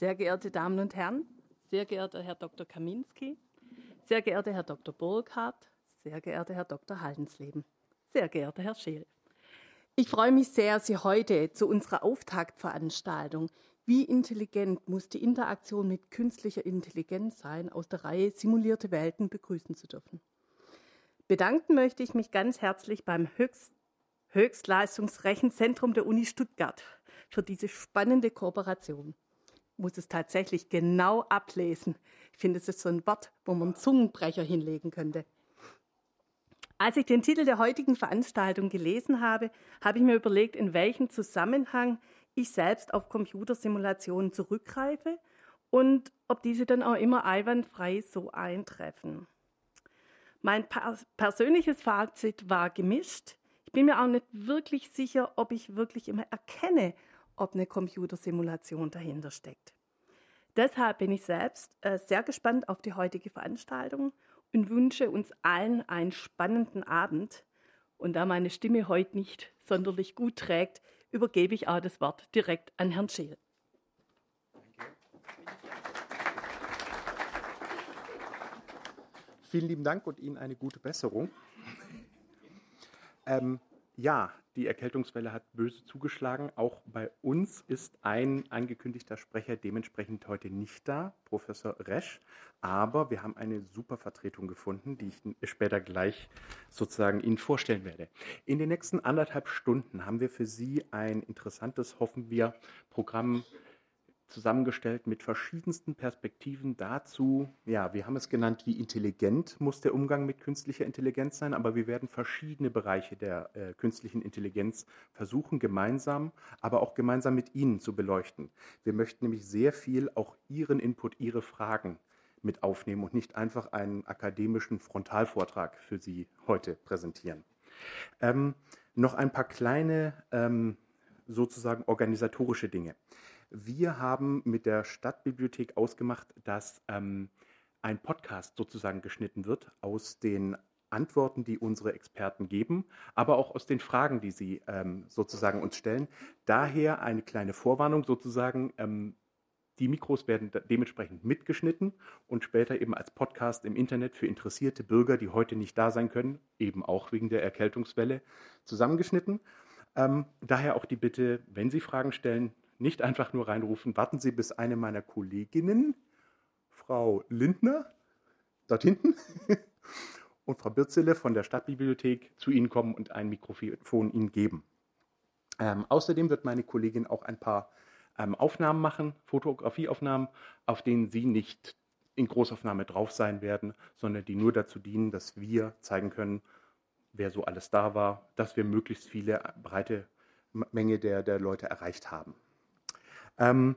Sehr geehrte Damen und Herren, sehr geehrter Herr Dr. Kaminski, sehr geehrter Herr Dr. Burkhardt, sehr geehrter Herr Dr. Haldensleben, sehr geehrter Herr Scheel. Ich freue mich sehr, Sie heute zu unserer Auftaktveranstaltung Wie intelligent muss die Interaktion mit künstlicher Intelligenz sein aus der Reihe Simulierte Welten begrüßen zu dürfen. Bedanken möchte ich mich ganz herzlich beim Höchst Höchstleistungsrechenzentrum der Uni Stuttgart für diese spannende Kooperation. Muss es tatsächlich genau ablesen. Ich finde, es ist so ein Wort, wo man einen Zungenbrecher hinlegen könnte. Als ich den Titel der heutigen Veranstaltung gelesen habe, habe ich mir überlegt, in welchem Zusammenhang ich selbst auf Computersimulationen zurückgreife und ob diese dann auch immer einwandfrei so eintreffen. Mein persönliches Fazit war gemischt. Ich bin mir auch nicht wirklich sicher, ob ich wirklich immer erkenne, ob eine Computersimulation dahinter steckt. Deshalb bin ich selbst äh, sehr gespannt auf die heutige Veranstaltung und wünsche uns allen einen spannenden Abend. Und da meine Stimme heute nicht sonderlich gut trägt, übergebe ich auch das Wort direkt an Herrn Scheel. Vielen lieben Dank und Ihnen eine gute Besserung. Ähm, ja, die Erkältungswelle hat böse zugeschlagen. Auch bei uns ist ein angekündigter Sprecher dementsprechend heute nicht da, Professor Resch. Aber wir haben eine super Vertretung gefunden, die ich später gleich sozusagen Ihnen vorstellen werde. In den nächsten anderthalb Stunden haben wir für Sie ein interessantes, hoffen wir, Programm zusammengestellt mit verschiedensten Perspektiven dazu, ja, wir haben es genannt, wie intelligent muss der Umgang mit künstlicher Intelligenz sein, aber wir werden verschiedene Bereiche der äh, künstlichen Intelligenz versuchen, gemeinsam, aber auch gemeinsam mit Ihnen zu beleuchten. Wir möchten nämlich sehr viel auch Ihren Input, Ihre Fragen mit aufnehmen und nicht einfach einen akademischen Frontalvortrag für Sie heute präsentieren. Ähm, noch ein paar kleine ähm, sozusagen organisatorische Dinge. Wir haben mit der Stadtbibliothek ausgemacht, dass ähm, ein Podcast sozusagen geschnitten wird aus den Antworten, die unsere Experten geben, aber auch aus den Fragen, die sie ähm, sozusagen uns stellen. Daher eine kleine Vorwarnung sozusagen. Ähm, die Mikros werden dementsprechend mitgeschnitten und später eben als Podcast im Internet für interessierte Bürger, die heute nicht da sein können, eben auch wegen der Erkältungswelle, zusammengeschnitten. Ähm, daher auch die Bitte, wenn Sie Fragen stellen, nicht einfach nur reinrufen, warten Sie, bis eine meiner Kolleginnen, Frau Lindner, dort hinten, und Frau Birzele von der Stadtbibliothek zu Ihnen kommen und ein Mikrofon Ihnen geben. Ähm, außerdem wird meine Kollegin auch ein paar ähm, Aufnahmen machen, Fotografieaufnahmen, auf denen Sie nicht in Großaufnahme drauf sein werden, sondern die nur dazu dienen, dass wir zeigen können, wer so alles da war, dass wir möglichst viele breite Menge der, der Leute erreicht haben. Ähm,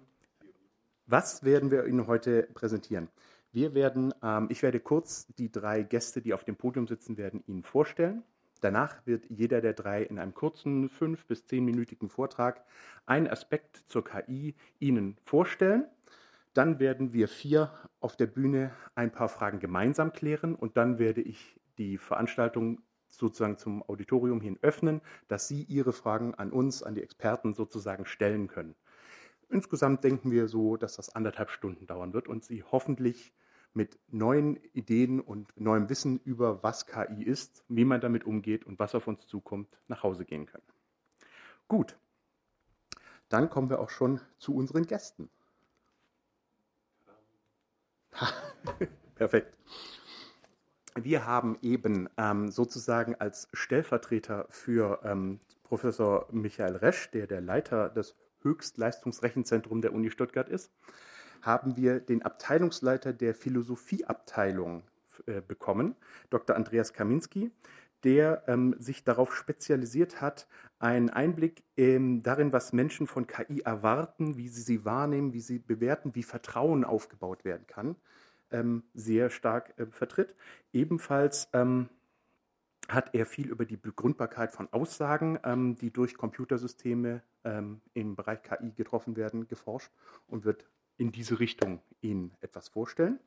was werden wir Ihnen heute präsentieren? Wir werden, ähm, ich werde kurz die drei Gäste, die auf dem Podium sitzen, werden Ihnen vorstellen. Danach wird jeder der drei in einem kurzen fünf- bis zehnminütigen Vortrag einen Aspekt zur KI Ihnen vorstellen. Dann werden wir vier auf der Bühne ein paar Fragen gemeinsam klären und dann werde ich die Veranstaltung sozusagen zum Auditorium hin öffnen, dass Sie Ihre Fragen an uns, an die Experten sozusagen stellen können. Insgesamt denken wir so, dass das anderthalb Stunden dauern wird und Sie hoffentlich mit neuen Ideen und neuem Wissen über was KI ist, wie man damit umgeht und was auf uns zukommt, nach Hause gehen können. Gut, dann kommen wir auch schon zu unseren Gästen. Perfekt. Wir haben eben ähm, sozusagen als Stellvertreter für ähm, Professor Michael Resch, der der Leiter des Höchstleistungsrechenzentrum der Uni Stuttgart ist, haben wir den Abteilungsleiter der Philosophieabteilung äh, bekommen, Dr. Andreas Kaminski, der ähm, sich darauf spezialisiert hat, einen Einblick ähm, darin, was Menschen von KI erwarten, wie sie sie wahrnehmen, wie sie bewerten, wie Vertrauen aufgebaut werden kann, ähm, sehr stark äh, vertritt. Ebenfalls ähm, hat er viel über die Begründbarkeit von Aussagen, ähm, die durch Computersysteme ähm, im Bereich KI getroffen werden, geforscht und wird in diese Richtung Ihnen etwas vorstellen.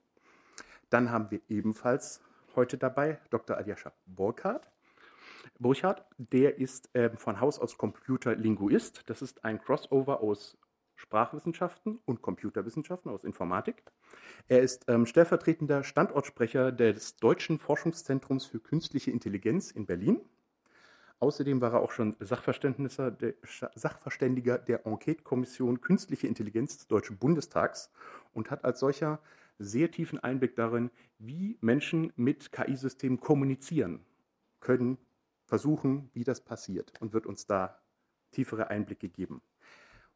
Dann haben wir ebenfalls heute dabei Dr. Aljascha Burkhardt. Burkhardt, der ist äh, von Haus aus Computerlinguist. Das ist ein Crossover aus Sprachwissenschaften und Computerwissenschaften aus Informatik. Er ist ähm, stellvertretender Standortsprecher des Deutschen Forschungszentrums für künstliche Intelligenz in Berlin. Außerdem war er auch schon der, Sachverständiger der Enquete-Kommission Künstliche Intelligenz des Deutschen Bundestags und hat als solcher sehr tiefen Einblick darin, wie Menschen mit KI-Systemen kommunizieren können, versuchen, wie das passiert und wird uns da tiefere Einblicke geben.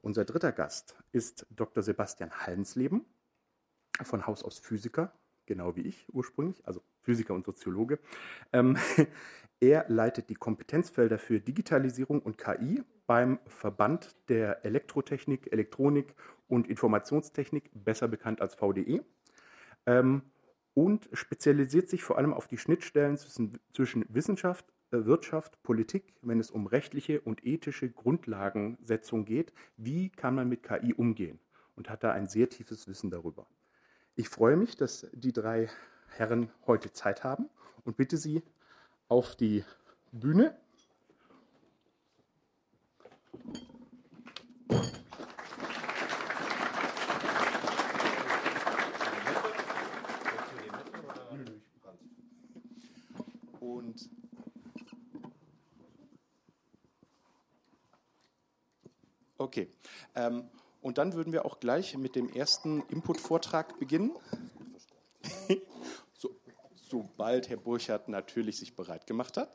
Unser dritter Gast ist Dr. Sebastian Hallensleben, von Haus aus Physiker, genau wie ich ursprünglich, also Physiker und Soziologe. Ähm, er leitet die Kompetenzfelder für Digitalisierung und KI beim Verband der Elektrotechnik, Elektronik und Informationstechnik, besser bekannt als VDE, ähm, und spezialisiert sich vor allem auf die Schnittstellen zwischen, zwischen Wissenschaft, Wirtschaft, Politik, wenn es um rechtliche und ethische Grundlagensetzung geht. Wie kann man mit KI umgehen? Und hat da ein sehr tiefes Wissen darüber. Ich freue mich, dass die drei Herren heute Zeit haben und bitte Sie auf die Bühne. Und okay. Ähm, und dann würden wir auch gleich mit dem ersten Input-Vortrag beginnen sobald Herr Burchardt natürlich sich bereit gemacht hat,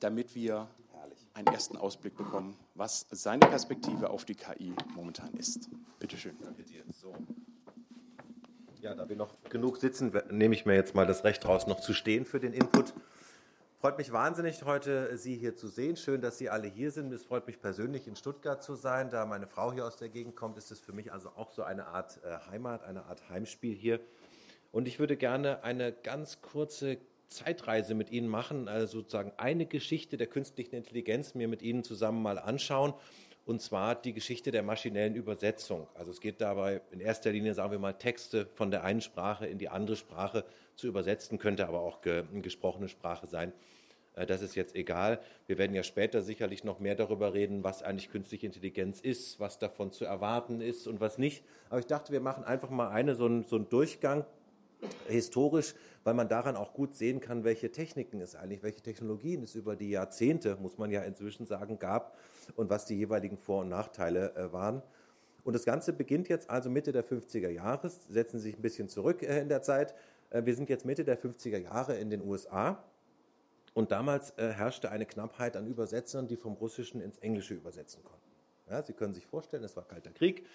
damit wir einen ersten Ausblick bekommen, was seine Perspektive auf die KI momentan ist. Bitte schön. So. Ja, da wir noch genug sitzen, nehme ich mir jetzt mal das Recht raus, noch zu stehen für den Input. Freut mich wahnsinnig, heute Sie hier zu sehen. Schön, dass Sie alle hier sind. Es freut mich persönlich, in Stuttgart zu sein. Da meine Frau hier aus der Gegend kommt, ist es für mich also auch so eine Art äh, Heimat, eine Art Heimspiel hier. Und ich würde gerne eine ganz kurze Zeitreise mit Ihnen machen, also sozusagen eine Geschichte der künstlichen Intelligenz mir mit Ihnen zusammen mal anschauen. Und zwar die Geschichte der maschinellen Übersetzung. Also es geht dabei in erster Linie, sagen wir mal, Texte von der einen Sprache in die andere Sprache zu übersetzen, könnte aber auch ge gesprochene Sprache sein. Äh, das ist jetzt egal. Wir werden ja später sicherlich noch mehr darüber reden, was eigentlich künstliche Intelligenz ist, was davon zu erwarten ist und was nicht. Aber ich dachte, wir machen einfach mal eine, so einen, so einen Durchgang historisch, weil man daran auch gut sehen kann, welche Techniken es eigentlich, welche Technologien es über die Jahrzehnte, muss man ja inzwischen sagen, gab und was die jeweiligen Vor- und Nachteile äh, waren. Und das Ganze beginnt jetzt also Mitte der 50er Jahre, setzen Sie sich ein bisschen zurück äh, in der Zeit. Äh, wir sind jetzt Mitte der 50er Jahre in den USA und damals herrschte eine Knappheit an Übersetzern, die vom Russischen ins Englische übersetzen konnten. Ja, Sie können sich vorstellen, es war Kalter Krieg.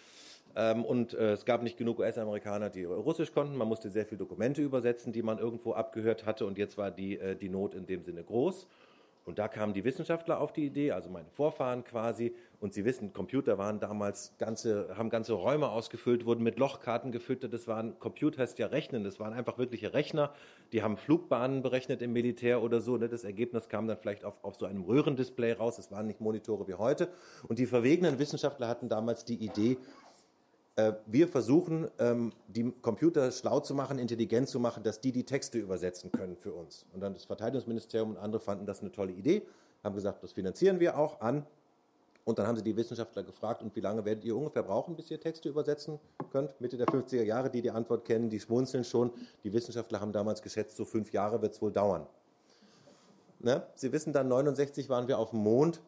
Ähm, und äh, es gab nicht genug US-Amerikaner, die Russisch konnten. Man musste sehr viele Dokumente übersetzen, die man irgendwo abgehört hatte. Und jetzt war die, äh, die Not in dem Sinne groß. Und da kamen die Wissenschaftler auf die Idee, also meine Vorfahren quasi. Und Sie wissen, Computer waren damals ganze, haben ganze Räume ausgefüllt, wurden mit Lochkarten gefüttert. Das waren, Computer heißt ja Rechnen, das waren einfach wirkliche Rechner. Die haben Flugbahnen berechnet im Militär oder so. Ne? Das Ergebnis kam dann vielleicht auf, auf so einem Röhrendisplay raus. Es waren nicht Monitore wie heute. Und die verwegenen Wissenschaftler hatten damals die Idee, wir versuchen, ähm, die Computer schlau zu machen, intelligent zu machen, dass die die Texte übersetzen können für uns. Und dann das Verteidigungsministerium und andere fanden das eine tolle Idee, haben gesagt, das finanzieren wir auch an. Und dann haben sie die Wissenschaftler gefragt, und wie lange werdet ihr ungefähr brauchen, bis ihr Texte übersetzen könnt? Mitte der 50er Jahre, die die Antwort kennen, die schmunzeln schon. Die Wissenschaftler haben damals geschätzt, so fünf Jahre wird es wohl dauern. Ne? Sie wissen dann, 69 waren wir auf dem Mond.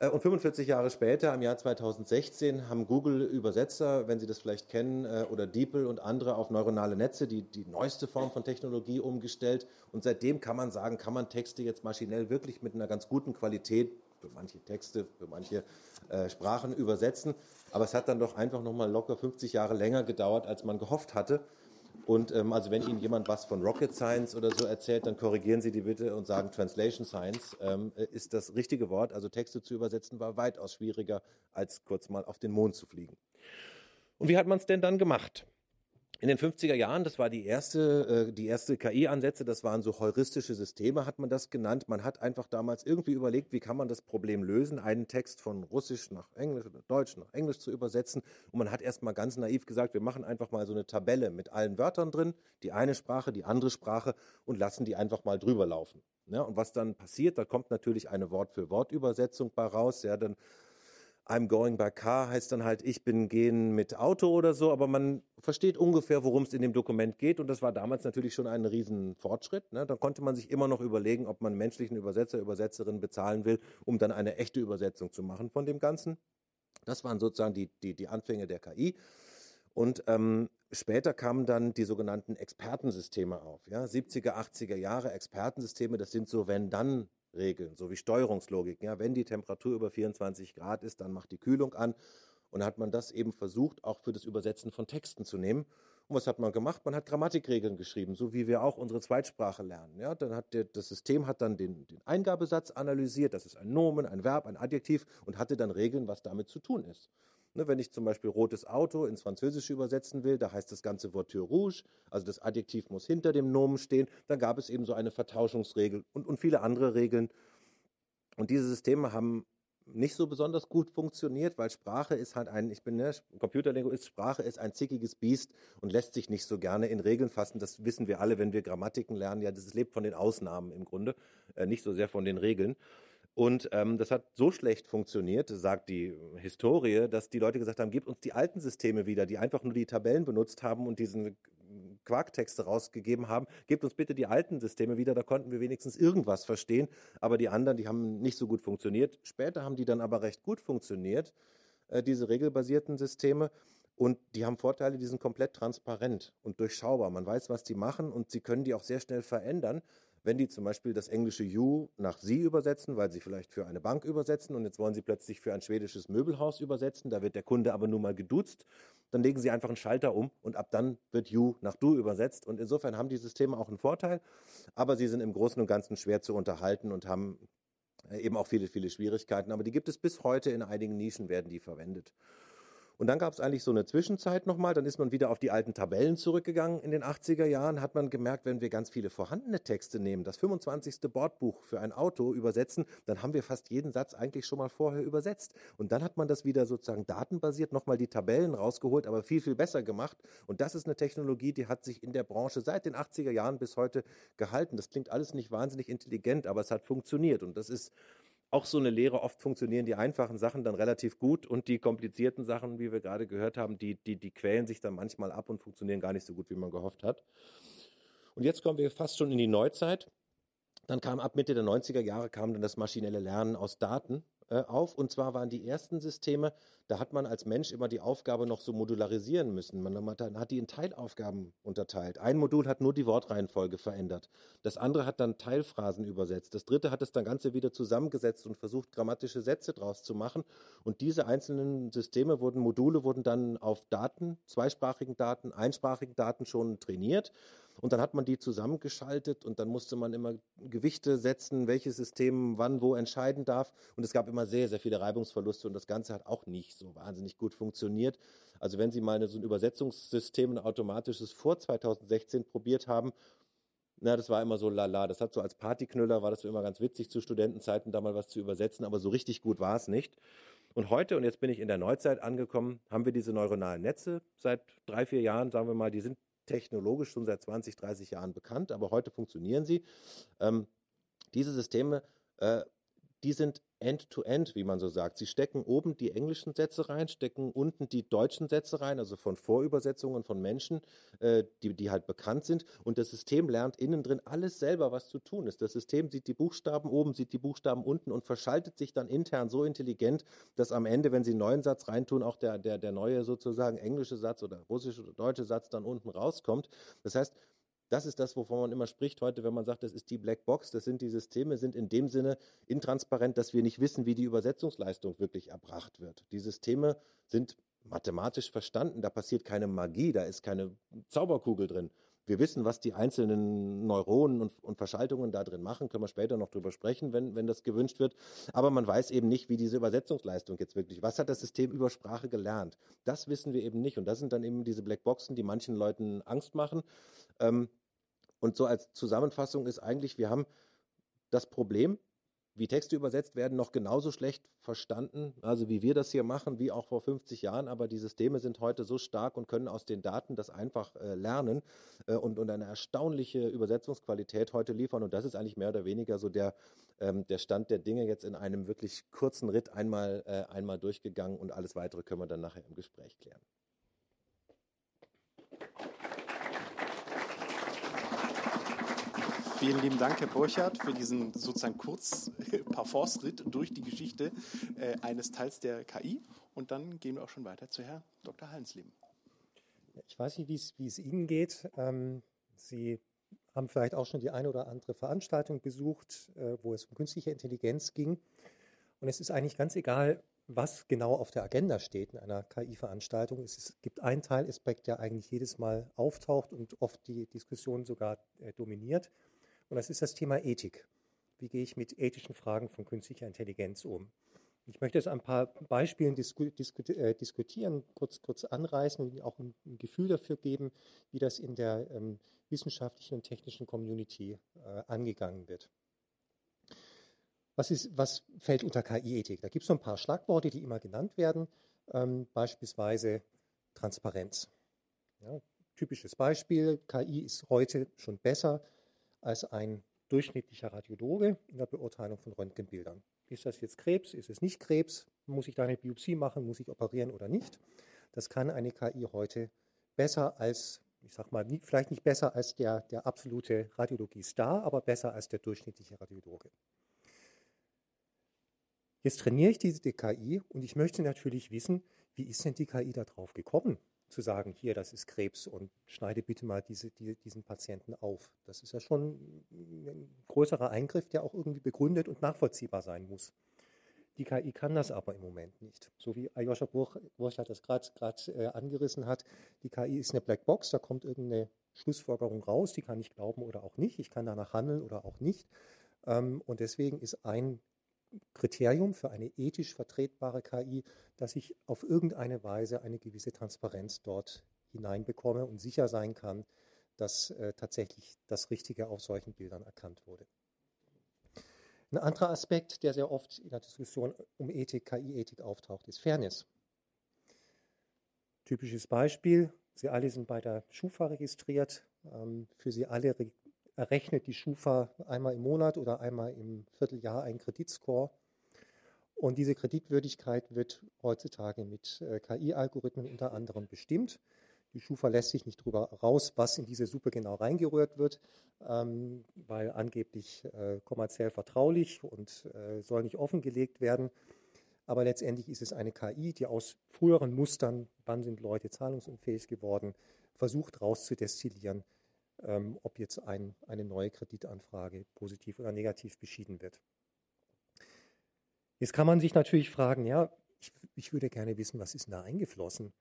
Äh, und 45 Jahre später, im Jahr 2016, haben Google-Übersetzer, wenn Sie das vielleicht kennen, äh, oder DeepL und andere auf neuronale Netze, die, die neueste Form von Technologie umgestellt. Und seitdem kann man sagen, kann man Texte jetzt maschinell wirklich mit einer ganz guten Qualität für manche Texte, für manche äh, Sprachen übersetzen. Aber es hat dann doch einfach nochmal locker 50 Jahre länger gedauert, als man gehofft hatte. Und ähm, also wenn Ihnen jemand was von Rocket Science oder so erzählt, dann korrigieren Sie die bitte und sagen Translation Science ähm, äh, ist das richtige Wort. Also Texte zu übersetzen war weitaus schwieriger, als kurz mal auf den Mond zu fliegen. Und wie hat man es denn dann gemacht? In den 50er Jahren, das war die erste, äh, die erste KI-Ansätze, das waren so heuristische Systeme, hat man das genannt. Man hat einfach damals irgendwie überlegt, wie kann man das Problem lösen, einen Text von Russisch nach Englisch oder Deutsch nach Englisch zu übersetzen. Und man hat erstmal ganz naiv gesagt, wir machen einfach mal so eine Tabelle mit allen Wörtern drin, die eine Sprache, die andere Sprache und lassen die einfach mal drüber laufen. Ja, und was dann passiert, da kommt natürlich eine Wort-für-Wort-Übersetzung bei raus. Ja, dann I'm going by car heißt dann halt, ich bin gehen mit Auto oder so, aber man versteht ungefähr, worum es in dem Dokument geht. Und das war damals natürlich schon ein riesen Fortschritt. Ne? Da konnte man sich immer noch überlegen, ob man menschlichen Übersetzer, Übersetzerin bezahlen will, um dann eine echte Übersetzung zu machen von dem Ganzen. Das waren sozusagen die, die, die Anfänge der KI. Und ähm, später kamen dann die sogenannten Expertensysteme auf. Ja? 70er, 80er Jahre Expertensysteme, das sind so wenn-dann Regeln, so wie Steuerungslogik. Ja, wenn die Temperatur über 24 Grad ist, dann macht die Kühlung an. Und hat man das eben versucht, auch für das Übersetzen von Texten zu nehmen. Und was hat man gemacht? Man hat Grammatikregeln geschrieben, so wie wir auch unsere Zweitsprache lernen. Ja, dann hat der, das System hat dann den, den Eingabesatz analysiert. Das ist ein Nomen, ein Verb, ein Adjektiv und hatte dann Regeln, was damit zu tun ist. Ne, wenn ich zum Beispiel rotes Auto ins Französische übersetzen will, da heißt das ganze Voiture rouge, also das Adjektiv muss hinter dem Nomen stehen, dann gab es eben so eine Vertauschungsregel und, und viele andere Regeln. Und diese Systeme haben nicht so besonders gut funktioniert, weil Sprache ist halt ein, ich bin ne, Computerlinguist, Sprache ist ein zickiges Biest und lässt sich nicht so gerne in Regeln fassen. Das wissen wir alle, wenn wir Grammatiken lernen. Ja, das lebt von den Ausnahmen im Grunde, äh, nicht so sehr von den Regeln. Und ähm, das hat so schlecht funktioniert, sagt die Historie, dass die Leute gesagt haben, gebt uns die alten Systeme wieder, die einfach nur die Tabellen benutzt haben und diesen Quarktexte rausgegeben haben. Gebt uns bitte die alten Systeme wieder, da konnten wir wenigstens irgendwas verstehen. Aber die anderen, die haben nicht so gut funktioniert. Später haben die dann aber recht gut funktioniert, äh, diese regelbasierten Systeme. Und die haben Vorteile, die sind komplett transparent und durchschaubar. Man weiß, was die machen und sie können die auch sehr schnell verändern wenn die zum Beispiel das englische You nach Sie übersetzen, weil sie vielleicht für eine Bank übersetzen und jetzt wollen sie plötzlich für ein schwedisches Möbelhaus übersetzen, da wird der Kunde aber nur mal geduzt, dann legen sie einfach einen Schalter um und ab dann wird You nach Du übersetzt. Und insofern haben die Systeme auch einen Vorteil, aber sie sind im Großen und Ganzen schwer zu unterhalten und haben eben auch viele, viele Schwierigkeiten. Aber die gibt es bis heute in einigen Nischen, werden die verwendet. Und dann gab es eigentlich so eine Zwischenzeit nochmal, dann ist man wieder auf die alten Tabellen zurückgegangen in den 80er Jahren, hat man gemerkt, wenn wir ganz viele vorhandene Texte nehmen, das 25. Bordbuch für ein Auto übersetzen, dann haben wir fast jeden Satz eigentlich schon mal vorher übersetzt. Und dann hat man das wieder sozusagen datenbasiert nochmal die Tabellen rausgeholt, aber viel, viel besser gemacht. Und das ist eine Technologie, die hat sich in der Branche seit den 80er Jahren bis heute gehalten. Das klingt alles nicht wahnsinnig intelligent, aber es hat funktioniert. Und das ist auch so eine Lehre. Oft funktionieren die einfachen Sachen dann relativ gut und die komplizierten Sachen, wie wir gerade gehört haben, die, die, die quälen sich dann manchmal ab und funktionieren gar nicht so gut, wie man gehofft hat. Und jetzt kommen wir fast schon in die Neuzeit. Dann kam ab Mitte der 90er Jahre kam dann das maschinelle Lernen aus Daten äh, auf. Und zwar waren die ersten Systeme, da hat man als Mensch immer die Aufgabe noch so modularisieren müssen. Man hat die in Teilaufgaben unterteilt. Ein Modul hat nur die Wortreihenfolge verändert. Das andere hat dann Teilphrasen übersetzt. Das dritte hat das dann Ganze wieder zusammengesetzt und versucht, grammatische Sätze draus zu machen. Und diese einzelnen Systeme wurden, Module wurden dann auf Daten, zweisprachigen Daten, einsprachigen Daten schon trainiert. Und dann hat man die zusammengeschaltet und dann musste man immer Gewichte setzen, welches System wann wo entscheiden darf. Und es gab immer sehr, sehr viele Reibungsverluste und das Ganze hat auch nicht so wahnsinnig gut funktioniert. Also wenn Sie mal so ein Übersetzungssystem, ein automatisches vor 2016 probiert haben, na, das war immer so lala. Das hat so als Partyknüller, war das immer ganz witzig zu Studentenzeiten, da mal was zu übersetzen, aber so richtig gut war es nicht. Und heute, und jetzt bin ich in der Neuzeit angekommen, haben wir diese neuronalen Netze seit drei, vier Jahren, sagen wir mal, die sind technologisch schon seit 20, 30 Jahren bekannt, aber heute funktionieren sie. Ähm, diese Systeme, äh, die sind End-to-End, -end, wie man so sagt. Sie stecken oben die englischen Sätze rein, stecken unten die deutschen Sätze rein, also von Vorübersetzungen von Menschen, äh, die, die halt bekannt sind. Und das System lernt innen drin alles selber, was zu tun ist. Das System sieht die Buchstaben oben, sieht die Buchstaben unten und verschaltet sich dann intern so intelligent, dass am Ende, wenn Sie einen neuen Satz reintun, auch der, der, der neue sozusagen englische Satz oder russische oder deutsche Satz dann unten rauskommt. Das heißt, das ist das, wovon man immer spricht heute, wenn man sagt, das ist die Black Box. Das sind die Systeme, sind in dem Sinne intransparent, dass wir nicht wissen, wie die Übersetzungsleistung wirklich erbracht wird. Die Systeme sind mathematisch verstanden. Da passiert keine Magie, da ist keine Zauberkugel drin. Wir wissen, was die einzelnen Neuronen und, und, Verschaltungen da drin machen, können wir später noch drüber sprechen, wenn, wenn das gewünscht wird. Aber man weiß eben nicht, wie diese Übersetzungsleistung jetzt wirklich, was hat das System über Sprache gelernt? Das wissen wir eben nicht. Und das sind dann eben diese Blackboxen, die manchen Leuten Angst machen. Ähm, und so als Zusammenfassung ist eigentlich, wir haben das Problem, wie Texte übersetzt werden, noch genauso schlecht verstanden, also wie wir das hier machen, wie auch vor 50 Jahren. Aber die Systeme sind heute so stark und können aus den Daten das einfach äh, lernen äh, und, und eine erstaunliche Übersetzungsqualität heute liefern. Und das ist eigentlich mehr oder weniger so der, ähm, der Stand der Dinge jetzt in einem wirklich kurzen Ritt einmal, äh, einmal durchgegangen und alles weitere können wir dann nachher im Gespräch klären. Vielen lieben Dank, Herr Burchardt, für diesen sozusagen kurz Parforce-Ritt durch die Geschichte äh, eines Teils der KI. Und dann gehen wir auch schon weiter zu Herrn Dr. Hallensleben. Ich weiß nicht, wie es Ihnen geht. Ähm, Sie haben vielleicht auch schon die eine oder andere Veranstaltung besucht, äh, wo es um künstliche Intelligenz ging. Und es ist eigentlich ganz egal, was genau auf der Agenda steht in einer KI-Veranstaltung. Es, gibt einen Teilaspekt, der eigentlich jedes Mal auftaucht und oft die Diskussion sogar äh, dominiert. Und das ist das Thema Ethik. Wie gehe ich mit ethischen Fragen von künstlicher Intelligenz um? Ich möchte jetzt ein paar Beispielen disku disku äh, diskutieren, kurz, kurz anreißen und auch ein, ein, Gefühl dafür geben, wie das in der ähm, wissenschaftlichen und technischen Community äh, angegangen wird. Was, ist, was fällt unter KI-Ethik? Da gibt es so ein paar Schlagworte, die immer genannt werden, ähm, beispielsweise Transparenz. Ja, typisches Beispiel, KI ist heute schon besser als ein durchschnittlicher Radiologe in der Beurteilung von Röntgenbildern. Ist das jetzt Krebs? Ist es nicht Krebs? Muss ich da eine Biopsie machen? Muss ich operieren oder nicht? Das kann eine KI heute besser als, ich sag mal, vielleicht nicht besser als der, der absolute Radiologie-Star, aber besser als der durchschnittliche Radiologe. Jetzt trainiere ich diese KI und ich möchte natürlich wissen, wie ist denn die KI darauf gekommen? Zu sagen, hier, das ist Krebs und schneide bitte mal diese, die, diesen Patienten auf. Das ist ja schon ein größerer Eingriff, der auch irgendwie begründet und nachvollziehbar sein muss. Die KI kann das aber im Moment nicht. So wie Ayosha Burchardt das gerade äh, angerissen hat. Die KI ist eine Blackbox, da kommt irgendeine Schlussfolgerung raus, die kann ich glauben oder auch nicht. Ich kann danach handeln oder auch nicht. Ähm, und deswegen ist ein Kriterium für eine ethisch vertretbare KI, dass ich auf irgendeine Weise eine gewisse Transparenz dort hineinbekomme und sicher sein kann, dass äh, tatsächlich das Richtige auf solchen Bildern erkannt wurde. Ein anderer Aspekt, der sehr oft in der Diskussion um Ethik, KI-Ethik auftaucht, ist Fairness. Typisches Beispiel, Sie alle sind bei der Schufa registriert. Ähm, für Sie alle errechnet die Schufa einmal im Monat oder einmal im Vierteljahr einen Kreditscore. Und diese Kreditwürdigkeit wird heutzutage mit äh, KI-Algorithmen unter anderem bestimmt. Die Schufa lässt sich nicht darüber raus, was in diese Suppe genau reingerührt wird, ähm, weil angeblich äh, kommerziell vertraulich und äh, soll nicht offengelegt werden. Aber letztendlich ist es eine KI, die aus früheren Mustern, wann sind Leute zahlungsunfähig geworden, versucht rauszudestillieren, ähm, ob jetzt ein, eine neue Kreditanfrage positiv oder negativ beschieden wird. Jetzt kann man sich natürlich fragen, ja, ich, ich würde gerne wissen, was ist denn da eingeflossen?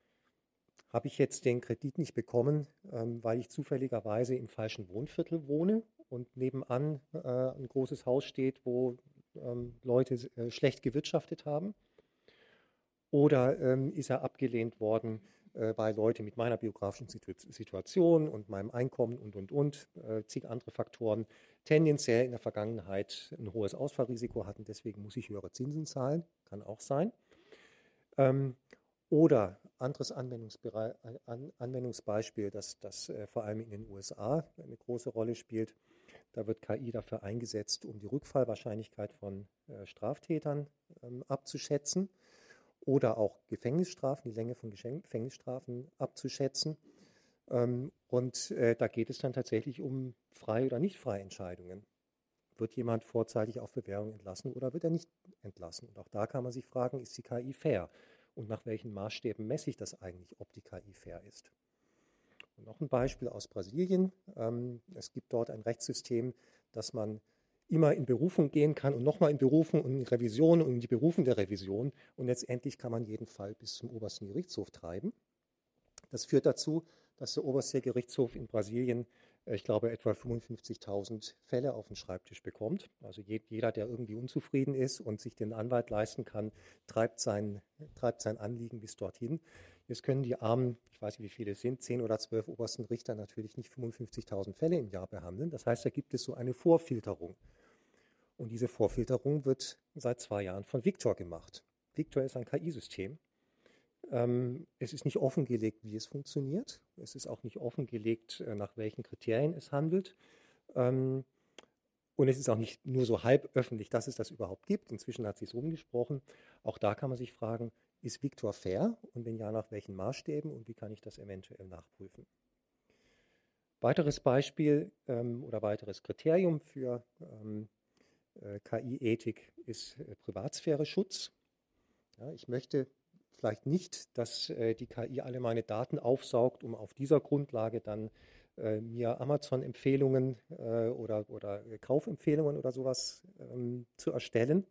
Habe ich jetzt den Kredit nicht bekommen, ähm, weil ich zufälligerweise im falschen Wohnviertel wohne und nebenan äh, ein großes Haus steht, wo ähm, Leute äh, schlecht gewirtschaftet haben? Oder ähm, ist er abgelehnt worden, äh, weil Leute mit meiner biografischen Situation und meinem Einkommen und, und, und, äh, zig andere Faktoren tendenziell in der Vergangenheit ein hohes Ausfallrisiko hatten. Deswegen muss ich höhere Zinsen zahlen, kann auch sein. Ähm, oder anderes Anwendungsbeispiel, das, das äh, vor allem in den USA eine große Rolle spielt. Da wird KI dafür eingesetzt, um die Rückfallwahrscheinlichkeit von äh, Straftätern ähm, abzuschätzen oder auch Gefängnisstrafen, die Länge von Gefängnisstrafen abzuschätzen. Ähm, und äh, da geht es dann tatsächlich um frei oder nicht freie Entscheidungen. Wird jemand vorzeitig auf Bewährung entlassen oder wird er nicht entlassen? Und auch da kann man sich fragen, ist die KI fair? Und nach welchen Maßstäben messe ich das eigentlich, ob die KI fair ist? Und noch ein Beispiel aus Brasilien. Ähm, es gibt dort ein Rechtssystem, dass man immer in Berufung gehen kann und nochmal in Berufung und in Revision und in die Berufung der Revision. Und letztendlich kann man jeden Fall bis zum obersten Gerichtshof treiben. Das führt dazu, dass der oberste Gerichtshof in Brasilien, äh, ich glaube, etwa 55.000 Fälle auf den Schreibtisch bekommt. Also jeder, der irgendwie unzufrieden ist und sich den Anwalt leisten kann, treibt sein, treibt sein Anliegen bis dorthin. Jetzt können die armen, ich weiß nicht, wie viele es sind, 10 oder 12 obersten Richter natürlich nicht 55.000 Fälle im Jahr behandeln. Das heißt, da gibt es so eine Vorfilterung. Und diese Vorfilterung wird seit zwei Jahren von Victor gemacht. Victor ist ein KI-System. Ähm, es ist nicht offengelegt, wie es funktioniert. Es ist auch nicht offengelegt, äh, nach welchen Kriterien es handelt. Ähm, und es ist auch nicht nur so halb öffentlich, dass es das überhaupt gibt. Inzwischen hat sich es rumgesprochen. Auch da kann man sich fragen, ist Victor fair? Und wenn ja, nach welchen Maßstäben? Und wie kann ich das eventuell nachprüfen? Weiteres Beispiel ähm, oder weiteres Kriterium für ähm, äh, KI-Ethik ist äh, Privatsphäre-Schutz. Ja, ich möchte vielleicht nicht, dass äh, die KI alle meine Daten aufsaugt, um auf dieser Grundlage dann äh, mir Amazon-Empfehlungen äh, oder, oder Kaufempfehlungen oder sowas ähm, zu erstellen.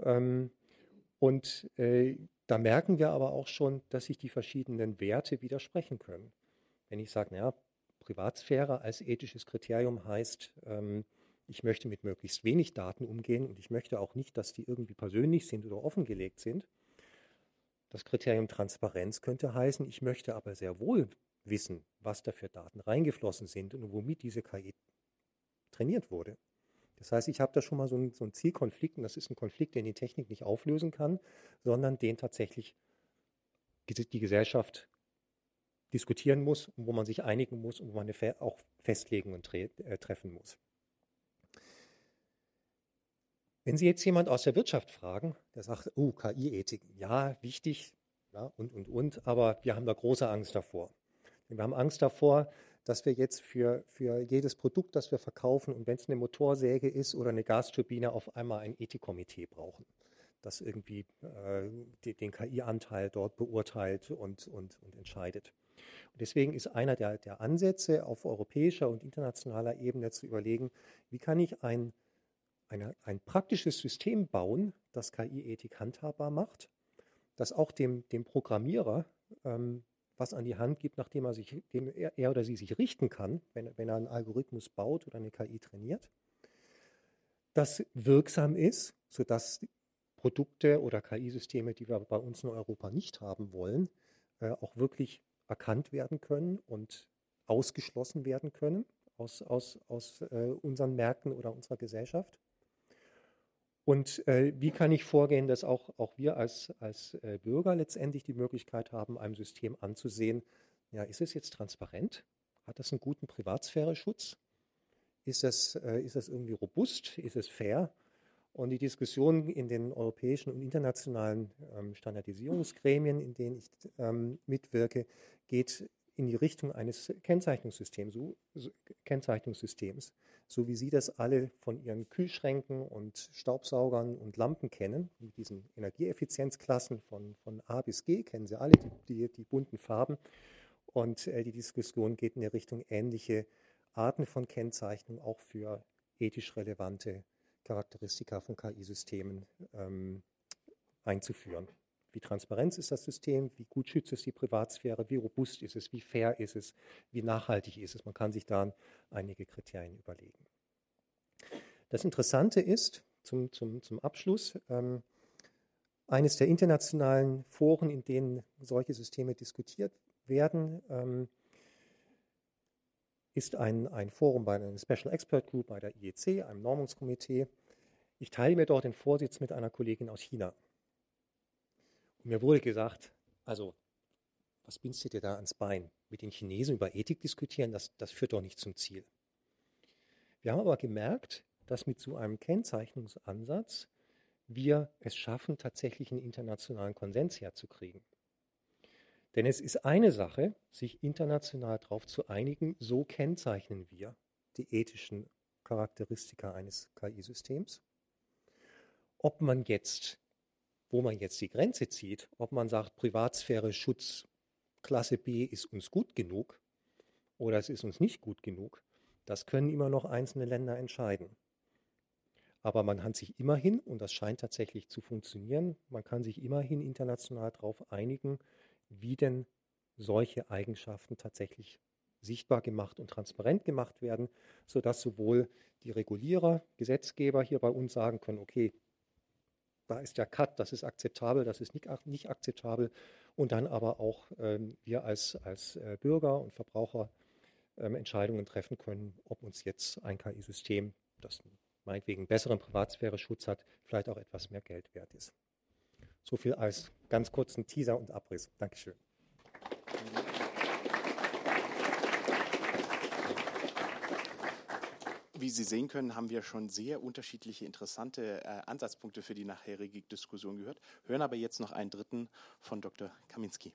Ähm, und äh, da merken wir aber auch schon, dass sich die verschiedenen Werte widersprechen können. Wenn ich sage, naja, Privatsphäre als ethisches Kriterium heißt, ähm, ich möchte mit möglichst wenig Daten umgehen und ich möchte auch nicht, dass die irgendwie persönlich sind oder offengelegt sind. Das Kriterium Transparenz könnte heißen, ich möchte aber sehr wohl wissen, was da für Daten reingeflossen sind und womit diese KI trainiert wurde. Das heißt, ich habe da schon mal so einen, so einen Zielkonflikt und das ist ein Konflikt, den die Technik nicht auflösen kann, sondern den tatsächlich die Gesellschaft diskutieren muss und wo man sich einigen muss und wo man auch Festlegungen äh, treffen muss. Wenn Sie jetzt jemand aus der Wirtschaft fragen, der sagt, oh, KI-Ethik, ja, wichtig, ja, und, und, und, aber wir haben da große Angst davor. Wir haben Angst davor, dass wir jetzt für, für jedes Produkt, das wir verkaufen, und wenn es eine Motorsäge ist oder eine Gasturbine, auf einmal ein Ethikkomitee brauchen, das irgendwie äh, den KI-Anteil dort beurteilt und, und, und entscheidet. Und deswegen ist einer der, der Ansätze auf europäischer und internationaler Ebene zu überlegen, wie kann ich ein, eine, ein praktisches System bauen, das KI-Ethik handhabbar macht, das auch dem, dem Programmierer ähm, was an die Hand gibt, nachdem er, sich, dem er, er oder sie sich richten kann, wenn, wenn er einen Algorithmus baut oder eine KI trainiert, das wirksam ist, sodass Produkte oder KI-Systeme, die wir bei uns in Europa nicht haben wollen, äh, auch wirklich erkannt werden können und ausgeschlossen werden können aus, aus, aus äh, unseren Märkten oder unserer Gesellschaft. Und äh, wie kann ich vorgehen, dass auch, auch wir als, als äh, Bürger letztendlich die Möglichkeit haben, einem System anzusehen, ja, ist es jetzt transparent? Hat das einen guten Privatsphäre-Schutz? Ist das, äh, ist das irgendwie robust? Ist es fair? Und die Diskussion in den europäischen und internationalen ähm, Standardisierungsgremien, in denen ich ähm, mitwirke, geht in die Richtung eines Kennzeichnungssystems, so, so, Kennzeichnungssystems, so wie Sie das alle von Ihren Kühlschränken und Staubsaugern und Lampen kennen, mit diesen Energieeffizienzklassen von, von A bis G, kennen Sie alle, die, die, die bunten Farben. Und äh, die Diskussion geht in die Richtung ähnliche Arten von Kennzeichnung auch für ethisch relevante Charakteristika von KI-Systemen ähm, einzuführen. Wie transparent ist das System? Wie gut schützt es die Privatsphäre? Wie robust ist es? Wie fair ist es? Wie nachhaltig ist es? Man kann sich da einige Kriterien überlegen. Das Interessante ist, zum, zum, zum Abschluss, ähm, eines der internationalen Foren, in denen solche Systeme diskutiert werden, ähm, ist ein, ein Forum bei einer Special Expert Group bei der IEC, einem Normungskomitee. Ich teile mir dort den Vorsitz mit einer Kollegin aus China. Und mir wurde gesagt, also, was bindst du dir da ans Bein? Mit den Chinesen über Ethik diskutieren, das, das führt doch nicht zum Ziel. Wir haben aber gemerkt, dass mit so einem Kennzeichnungsansatz wir es schaffen, tatsächlich einen internationalen Konsens herzukriegen. Denn es ist eine Sache, sich international darauf zu einigen, so kennzeichnen wir die ethischen Charakteristika eines KI-Systems. Ob man jetzt wo man jetzt die Grenze zieht, ob man sagt, Privatsphäre, Schutz, Klasse B ist uns gut genug oder es ist uns nicht gut genug, das können immer noch einzelne Länder entscheiden. Aber man kann sich immerhin, und das scheint tatsächlich zu funktionieren, man kann sich immerhin international darauf einigen, wie denn solche Eigenschaften tatsächlich sichtbar gemacht und transparent gemacht werden, sodass sowohl die Regulierer, Gesetzgeber hier bei uns sagen können, okay, da ist der Cut, das ist akzeptabel, das ist nicht, nicht akzeptabel. Und dann aber auch ähm, wir als, als äh, Bürger und Verbraucher ähm, Entscheidungen treffen können, ob uns jetzt ein KI-System, das meinetwegen besseren Privatsphäre-Schutz hat, vielleicht auch etwas mehr Geld wert ist. So viel als ganz kurzen Teaser und Abriss. Dankeschön. Wie Sie sehen können, haben wir schon sehr unterschiedliche interessante äh, Ansatzpunkte für die nachherige Diskussion gehört, hören aber jetzt noch einen dritten von Dr. Kaminski.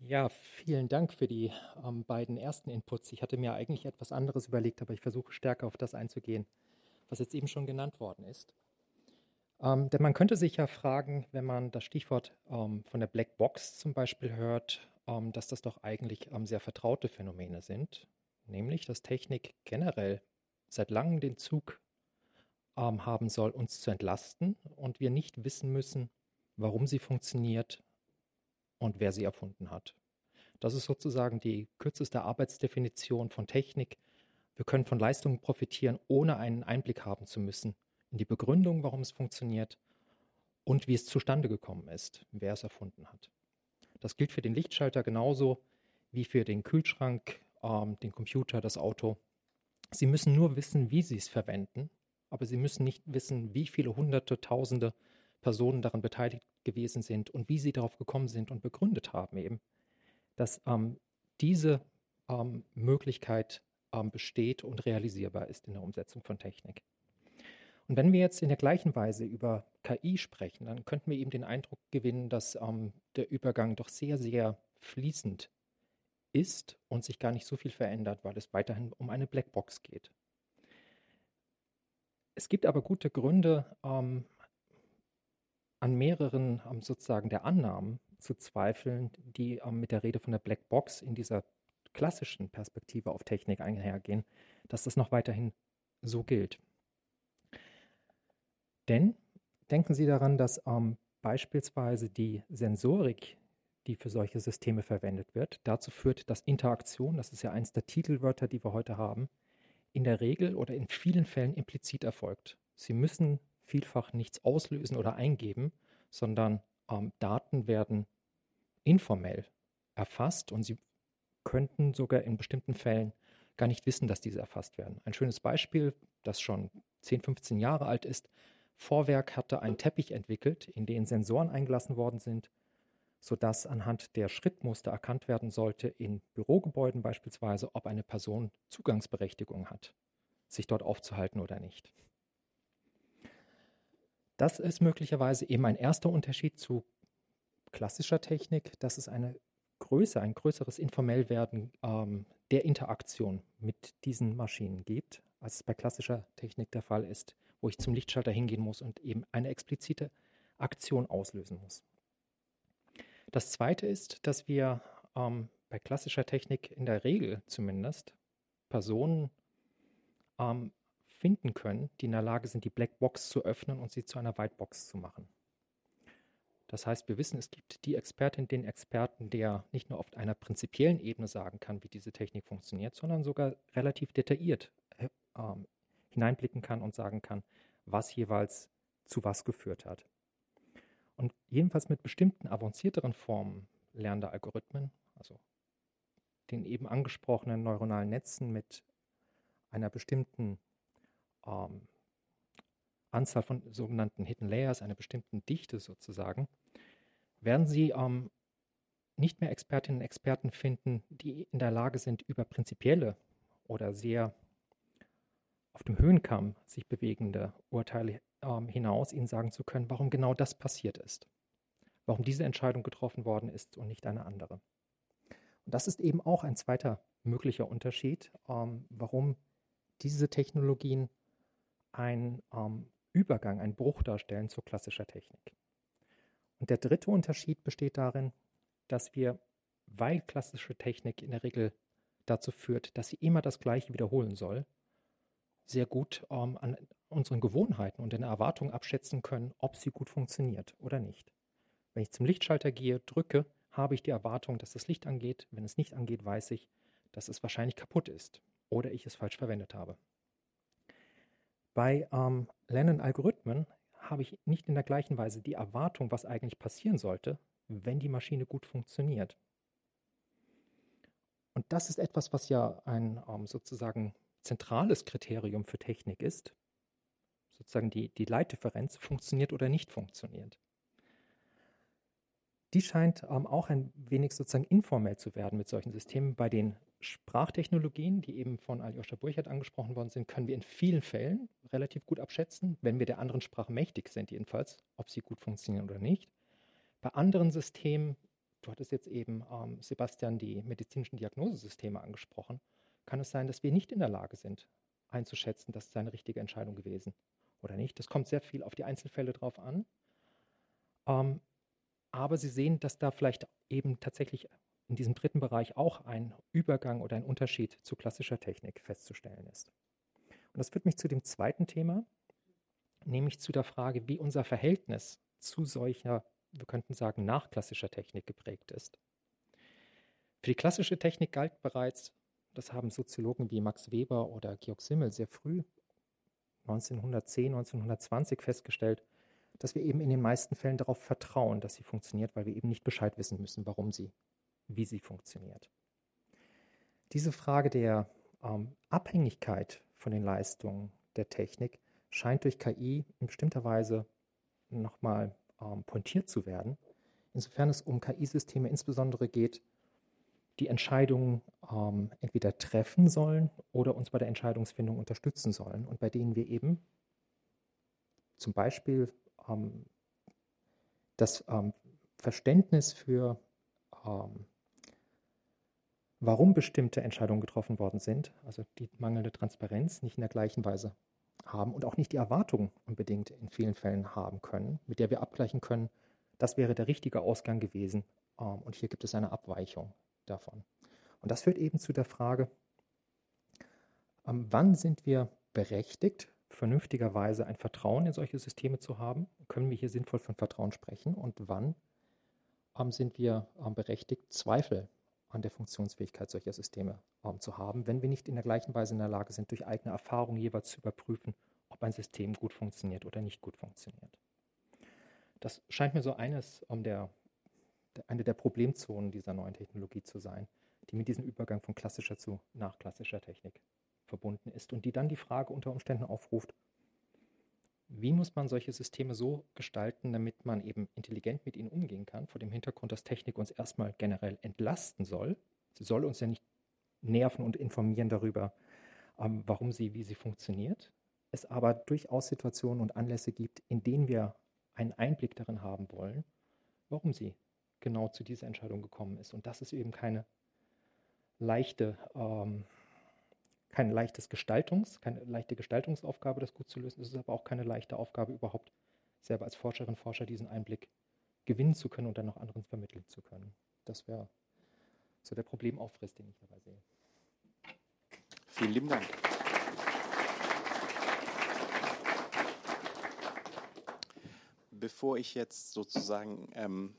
Ja, vielen Dank für die ähm, beiden ersten Inputs. Ich hatte mir eigentlich etwas anderes überlegt, aber ich versuche stärker auf das einzugehen, was jetzt eben schon genannt worden ist. Ähm, denn man könnte sich ja fragen, wenn man das Stichwort ähm, von der Black Box zum Beispiel hört, ähm, dass das doch eigentlich ähm, sehr vertraute Phänomene sind, nämlich dass Technik generell seit langem den Zug ähm, haben soll, uns zu entlasten und wir nicht wissen müssen, warum sie funktioniert und wer sie erfunden hat. Das ist sozusagen die kürzeste Arbeitsdefinition von Technik. Wir können von Leistungen profitieren, ohne einen Einblick haben zu müssen in die Begründung, warum es funktioniert und wie es zustande gekommen ist, wer es erfunden hat. Das gilt für den Lichtschalter genauso wie für den Kühlschrank, ähm, den Computer, das Auto. Sie müssen nur wissen, wie Sie es verwenden, aber Sie müssen nicht wissen, wie viele hunderte, tausende Personen daran beteiligt gewesen sind und wie sie darauf gekommen sind und begründet haben eben, dass ähm, diese ähm, Möglichkeit ähm, besteht und realisierbar ist in der Umsetzung von Technik. Und wenn wir jetzt in der gleichen Weise über KI sprechen, dann könnten wir eben den Eindruck gewinnen, dass ähm, der Übergang doch sehr, sehr fließend ist und sich gar nicht so viel verändert, weil es weiterhin um eine Blackbox geht. Es gibt aber gute Gründe, ähm, an mehreren ähm, sozusagen der Annahmen zu zweifeln, die ähm, mit der Rede von der Blackbox in dieser klassischen Perspektive auf Technik einhergehen, dass das noch weiterhin so gilt. Denn denken Sie daran, dass ähm, beispielsweise die Sensorik, die für solche Systeme verwendet wird, dazu führt, dass Interaktion, das ist ja eins der Titelwörter, die wir heute haben, in der Regel oder in vielen Fällen implizit erfolgt. Sie müssen vielfach nichts auslösen oder eingeben, sondern ähm, Daten werden informell erfasst und Sie könnten sogar in bestimmten Fällen gar nicht wissen, dass diese erfasst werden. Ein schönes Beispiel, das schon 10, 15 Jahre alt ist, Vorwerk hatte einen Teppich entwickelt, in den Sensoren eingelassen worden sind, sodass anhand der Schrittmuster erkannt werden sollte, in Bürogebäuden beispielsweise, ob eine Person Zugangsberechtigung hat, sich dort aufzuhalten oder nicht. Das ist möglicherweise eben ein erster Unterschied zu klassischer Technik, dass es eine Größe, ein größeres Informellwerden ähm, der Interaktion mit diesen Maschinen gibt, als es bei klassischer Technik der Fall ist wo ich zum Lichtschalter hingehen muss und eben eine explizite Aktion auslösen muss. Das Zweite ist, dass wir ähm, bei klassischer Technik in der Regel zumindest Personen ähm, finden können, die in der Lage sind, die Blackbox zu öffnen und sie zu einer Whitebox zu machen. Das heißt, wir wissen, es gibt die Expertin, den Experten, der nicht nur auf einer prinzipiellen Ebene sagen kann, wie diese Technik funktioniert, sondern sogar relativ detailliert äh, ähm, hineinblicken kann und sagen kann, was jeweils zu was geführt hat. Und jedenfalls mit bestimmten avancierteren Formen lernender Algorithmen, also den eben angesprochenen neuronalen Netzen mit einer bestimmten ähm, Anzahl von sogenannten Hidden Layers, einer bestimmten Dichte sozusagen, werden Sie ähm, nicht mehr Expertinnen und Experten finden, die in der Lage sind, über prinzipielle oder sehr auf dem Höhenkamm sich bewegende Urteile ähm, hinaus Ihnen sagen zu können, warum genau das passiert ist. Warum diese Entscheidung getroffen worden ist und nicht eine andere. Und das ist eben auch ein zweiter möglicher Unterschied, ähm, warum diese Technologien einen ähm, Übergang, einen Bruch darstellen zu klassischer Technik. Und der dritte Unterschied besteht darin, dass wir, weil klassische Technik in der Regel dazu führt, dass sie immer das Gleiche wiederholen soll, sehr gut ähm, an unseren Gewohnheiten und den Erwartungen abschätzen können, ob sie gut funktioniert oder nicht. Wenn ich zum Lichtschalter gehe, drücke, habe ich die Erwartung, dass das Licht angeht. Wenn es nicht angeht, weiß ich, dass es wahrscheinlich kaputt ist oder ich es falsch verwendet habe. Bei ähm, Lernen-Algorithmen habe ich nicht in der gleichen Weise die Erwartung, was eigentlich passieren sollte, wenn die Maschine gut funktioniert. Und das ist etwas, was ja ein ähm, sozusagen zentrales Kriterium für Technik ist. Sozusagen die, die Leitdifferenz funktioniert oder nicht funktioniert. Die scheint ähm, auch ein wenig sozusagen informell zu werden mit solchen Systemen. Bei den Sprachtechnologien, die eben von Aljoscha Burchert angesprochen worden sind, können wir in vielen Fällen relativ gut abschätzen, wenn wir der anderen Sprache mächtig sind, jedenfalls, ob sie gut funktionieren oder nicht. Bei anderen Systemen, du hattest jetzt eben, ähm, Sebastian, die medizinischen Diagnosesysteme angesprochen, kann es sein, dass wir nicht in der Lage sind, einzuschätzen, das ist eine richtige Entscheidung gewesen oder nicht. Das kommt sehr viel auf die Einzelfälle drauf an. Ähm, aber Sie sehen, dass da vielleicht eben tatsächlich in diesem dritten Bereich auch ein Übergang oder ein Unterschied zu klassischer Technik festzustellen ist. Und das führt mich zu dem zweiten Thema, nämlich zu der Frage, wie unser Verhältnis zu solcher, wir könnten sagen, nachklassischer Technik geprägt ist. Für die klassische Technik galt bereits, das haben Soziologen wie Max Weber oder Georg Simmel sehr früh, 1910, 1920 festgestellt, dass wir eben in den meisten Fällen darauf vertrauen, dass sie funktioniert, weil wir eben nicht Bescheid wissen müssen, warum sie, wie sie funktioniert. Diese Frage der ähm, Abhängigkeit von den Leistungen der Technik scheint durch KI in bestimmter Weise nochmal ähm, pointiert zu werden, insofern es um KI-Systeme insbesondere geht, die Entscheidungen ähm, entweder treffen sollen oder uns bei der Entscheidungsfindung unterstützen sollen. Und bei denen wir eben zum Beispiel ähm, das ähm, Verständnis für, ähm, warum bestimmte Entscheidungen getroffen worden sind, also die mangelnde Transparenz, nicht in der gleichen Weise haben und auch nicht die Erwartungen unbedingt in vielen Fällen haben können, mit der wir abgleichen können, das wäre der richtige Ausgang gewesen ähm, und hier gibt es eine Abweichung davon. Und das führt eben zu der Frage, ähm, wann sind wir berechtigt, vernünftigerweise ein Vertrauen in solche Systeme zu haben? Können wir hier sinnvoll von Vertrauen sprechen? Und wann ähm, sind wir ähm, berechtigt, Zweifel an der Funktionsfähigkeit solcher Systeme zu haben, wenn wir nicht in der gleichen Weise in der Lage sind, durch eigene Erfahrung jeweils zu überprüfen, ob ein System gut funktioniert oder nicht gut funktioniert? Das scheint mir so eines der, eine der Problemzonen dieser neuen Technologie zu sein, die mit diesem Übergang von klassischer zu nachklassischer Technik verbunden ist und die dann die Frage unter Umständen aufruft, wie muss man solche Systeme so gestalten, damit man eben intelligent mit ihnen umgehen kann, vor dem Hintergrund, dass Technik uns erstmal generell entlasten soll. Sie soll uns ja nicht nerven und informieren darüber, ähm, warum sie, wie sie funktioniert. Es aber durchaus Situationen und Anlässe gibt, in denen wir einen Einblick darin haben wollen, warum sie genau zu dieser Entscheidung gekommen ist. Und das ist eben keine leichte ähm, kein leichtes Gestaltungs, keine leichte Gestaltungsaufgabe, das gut zu lösen. Es ist aber auch keine leichte Aufgabe, überhaupt selber als Forscherin, Forscher diesen Einblick gewinnen zu können und dann noch anderen vermitteln zu können. Das wäre so der Problemaufriss, den ich dabei sehe. Vielen lieben Dank. Bevor ich jetzt sozusagen ähm,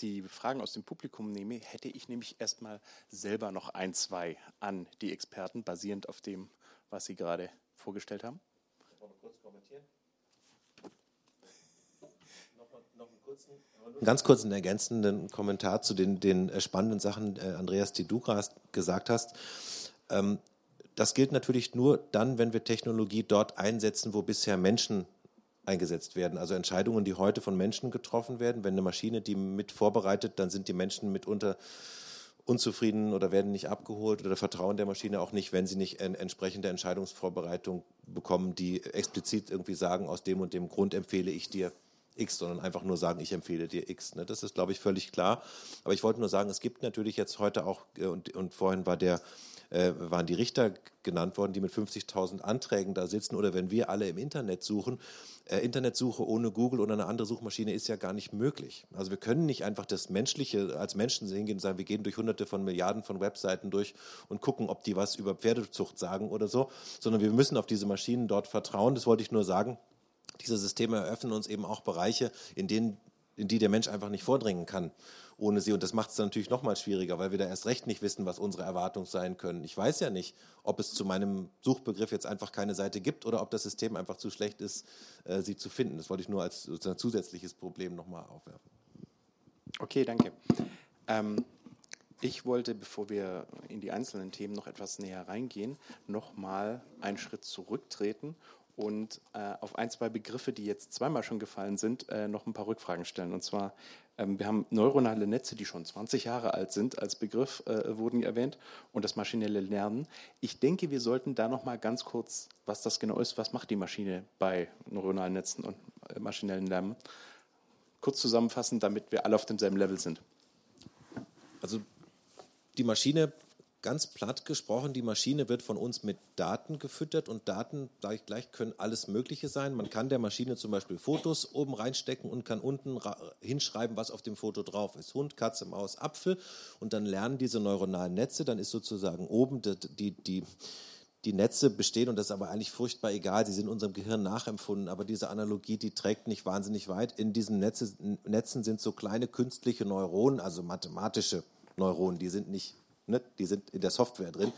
die Fragen aus dem Publikum nehme, hätte ich nämlich erstmal selber noch ein, zwei an die Experten, basierend auf dem, was Sie gerade vorgestellt haben. Kurz kommentieren? Ganz kurz einen ergänzenden Kommentar zu den, den äh, spannenden Sachen, äh, Andreas, die du gerade gesagt hast. Ähm, das gilt natürlich nur dann, wenn wir Technologie dort einsetzen, wo bisher Menschen eingesetzt werden. Also Entscheidungen, die heute von Menschen getroffen werden. Wenn eine Maschine die mit vorbereitet, dann sind die Menschen mitunter unzufrieden oder werden nicht abgeholt oder vertrauen der Maschine auch nicht, wenn sie nicht en entsprechende Entscheidungsvorbereitung bekommen, die explizit irgendwie sagen, aus dem und dem Grund empfehle ich dir X, sondern einfach nur sagen, ich empfehle dir X. Ne? Das ist, glaube ich, völlig klar. Aber ich wollte nur sagen, es gibt natürlich jetzt heute auch, äh, und, und vorhin war der äh, waren die Richter genannt worden, die mit 50.000 Anträgen da sitzen. Oder wenn wir alle im Internet suchen, äh, Internetsuche ohne Google oder eine andere Suchmaschine ist ja gar nicht möglich. Also wir können nicht einfach das Menschliche als Menschen hingehen und sagen, wir gehen durch hunderte von Milliarden von Webseiten durch und gucken, ob die was über Pferdezucht sagen oder so, sondern wir müssen auf diese Maschinen dort vertrauen. Das wollte ich nur sagen. Diese Systeme eröffnen uns eben auch Bereiche, in denen in die der Mensch einfach nicht vordringen kann ohne sie. Und das macht es natürlich noch mal schwieriger, weil wir da erst recht nicht wissen, was unsere Erwartungen sein können. Ich weiß ja nicht, ob es zu meinem Suchbegriff jetzt einfach keine Seite gibt oder ob das System einfach zu schlecht ist, äh, sie zu finden. Das wollte ich nur als sozusagen zusätzliches Problem noch mal aufwerfen. Okay, danke. Ähm, Ich wollte, bevor wir in die einzelnen Themen noch etwas näher reingehen, noch mal einen Schritt zurücktreten und äh, auf ein, zwei Begriffe, die jetzt zweimal schon gefallen sind, äh, noch ein paar Rückfragen stellen. Und zwar, ähm, wir haben neuronale Netze, die schon 20 Jahre alt sind, als Begriff äh, wurden erwähnt, und das maschinelle Lernen. Ich denke, wir sollten da noch mal ganz kurz, was das genau ist, was macht die Maschine bei neuronalen Netzen und äh, maschinellen Lernen, kurz zusammenfassen, damit wir alle auf demselben Level sind. Also die Maschine ganz platt gesprochen, die Maschine wird von uns mit Daten gefüttert und Daten, sage ich gleich, können alles Mögliche sein. Man kann der Maschine zum Beispiel Fotos oben reinstecken und kann unten hinschreiben, was auf dem Foto drauf ist. Hund, Katze, Maus, Apfel und dann lernen diese neuronalen Netze, dann ist sozusagen oben die, die, die die Netze bestehen und das ist aber eigentlich furchtbar egal. Sie sind unserem Gehirn nachempfunden, aber diese Analogie, die trägt nicht wahnsinnig weit. In diesen Netze, Netzen sind so kleine künstliche Neuronen, also mathematische Neuronen, die sind nicht Ne? Die sind in der Software drin.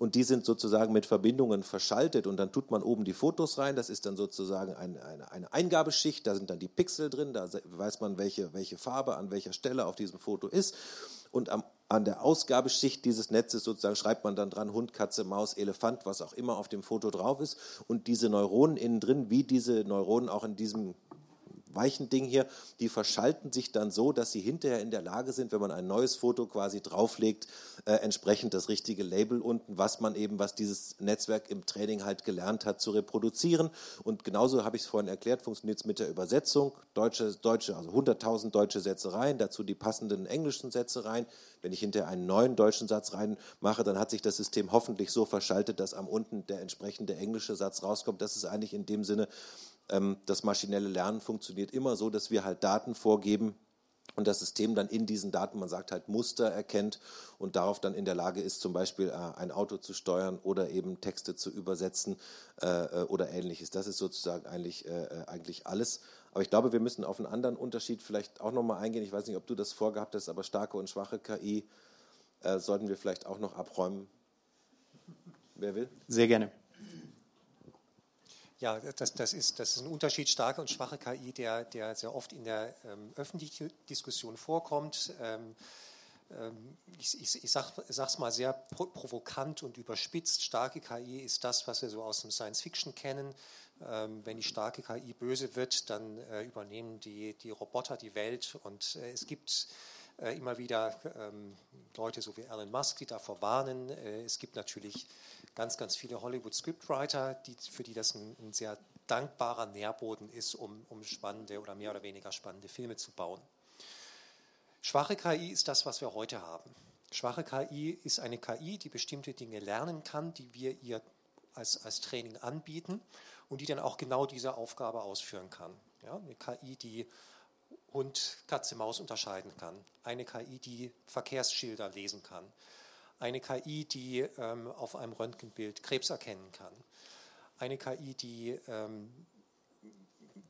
Und die sind sozusagen mit Verbindungen verschaltet und dann tut man oben die Fotos rein. Das ist dann sozusagen ein, eine, eine, Eingabeschicht. Da sind dann die Pixel drin. Da weiß man, welche, welche Farbe an welcher Stelle auf diesem Foto ist. Und am, an der Ausgabeschicht dieses Netzes sozusagen schreibt man dann dran Hund, Katze, Maus, Elefant, was auch immer auf dem Foto drauf ist. Und diese Neuronen innen drin, wie diese Neuronen auch in diesem weichen Ding hier, die verschalten sich dann so, dass sie hinterher in der Lage sind, wenn man ein neues Foto quasi drauflegt, äh, entsprechend das richtige Label unten, was man eben, was dieses Netzwerk im Training halt gelernt hat, zu reproduzieren. Und genauso habe ich es vorhin erklärt, funktioniert es mit der Übersetzung. Deutsche, deutsche also 100.000 deutsche Sätze rein, dazu die passenden englischen Sätze rein. Wenn ich hinterher einen neuen deutschen Satz reinmache, dann hat sich das System hoffentlich so verschaltet, dass am unten der entsprechende englische Satz rauskommt. Das ist eigentlich in dem Sinne das maschinelle Lernen funktioniert immer so, dass wir halt Daten vorgeben und das System dann in diesen Daten, man sagt halt Muster erkennt und darauf dann in der Lage ist, zum Beispiel äh, ein Auto zu steuern oder eben Texte zu übersetzen äh, äh, oder ähnliches. Das ist sozusagen eigentlich, eigentlich alles. Aber ich glaube, wir müssen auf einen anderen Unterschied vielleicht auch nochmal eingehen. Ich weiß nicht, ob du das vorgehabt hast, aber starke und schwache KI sollten wir vielleicht auch noch abräumen. Wer will? Sehr gerne. Ja, das, das, ist, das ist ein Unterschied, starke und schwache KI, der, der sehr oft in der ähm, öffentlichen Diskussion vorkommt. Ähm, ähm, ich ich, ich sage es mal sehr provokant und überspitzt. Starke KI ist das, was wir so aus dem Science Fiction kennen. Ähm, wenn die starke KI böse wird, dann äh, übernehmen die, die Roboter die Welt. Und äh, es gibt immer wieder ähm, Leute so wie Elon Musk, die davor warnen. Äh, es gibt natürlich ganz, ganz viele Hollywood-Scriptwriter, die, für die das ein, ein sehr dankbarer Nährboden ist, um, um spannende oder mehr oder weniger spannende Filme zu bauen. Schwache KI ist das, was wir heute haben. Schwache KI ist eine KI, die bestimmte Dinge lernen kann, die wir ihr als, als Training anbieten und die dann auch genau diese Aufgabe ausführen kann. Ja, eine KI, die Hund, Katze, Maus unterscheiden kann. Eine KI, die Verkehrsschilder lesen kann eine KI, die ähm, auf einem Röntgenbild Krebs erkennen kann, eine KI, die ähm,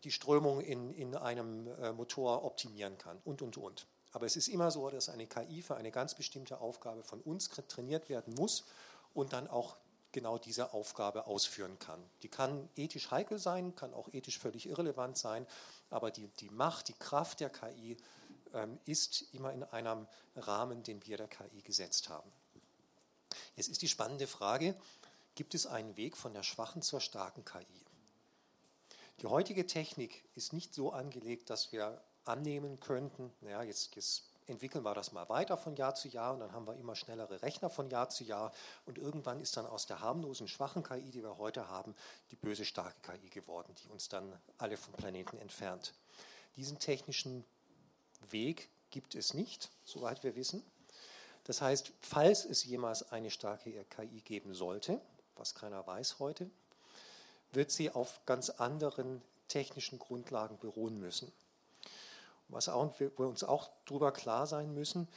die Strömung in, in einem äh, Motor optimieren kann und, und, und. Aber es ist immer so, dass eine KI für eine ganz bestimmte Aufgabe von uns trainiert werden muss und dann auch genau diese Aufgabe ausführen kann. Die kann ethisch heikel sein, kann auch ethisch völlig irrelevant sein, aber die, die Macht, die Kraft der KI ähm, ist immer in einem Rahmen, den wir der KI gesetzt haben. Jetzt ist die spannende Frage, gibt es einen Weg von der schwachen zur starken KI? Die heutige Technik ist nicht so angelegt, dass wir annehmen könnten, naja, jetzt, jetzt entwickeln wir das mal weiter von Jahr zu Jahr und dann haben wir immer schnellere Rechner von Jahr zu Jahr und irgendwann ist dann aus der harmlosen, schwachen KI, die wir heute haben, die böse, starke KI geworden, die uns dann alle vom Planeten entfernt. Diesen technischen Weg gibt es nicht, soweit wir wissen. Das heißt, falls es jemals eine starke KI geben sollte, was keiner weiß heute, wird sie auf ganz anderen technischen Grundlagen beruhen müssen. Was auch, wir uns auch darüber klar sein müssen,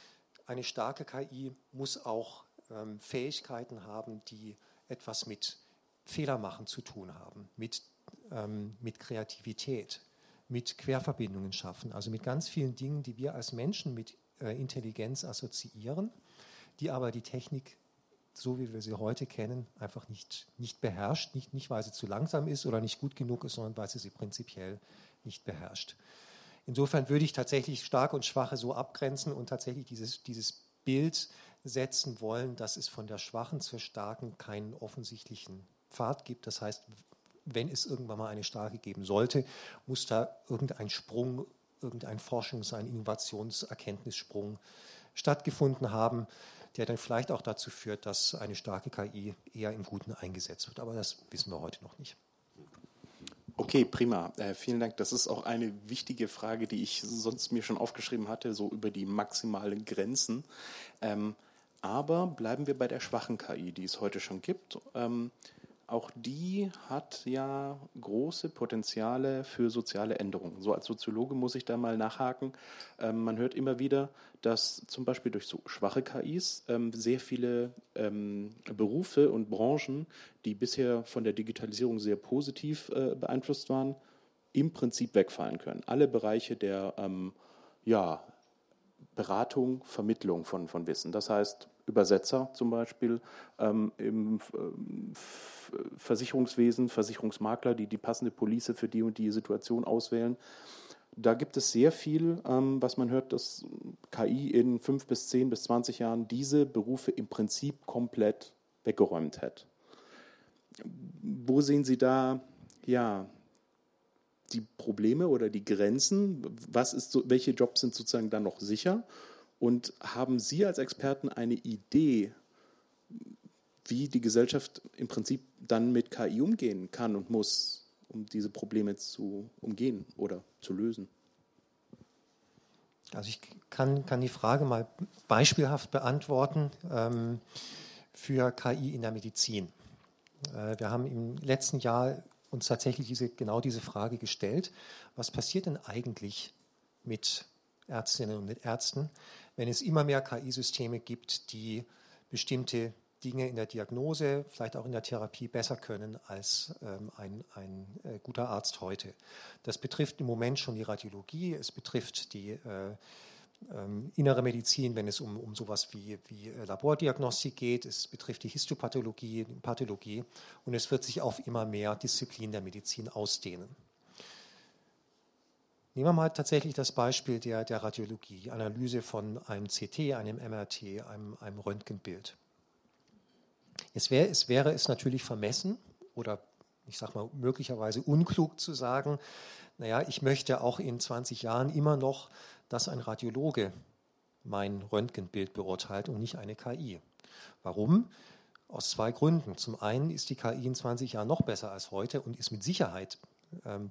eine starke KI muss auch ähm, Fähigkeiten haben, die etwas mit Fehlermachen zu tun haben, mit, ähm, mit Kreativität, mit Querverbindungen schaffen, also mit ganz vielen Dingen, die wir als Menschen mit äh, Intelligenz assoziieren, die aber die Technik, so wie wir sie heute kennen, einfach nicht, nicht beherrscht. Nicht, nicht, weil sie zu langsam ist oder nicht gut genug ist, sondern weil sie sie prinzipiell nicht beherrscht. Insofern würde ich tatsächlich starke und schwache so abgrenzen und tatsächlich dieses, dieses Bild setzen wollen, dass es von der schwachen zur starken keinen offensichtlichen Pfad gibt. Das heißt, wenn es irgendwann mal eine starke geben sollte, muss da irgendein Sprung, irgendein Forschungs-, ein Innovationserkenntnissprung stattgefunden haben, der dann vielleicht auch dazu führt, dass eine starke KI eher im Guten eingesetzt wird. Aber das wissen wir heute noch nicht. Okay, prima. Äh, vielen Dank. Das ist auch eine wichtige Frage, die ich sonst mir schon aufgeschrieben hatte, so über die maximalen Grenzen. Ähm, aber bleiben wir bei der schwachen KI, die es heute schon gibt. Ähm, auch die hat ja große Potenziale für soziale Änderungen. So als Soziologe muss ich da mal nachhaken. Ähm, man hört immer wieder, dass zum Beispiel durch so schwache KIs ähm, sehr viele ähm, Berufe und Branchen, die bisher von der Digitalisierung sehr positiv äh, beeinflusst waren, im Prinzip wegfallen können. Alle Bereiche der ähm, ja, Beratung, Vermittlung von, von Wissen. Das heißt, Übersetzer zum Beispiel, ähm, im äh, Versicherungswesen, Versicherungsmakler, die die passende Police für die und die Situation auswählen. Da gibt es sehr viel, ähm, was man hört, dass KI in fünf bis zehn bis zwanzig Jahren diese Berufe im Prinzip komplett weggeräumt hat. Wo sehen Sie da ja, die Probleme oder die Grenzen? Was ist so, welche Jobs sind sozusagen dann noch sicher? Und haben Sie als Experten eine Idee, wie die Gesellschaft im Prinzip dann mit KI umgehen kann und muss, um diese Probleme zu umgehen oder zu lösen? Also ich kann, kann die Frage mal beispielhaft beantworten ähm, für KI in der Medizin. Äh, wir haben im letzten Jahr uns tatsächlich diese, genau diese Frage gestellt, was passiert denn eigentlich mit Ärztinnen und mit Ärzten, wenn es immer mehr KI-Systeme gibt, die bestimmte Dinge in der Diagnose, vielleicht auch in der Therapie besser können als ähm, ein, ein äh, guter Arzt heute. Das betrifft im Moment schon die Radiologie, es betrifft die äh, ähm, innere Medizin, wenn es um, um sowas wie, wie äh, Labordiagnostik geht, es betrifft die Histopathologie, Pathologie und es wird sich auf immer mehr Disziplinen der Medizin ausdehnen. Nehmen wir mal tatsächlich das Beispiel der, der Radiologie, Analyse von einem CT, einem MRT, einem, einem Röntgenbild. Es, wär, es wäre es natürlich vermessen oder ich sage mal möglicherweise unklug zu sagen, naja, ich möchte auch in 20 Jahren immer noch, dass ein Radiologe mein Röntgenbild beurteilt und nicht eine KI. Warum? Aus zwei Gründen. Zum einen ist die KI in 20 Jahren noch besser als heute und ist mit Sicherheit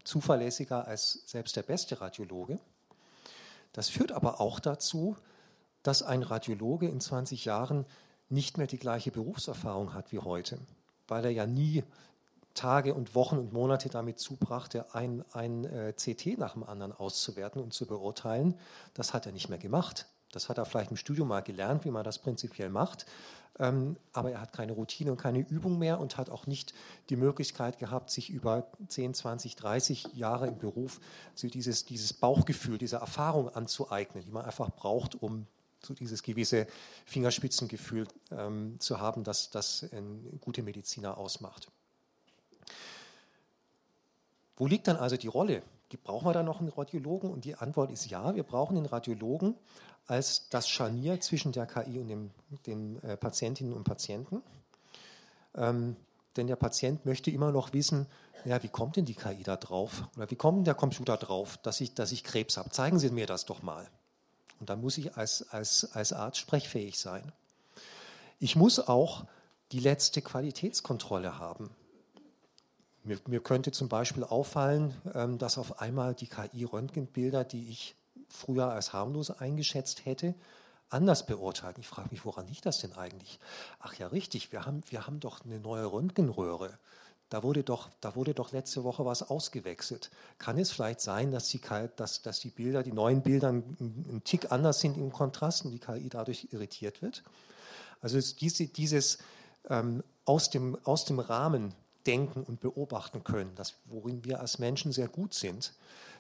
zuverlässiger als selbst der beste Radiologe. Das führt aber auch dazu, dass ein Radiologe in 20 Jahren nicht mehr die gleiche Berufserfahrung hat wie heute, weil er ja nie Tage und Wochen und Monate damit zubrachte, ein, ein äh, CT nach dem anderen auszuwerten und zu beurteilen. Das hat er nicht mehr gemacht. Das hat er vielleicht im Studium mal gelernt, wie man das prinzipiell macht. Ähm, aber er hat keine Routine und keine Übung mehr und hat auch nicht die Möglichkeit gehabt, sich über 10, 20, 30 Jahre im Beruf so dieses, dieses Bauchgefühl, diese Erfahrung anzueignen, die man einfach braucht, um so dieses gewisse Fingerspitzengefühl ähm, zu haben, das, das ein guter Mediziner ausmacht. Wo liegt dann also die Rolle? Brauchen wir da noch einen Radiologen? Und die Antwort ist ja, wir brauchen einen Radiologen, als das Scharnier zwischen der KI und dem, den äh, Patientinnen und Patienten. Ähm, denn der Patient möchte immer noch wissen, ja, wie kommt denn die KI da drauf? Oder wie kommt der Computer drauf, dass ich, dass ich Krebs habe? Zeigen Sie mir das doch mal. Und da muss ich als, als, als Arzt sprechfähig sein. Ich muss auch die letzte Qualitätskontrolle haben. Mir, mir könnte zum Beispiel auffallen, ähm, dass auf einmal die KI-Röntgenbilder, die ich früher als harmlos eingeschätzt hätte, anders beurteilt. Ich frage mich, woran liegt das denn eigentlich? Ach ja, richtig, wir haben, wir haben doch eine neue Röntgenröhre. Da wurde, doch, da wurde doch letzte Woche was ausgewechselt. Kann es vielleicht sein, dass die, dass, dass die Bilder, die neuen Bilder einen, Tick anders sind im Kontrast und die KI dadurch irritiert wird? Also diese, dieses ähm, aus, dem, aus dem Rahmen denken und beobachten können, das, worin wir als Menschen sehr gut sind,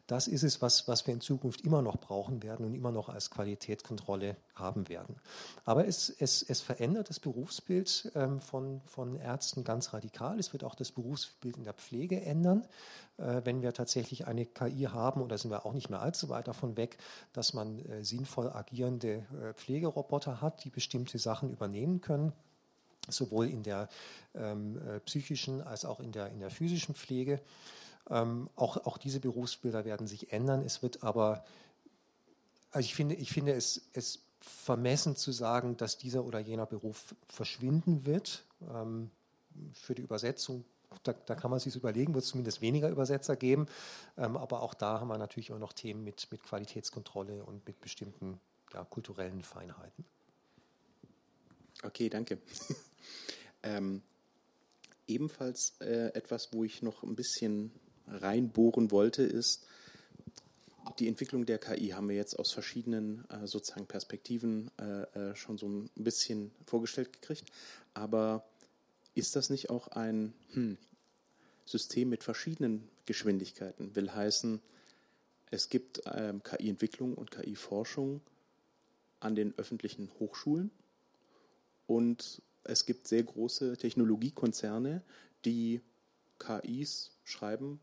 das ist es, was, was wir in Zukunft immer noch brauchen werden und immer noch als Qualitätskontrolle haben werden. Aber es, es, es verändert das Berufsbild ähm, von, von Ärzten ganz radikal. Es wird auch das Berufsbild in der Pflege ändern, äh, wenn wir tatsächlich eine KI haben, und da sind wir auch nicht mehr allzu weit davon weg, dass man äh, sinnvoll agierende äh, Pflegeroboter hat, die bestimmte Sachen übernehmen können sowohl in der ähm, äh, psychischen als auch in der, in der physischen Pflege. Ähm, auch, auch diese Berufsbilder werden sich ändern. Es wird aber, also ich finde, ich finde es, es vermessen zu sagen, dass dieser oder jener Beruf verschwinden wird. Ähm, für die Übersetzung, da, da, kann man sich überlegen, wird es zumindest weniger Übersetzer geben. Ähm, aber auch da haben wir natürlich immer noch Themen mit, mit Qualitätskontrolle und mit bestimmten ja, kulturellen Feinheiten. Okay, danke. ähm, ebenfalls äh, etwas, wo ich noch ein bisschen reinbohren wollte, ist, die Entwicklung der KI haben wir jetzt aus verschiedenen äh, sozusagen Perspektiven äh, äh, schon so ein bisschen vorgestellt gekriegt. Aber ist das nicht auch ein hm, System mit verschiedenen Geschwindigkeiten? Will heißen, es gibt ähm, KI-Entwicklung und KI-Forschung an den öffentlichen Hochschulen und es gibt sehr große Technologiekonzerne, die KIs schreiben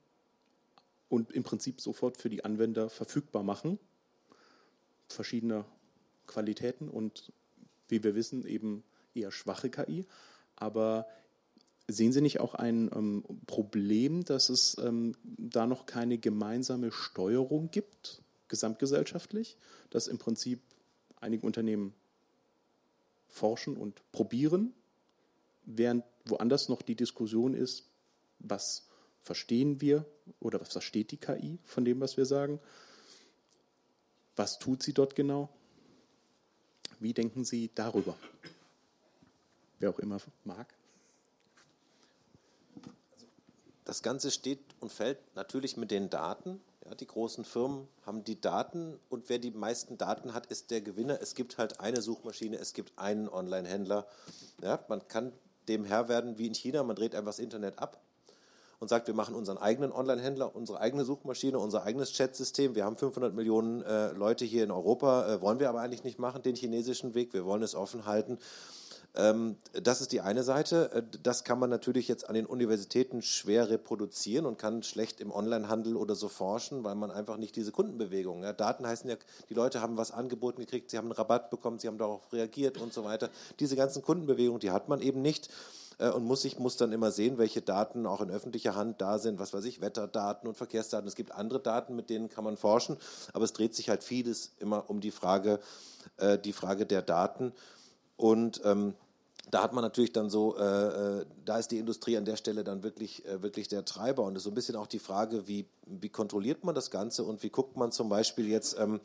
und im Prinzip sofort für die Anwender verfügbar machen. Verschiedene Qualitäten und wie wir wissen eben eher schwache KI. Aber sehen Sie nicht auch ein ähm, Problem, dass es ähm, da noch keine gemeinsame Steuerung gibt, gesamtgesellschaftlich, dass im Prinzip einige Unternehmen forschen und probieren, während woanders noch die Diskussion ist, was verstehen wir oder was versteht die KI von dem, was wir sagen? Was tut sie dort genau? Wie denken Sie darüber? Wer auch immer mag. Das Ganze steht und fällt natürlich mit den Daten. Die großen Firmen haben die Daten und wer die meisten Daten hat, ist der Gewinner. Es gibt halt eine Suchmaschine, es gibt einen Online-Händler. Ja, man kann dem Herr werden wie in China, man dreht einfach das Internet ab und sagt, wir machen unseren eigenen Online-Händler, unsere eigene Suchmaschine, unser eigenes Chatsystem. Wir haben 500 Millionen äh, Leute hier in Europa, äh, wollen wir aber eigentlich nicht machen, den chinesischen Weg. Wir wollen es offen halten. Ähm, das ist die eine Seite. Äh, das kann man natürlich jetzt an den Universitäten schwer reproduzieren und kann schlecht im Onlinehandel oder so forschen, weil man einfach nicht diese Kundenbewegung. Ja, Daten heißen ja, die Leute haben was angeboten gekriegt, sie haben einen Rabatt bekommen, sie haben darauf reagiert und so weiter. Diese ganzen Kundenbewegungen, die hat man eben nicht. Äh, und muss, ich muss dann immer sehen, welche Daten auch in öffentlicher Hand da sind, was weiß ich, Wetterdaten und Verkehrsdaten. Es gibt andere Daten, mit denen kann man forschen, aber es dreht sich halt vieles immer um die Frage, äh, die Frage der Daten. Und ähm, da hat man natürlich dann so, äh, äh, da ist die Industrie an der Stelle dann wirklich, äh, wirklich der Treiber. Und es ist so ein bisschen auch die Frage, wie, wie kontrolliert man das Ganze und wie guckt man zum Beispiel jetzt, ähm,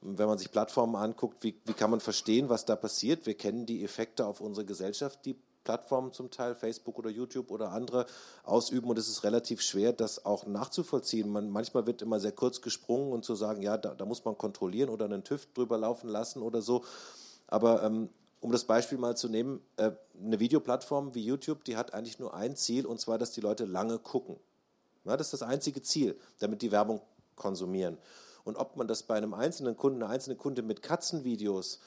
wenn man sich Plattformen anguckt, wie, wie kann man verstehen, was da passiert? Wir kennen die Effekte auf unsere Gesellschaft, die Plattformen zum Teil, Facebook oder YouTube oder andere ausüben und es ist relativ schwer, das auch nachzuvollziehen. Man, manchmal wird immer sehr kurz gesprungen und zu sagen, ja, da, da muss man kontrollieren oder einen TÜV drüber laufen lassen oder so. Aber ähm, um das Beispiel mal zu nehmen, äh, eine Videoplattform wie YouTube, die hat eigentlich nur ein Ziel und zwar, dass die Leute lange gucken. Das ist das einzige Ziel, damit die Werbung konsumieren. Und ob man das bei einem einzelnen Kunden, einer einzelnen Kunde mit Katzenvideos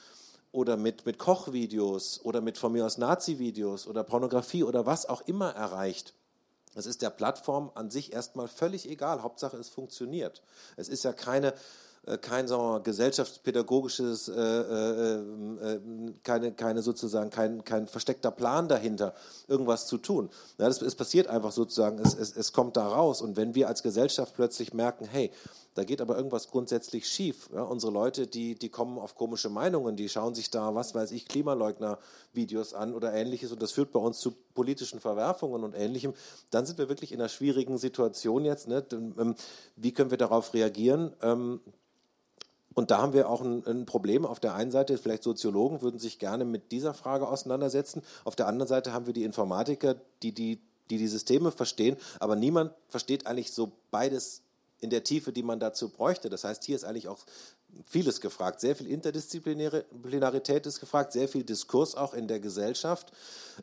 oder mit, mit Kochvideos oder mit von mir aus Nazi-Videos oder Pornografie oder was auch immer erreicht. Das ist der Plattform an sich erstmal völlig egal. Hauptsache, es funktioniert. Es ist ja keine, kein sagen gesellschaftspädagogisches, äh, äh, äh, keine, keine sozusagen, kein, kein versteckter Plan dahinter, irgendwas zu tun. Ja, das, es passiert einfach sozusagen, es, es, es kommt da raus. Und wenn wir als Gesellschaft plötzlich merken, hey, da geht aber irgendwas grundsätzlich schief. Ja, unsere Leute, die, die kommen auf komische Meinungen, die schauen sich da, was weiß ich, Klimaleugner-Videos an oder ähnliches und das führt bei uns zu politischen Verwerfungen und ähnlichem. Dann sind wir wirklich in einer schwierigen Situation jetzt. Ne? Ähm, wie können wir darauf reagieren? Und da haben wir auch ein, ein, Problem. Auf der einen Seite, vielleicht Soziologen würden sich gerne mit dieser Frage auseinandersetzen. Auf der anderen Seite haben wir die Informatiker, die die, die, die Systeme verstehen. Aber niemand versteht eigentlich so beides in der Tiefe, die man dazu bräuchte. Das heißt, hier ist eigentlich auch vieles gefragt. Sehr viel Interdisziplinarität ist gefragt, sehr viel Diskurs auch in der Gesellschaft,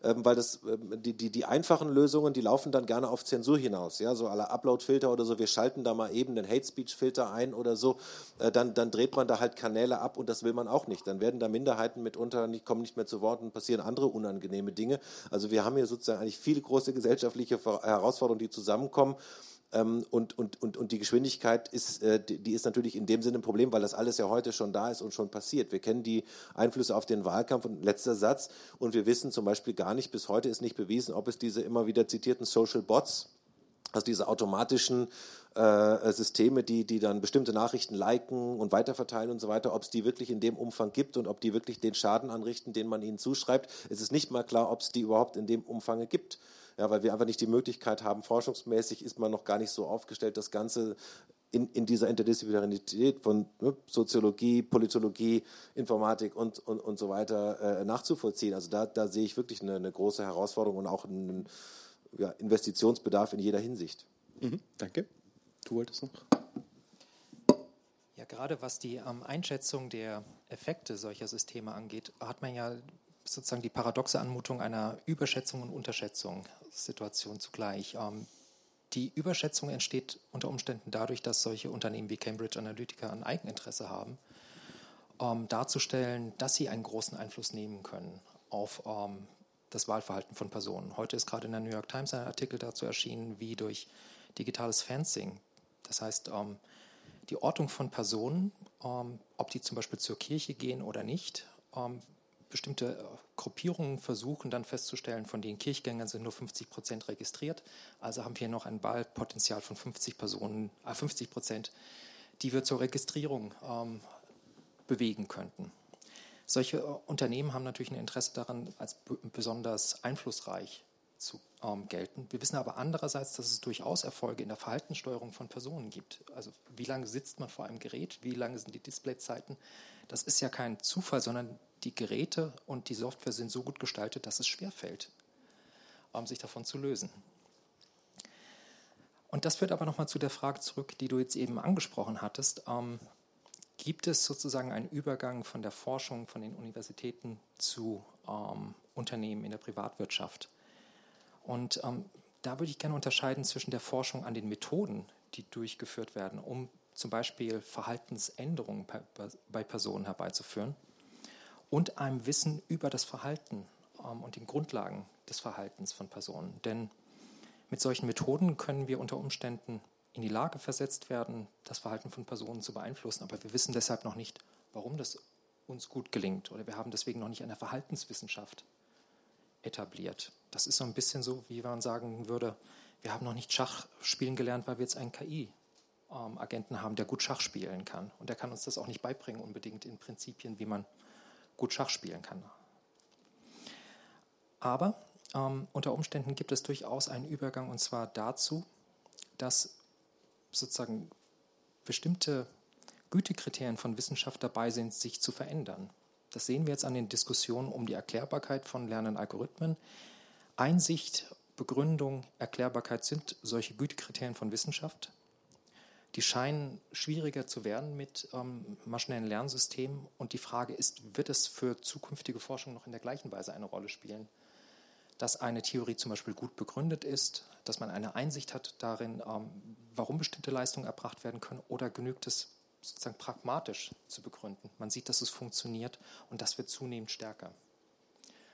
ähm, weil das, ähm, die, die, die einfachen Lösungen, die laufen dann gerne auf Zensur hinaus. Ja, so aller Upload-Filter oder so, wir schalten da mal eben den Hate-Speech-Filter ein oder so, äh, dann, dann dreht man da halt Kanäle ab und das will man auch nicht. Dann werden da Minderheiten mitunter nicht, kommen nicht mehr zu Wort und passieren andere unangenehme Dinge. Also wir haben hier sozusagen eigentlich viele große gesellschaftliche Herausforderungen, die zusammenkommen. Ähm, und, und, und, und die Geschwindigkeit ist, äh, die ist natürlich in dem Sinne ein Problem, weil das alles ja heute schon da ist und schon passiert. Wir kennen die Einflüsse auf den Wahlkampf und letzter Satz und wir wissen zum Beispiel gar nicht, bis heute ist nicht bewiesen, ob es diese immer wieder zitierten Social Bots, also diese automatischen äh, Systeme, die, die dann bestimmte Nachrichten liken und weiterverteilen und so weiter, ob es die wirklich in dem Umfang gibt und ob die wirklich den Schaden anrichten, den man ihnen zuschreibt. Es ist nicht mal klar, ob es die überhaupt in dem Umfang gibt ja, weil wir einfach nicht die Möglichkeit haben, forschungsmäßig ist man noch gar nicht so aufgestellt, das Ganze in, in dieser Interdisziplinarität von ne, Soziologie, Politologie, Informatik und, und, und so weiter äh, nachzuvollziehen. Also da, da sehe ich wirklich eine, eine große Herausforderung und auch einen ja, Investitionsbedarf in jeder Hinsicht. Mhm, danke. Du wolltest noch? Ja, gerade was die ähm, Einschätzung der Effekte solcher Systeme angeht, hat man ja sozusagen die paradoxe Anmutung einer Überschätzung und Unterschätzung Situation zugleich. Ähm, die Überschätzung entsteht unter Umständen dadurch, dass solche Unternehmen wie Cambridge Analytica ein Eigeninteresse haben, ähm, darzustellen, dass sie einen großen Einfluss nehmen können auf ähm, das Wahlverhalten von Personen. Heute ist gerade in der New York Times ein Artikel dazu erschienen, wie durch digitales Fencing, das heißt die Ortung von Personen, ob die zum Beispiel zur Kirche gehen oder nicht, bestimmte äh, Gruppierungen versuchen dann festzustellen, von den Kirchgängern sind nur 50 Prozent registriert. Also haben wir noch ein Wahlpotenzial von 50 Personen, äh 50 Prozent, die wir zur Registrierung ähm, bewegen könnten. Solche äh, Unternehmen haben natürlich ein Interesse daran, als besonders einflussreich zu ähm, gelten. Wir wissen aber andererseits, dass es durchaus Erfolge in der Verhaltenssteuerung von Personen gibt. Also wie lange sitzt man vor einem Gerät, wie lange sind die Displayzeiten. Das ist ja kein Zufall, sondern die Geräte und die Software sind so gut gestaltet, dass es schwerfällt, um sich davon zu lösen. Und das führt aber nochmal zu der Frage zurück, die du jetzt eben angesprochen hattest. Ähm, gibt es sozusagen einen Übergang von der Forschung von den Universitäten zu ähm, Unternehmen in der Privatwirtschaft? Und ähm, da würde ich gerne unterscheiden zwischen der Forschung an den Methoden, die durchgeführt werden, um zum Beispiel Verhaltensänderungen bei Personen herbeizuführen und einem Wissen über das Verhalten ähm, und den Grundlagen des Verhaltens von Personen. Denn mit solchen Methoden können wir unter Umständen in die Lage versetzt werden, das Verhalten von Personen zu beeinflussen, aber wir wissen deshalb noch nicht, warum das uns gut gelingt oder wir haben deswegen noch nicht eine Verhaltenswissenschaft etabliert. Das ist so ein bisschen so, wie man sagen würde, wir haben noch nicht Schach spielen gelernt, weil wir jetzt einen KI-Agenten ähm, haben, der gut Schach spielen kann. Und der kann uns das auch nicht beibringen unbedingt in Prinzipien, wie man gut Schach spielen kann. Aber ähm, unter Umständen gibt es durchaus einen Übergang und zwar dazu, dass sozusagen bestimmte Gütekriterien von Wissenschaft dabei sind, sich zu verändern. Das sehen wir jetzt an den Diskussionen um die Erklärbarkeit von lernenden Algorithmen. Einsicht, Begründung, Erklärbarkeit sind solche Gütekriterien von Wissenschaft die scheinen schwieriger zu werden mit ähm, maschinellen Lernsystemen. Und die Frage ist, wird es für zukünftige Forschung noch in der gleichen Weise eine Rolle spielen? Dass eine Theorie zum Beispiel gut begründet ist, dass man eine Einsicht hat darin, ähm, warum bestimmte Leistungen erbracht werden können, oder genügt es sozusagen pragmatisch zu begründen? Man sieht, dass es funktioniert und das wird zunehmend stärker.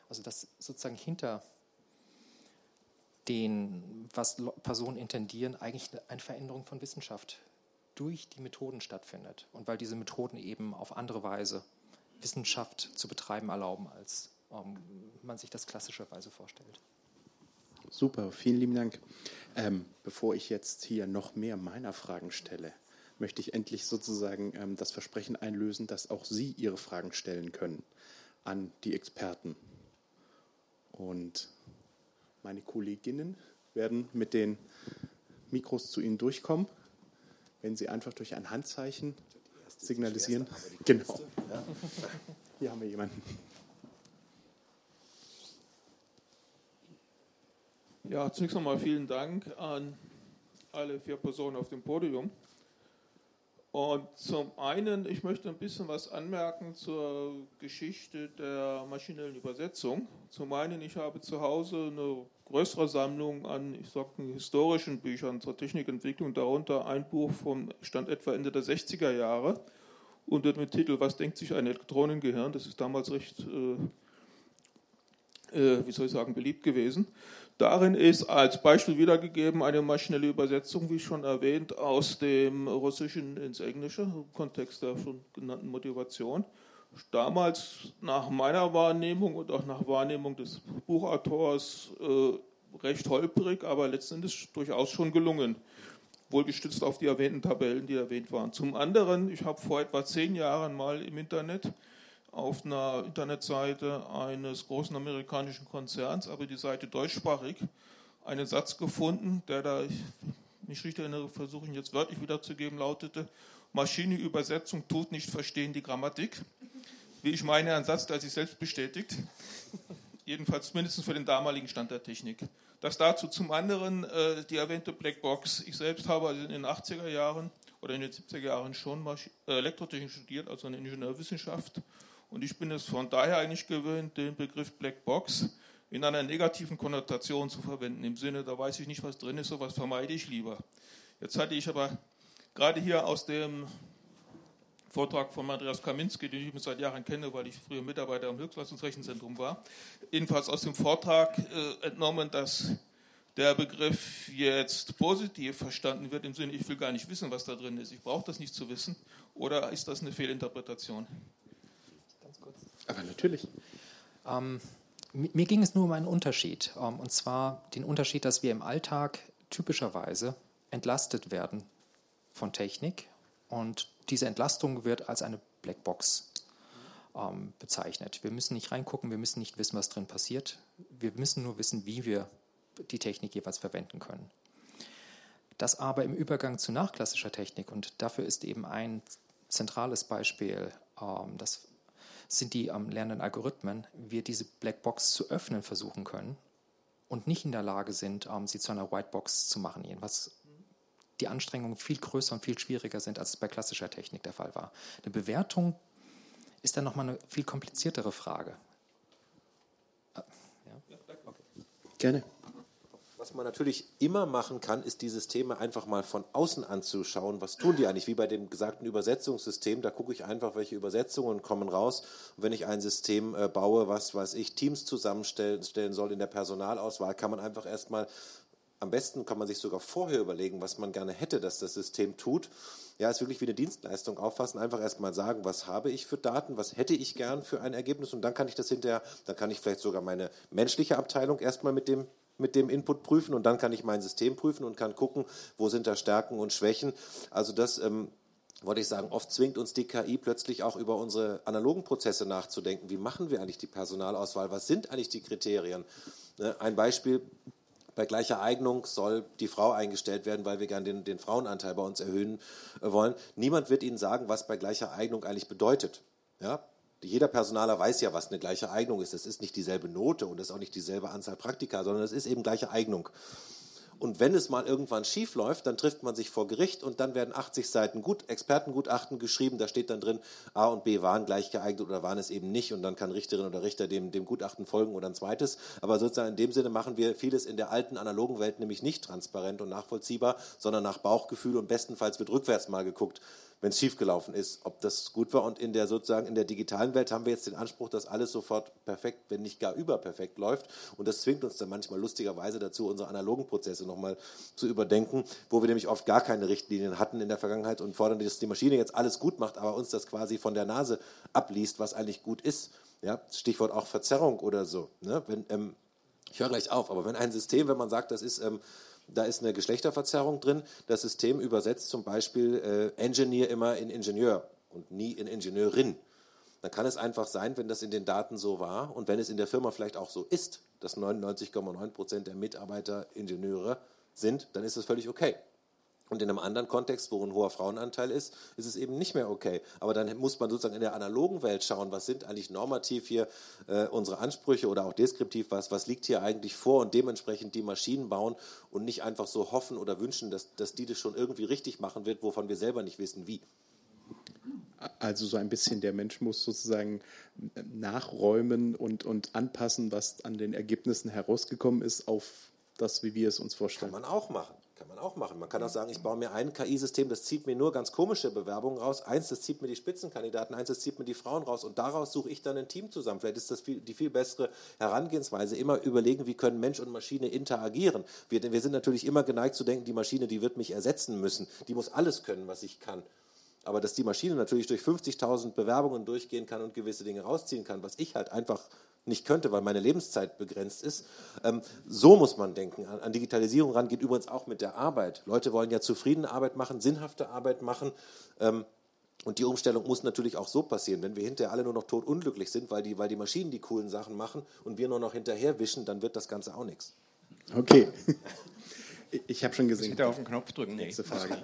Also dass sozusagen hinter den, was Personen intendieren, eigentlich eine Veränderung von Wissenschaft durch die Methoden stattfindet und weil diese Methoden eben auf andere Weise Wissenschaft zu betreiben erlauben, als ähm, man sich das klassischerweise vorstellt. Super, vielen lieben Dank. Ähm, bevor ich jetzt hier noch mehr meiner Fragen stelle, möchte ich endlich sozusagen ähm, das Versprechen einlösen, dass auch Sie Ihre Fragen stellen können an die Experten. Und meine Kolleginnen werden mit den Mikros zu Ihnen durchkommen wenn Sie einfach durch ein Handzeichen signalisieren. Genau. Hier haben wir jemanden. Ja, zunächst einmal vielen Dank an alle vier Personen auf dem Podium. Und zum einen, ich möchte ein bisschen was anmerken zur Geschichte der maschinellen Übersetzung. Zum einen, ich habe zu Hause eine größere Sammlung an, ich sag, historischen Büchern zur Technikentwicklung, darunter ein Buch vom Stand etwa Ende der 60er Jahre unter dem Titel Was denkt sich ein Elektronengehirn? Das ist damals recht, äh, äh, wie soll ich sagen, beliebt gewesen. Darin ist als Beispiel wiedergegeben eine maschinelle Übersetzung, wie schon erwähnt, aus dem Russischen ins Englische, im Kontext der schon genannten Motivation. Damals nach meiner Wahrnehmung und auch nach Wahrnehmung des Buchautors äh, recht holprig, aber letztendlich durchaus schon gelungen, wohl gestützt auf die erwähnten Tabellen, die erwähnt waren. Zum anderen, ich habe vor etwa zehn Jahren mal im Internet auf einer Internetseite eines großen amerikanischen Konzerns, aber die Seite deutschsprachig, einen Satz gefunden, der da, ich mich richtig erinnere, versuche ihn jetzt wörtlich wiederzugeben, lautete, Maschinenübersetzung tut nicht verstehen die Grammatik. Wie ich meine, ein Satz, der sich selbst bestätigt. Jedenfalls mindestens für den damaligen Stand der Technik. Das dazu zum anderen äh, die erwähnte Blackbox. Ich selbst habe also in den 80er Jahren oder in den 70er Jahren schon Masch äh, Elektrotechnik studiert, also eine Ingenieurwissenschaft und ich bin es von daher eigentlich gewöhnt, den Begriff Black Box in einer negativen Konnotation zu verwenden. Im Sinne, da weiß ich nicht, was drin ist, sowas vermeide ich lieber. Jetzt hatte ich aber gerade hier aus dem Vortrag von Andreas Kaminski, den ich seit Jahren kenne, weil ich früher Mitarbeiter im Höchstleistungsrechenzentrum war, jedenfalls aus dem Vortrag äh, entnommen, dass der Begriff jetzt positiv verstanden wird, im Sinne, ich will gar nicht wissen, was da drin ist, ich brauche das nicht zu wissen, oder ist das eine Fehlinterpretation? Aber natürlich. Ähm, mir ging es nur um einen Unterschied. Ähm, und zwar den Unterschied, dass wir im Alltag typischerweise entlastet werden von Technik. Und diese Entlastung wird als eine Blackbox ähm, bezeichnet. Wir müssen nicht reingucken, wir müssen nicht wissen, was drin passiert. Wir müssen nur wissen, wie wir die Technik jeweils verwenden können. Das aber im Übergang zu nachklassischer Technik, und dafür ist eben ein zentrales Beispiel ähm, das sind die am lernenden Algorithmen, wir diese Blackbox zu öffnen versuchen können und nicht in der Lage sind, ähm, sie zu einer Whitebox zu machen, was die Anstrengungen viel größer und viel schwieriger sind, als es bei klassischer Technik der Fall war. Eine Bewertung ist dann nochmal eine viel kompliziertere Frage. Ja? Okay. Gerne. Was man natürlich immer machen kann, ist dieses Thema einfach mal von außen anzuschauen. Was tun die eigentlich? Wie bei dem gesagten Übersetzungssystem, da gucke ich einfach, welche Übersetzungen kommen raus. Und wenn ich ein System äh, baue, was weiß ich, Teams zusammenstellen soll in der Personalauswahl, kann man einfach erstmal am besten kann man sich sogar vorher überlegen, was man gerne hätte, dass das System tut. Ja, ist wirklich wie eine Dienstleistung auffassen. Einfach erstmal sagen, was habe ich für Daten, was hätte ich gern für ein Ergebnis und dann kann ich das hinterher, dann kann ich vielleicht sogar meine menschliche Abteilung erstmal mit dem mit dem Input prüfen und dann kann ich mein System prüfen und kann gucken, wo sind da Stärken und Schwächen. Also das ähm, wollte ich sagen, oft zwingt uns die KI plötzlich auch über unsere analogen Prozesse nachzudenken. Wie machen wir eigentlich die Personalauswahl? Was sind eigentlich die Kriterien? Ne, ein Beispiel, bei gleicher Eignung soll die Frau eingestellt werden, weil wir gerne den, den Frauenanteil bei uns erhöhen äh, wollen. Niemand wird Ihnen sagen, was bei gleicher Eignung eigentlich bedeutet. Ja, jeder Personaler weiß ja, was eine gleiche Eignung ist. Das ist nicht dieselbe Note und das ist auch nicht dieselbe Anzahl Praktika, sondern es ist eben gleiche Eignung. Und wenn es mal irgendwann schief läuft, dann trifft man sich vor Gericht und dann werden 80 Seiten Gut Expertengutachten geschrieben. Da steht dann drin, A und B waren gleich geeignet oder waren es eben nicht. Und dann kann Richterin oder Richter dem, dem Gutachten folgen oder ein zweites. Aber sozusagen in dem Sinne machen wir vieles in der alten analogen Welt nämlich nicht transparent und nachvollziehbar, sondern nach Bauchgefühl und bestenfalls wird rückwärts mal geguckt wenn es schiefgelaufen ist, ob das gut war. Und in der sozusagen in der digitalen Welt haben wir jetzt den Anspruch, dass alles sofort perfekt, wenn nicht gar überperfekt läuft. Und das zwingt uns dann manchmal lustigerweise dazu, unsere analogen Prozesse nochmal zu überdenken, wo wir nämlich oft gar keine Richtlinien hatten in der Vergangenheit und fordern, dass die Maschine jetzt alles gut macht, aber uns das quasi von der Nase abliest, was eigentlich gut ist. Ja, Stichwort auch Verzerrung oder so. Ne? Wenn, ähm, ich höre gleich auf, aber wenn ein System, wenn man sagt, das ist ähm, da ist eine Geschlechterverzerrung drin. Das System übersetzt zum Beispiel äh, Engineer immer in Ingenieur und nie in Ingenieurin. Dann kann es einfach sein, wenn das in den Daten so war und wenn es in der Firma vielleicht auch so ist, dass 99,9 Prozent der Mitarbeiter Ingenieure sind, dann ist das völlig okay. Und in einem anderen Kontext, wo ein hoher Frauenanteil ist, ist es eben nicht mehr okay. Aber dann muss man sozusagen in der analogen Welt schauen, was sind eigentlich normativ hier äh, unsere Ansprüche oder auch deskriptiv, was, was liegt hier eigentlich vor und dementsprechend die Maschinen bauen und nicht einfach so hoffen oder wünschen, dass, dass die das schon irgendwie richtig machen wird, wovon wir selber nicht wissen, wie. Also so ein bisschen der Mensch muss sozusagen nachräumen und, und anpassen, was an den Ergebnissen herausgekommen ist, auf das, wie wir es uns vorstellen. Kann man auch machen. Auch machen. Man kann auch sagen, ich baue mir ein KI-System, das zieht mir nur ganz komische Bewerbungen raus. Eins, das zieht mir die Spitzenkandidaten, eins, das zieht mir die Frauen raus. Und daraus suche ich dann ein Team zusammen. Vielleicht ist das viel, die viel bessere Herangehensweise. Immer überlegen, wie können Mensch und Maschine interagieren. Wir, wir sind natürlich immer geneigt zu denken, die Maschine, die wird mich ersetzen müssen. Die muss alles können, was ich kann. Aber dass die Maschine natürlich durch 50.000 Bewerbungen durchgehen kann und gewisse Dinge rausziehen kann, was ich halt einfach nicht könnte, weil meine Lebenszeit begrenzt ist. Ähm, so muss man denken. An, an, Digitalisierung ran geht übrigens auch mit der Arbeit. Leute wollen ja zufriedene Arbeit machen, sinnhafte Arbeit machen. Ähm, und die Umstellung muss natürlich auch so passieren. Wenn wir hinterher alle nur noch totunglücklich sind, weil die, weil die Maschinen die coolen Sachen machen und wir nur noch hinterher wischen, dann wird das Ganze auch nichts. Okay. Ich habe schon gesehen. Bitte auf den Knopf drücken. Nächste Frage.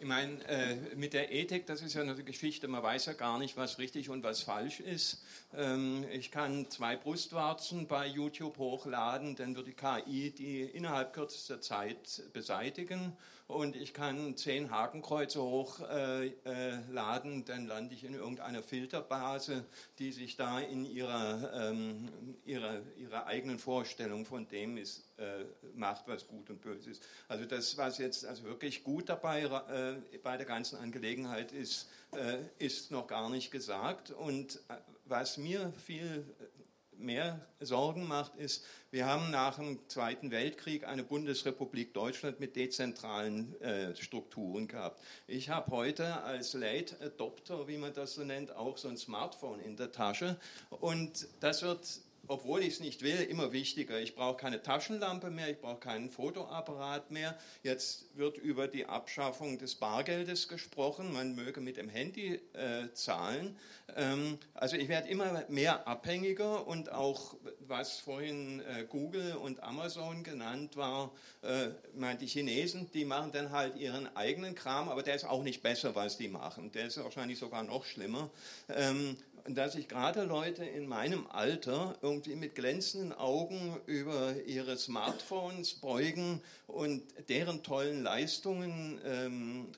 Ich meine, äh, mit der Ethik, das ist ja eine Geschichte, man weiß ja gar nicht, was richtig und was falsch ist. Ähm, ich kann zwei Brustwarzen bei YouTube hochladen, dann wird die KI die innerhalb kürzester Zeit beseitigen und ich kann zehn Hakenkreuze hochladen, äh, äh, dann lande ich in irgendeiner Filterbase, die sich da in ihrer, ähm, ihrer, ihrer eigenen Vorstellung von dem ist, äh, macht, was gut und böse ist. Also das, was jetzt also wirklich gut dabei äh, bei der ganzen Angelegenheit ist, äh, ist noch gar nicht gesagt. Und äh, was mir viel mehr Sorgen macht, ist, wir haben nach dem Zweiten Weltkrieg eine Bundesrepublik Deutschland mit dezentralen äh, Strukturen gehabt. Ich habe heute als Late Adopter, wie man das so nennt, auch so ein Smartphone in der Tasche und das wird obwohl ich es nicht will, immer wichtiger. Ich brauche keine Taschenlampe mehr, ich brauche keinen Fotoapparat mehr. Jetzt wird über die Abschaffung des Bargeldes gesprochen. Man möge mit dem Handy äh, zahlen. Ähm, also ich werde immer mehr abhängiger und auch, was vorhin äh, Google und Amazon genannt war, äh, meine, die Chinesen, die machen dann halt ihren eigenen Kram, aber der ist auch nicht besser, was die machen. Der ist wahrscheinlich sogar noch schlimmer. Ähm, dass sich gerade Leute in meinem Alter irgendwie mit glänzenden Augen über ihre Smartphones beugen und deren tollen Leistungen ähm,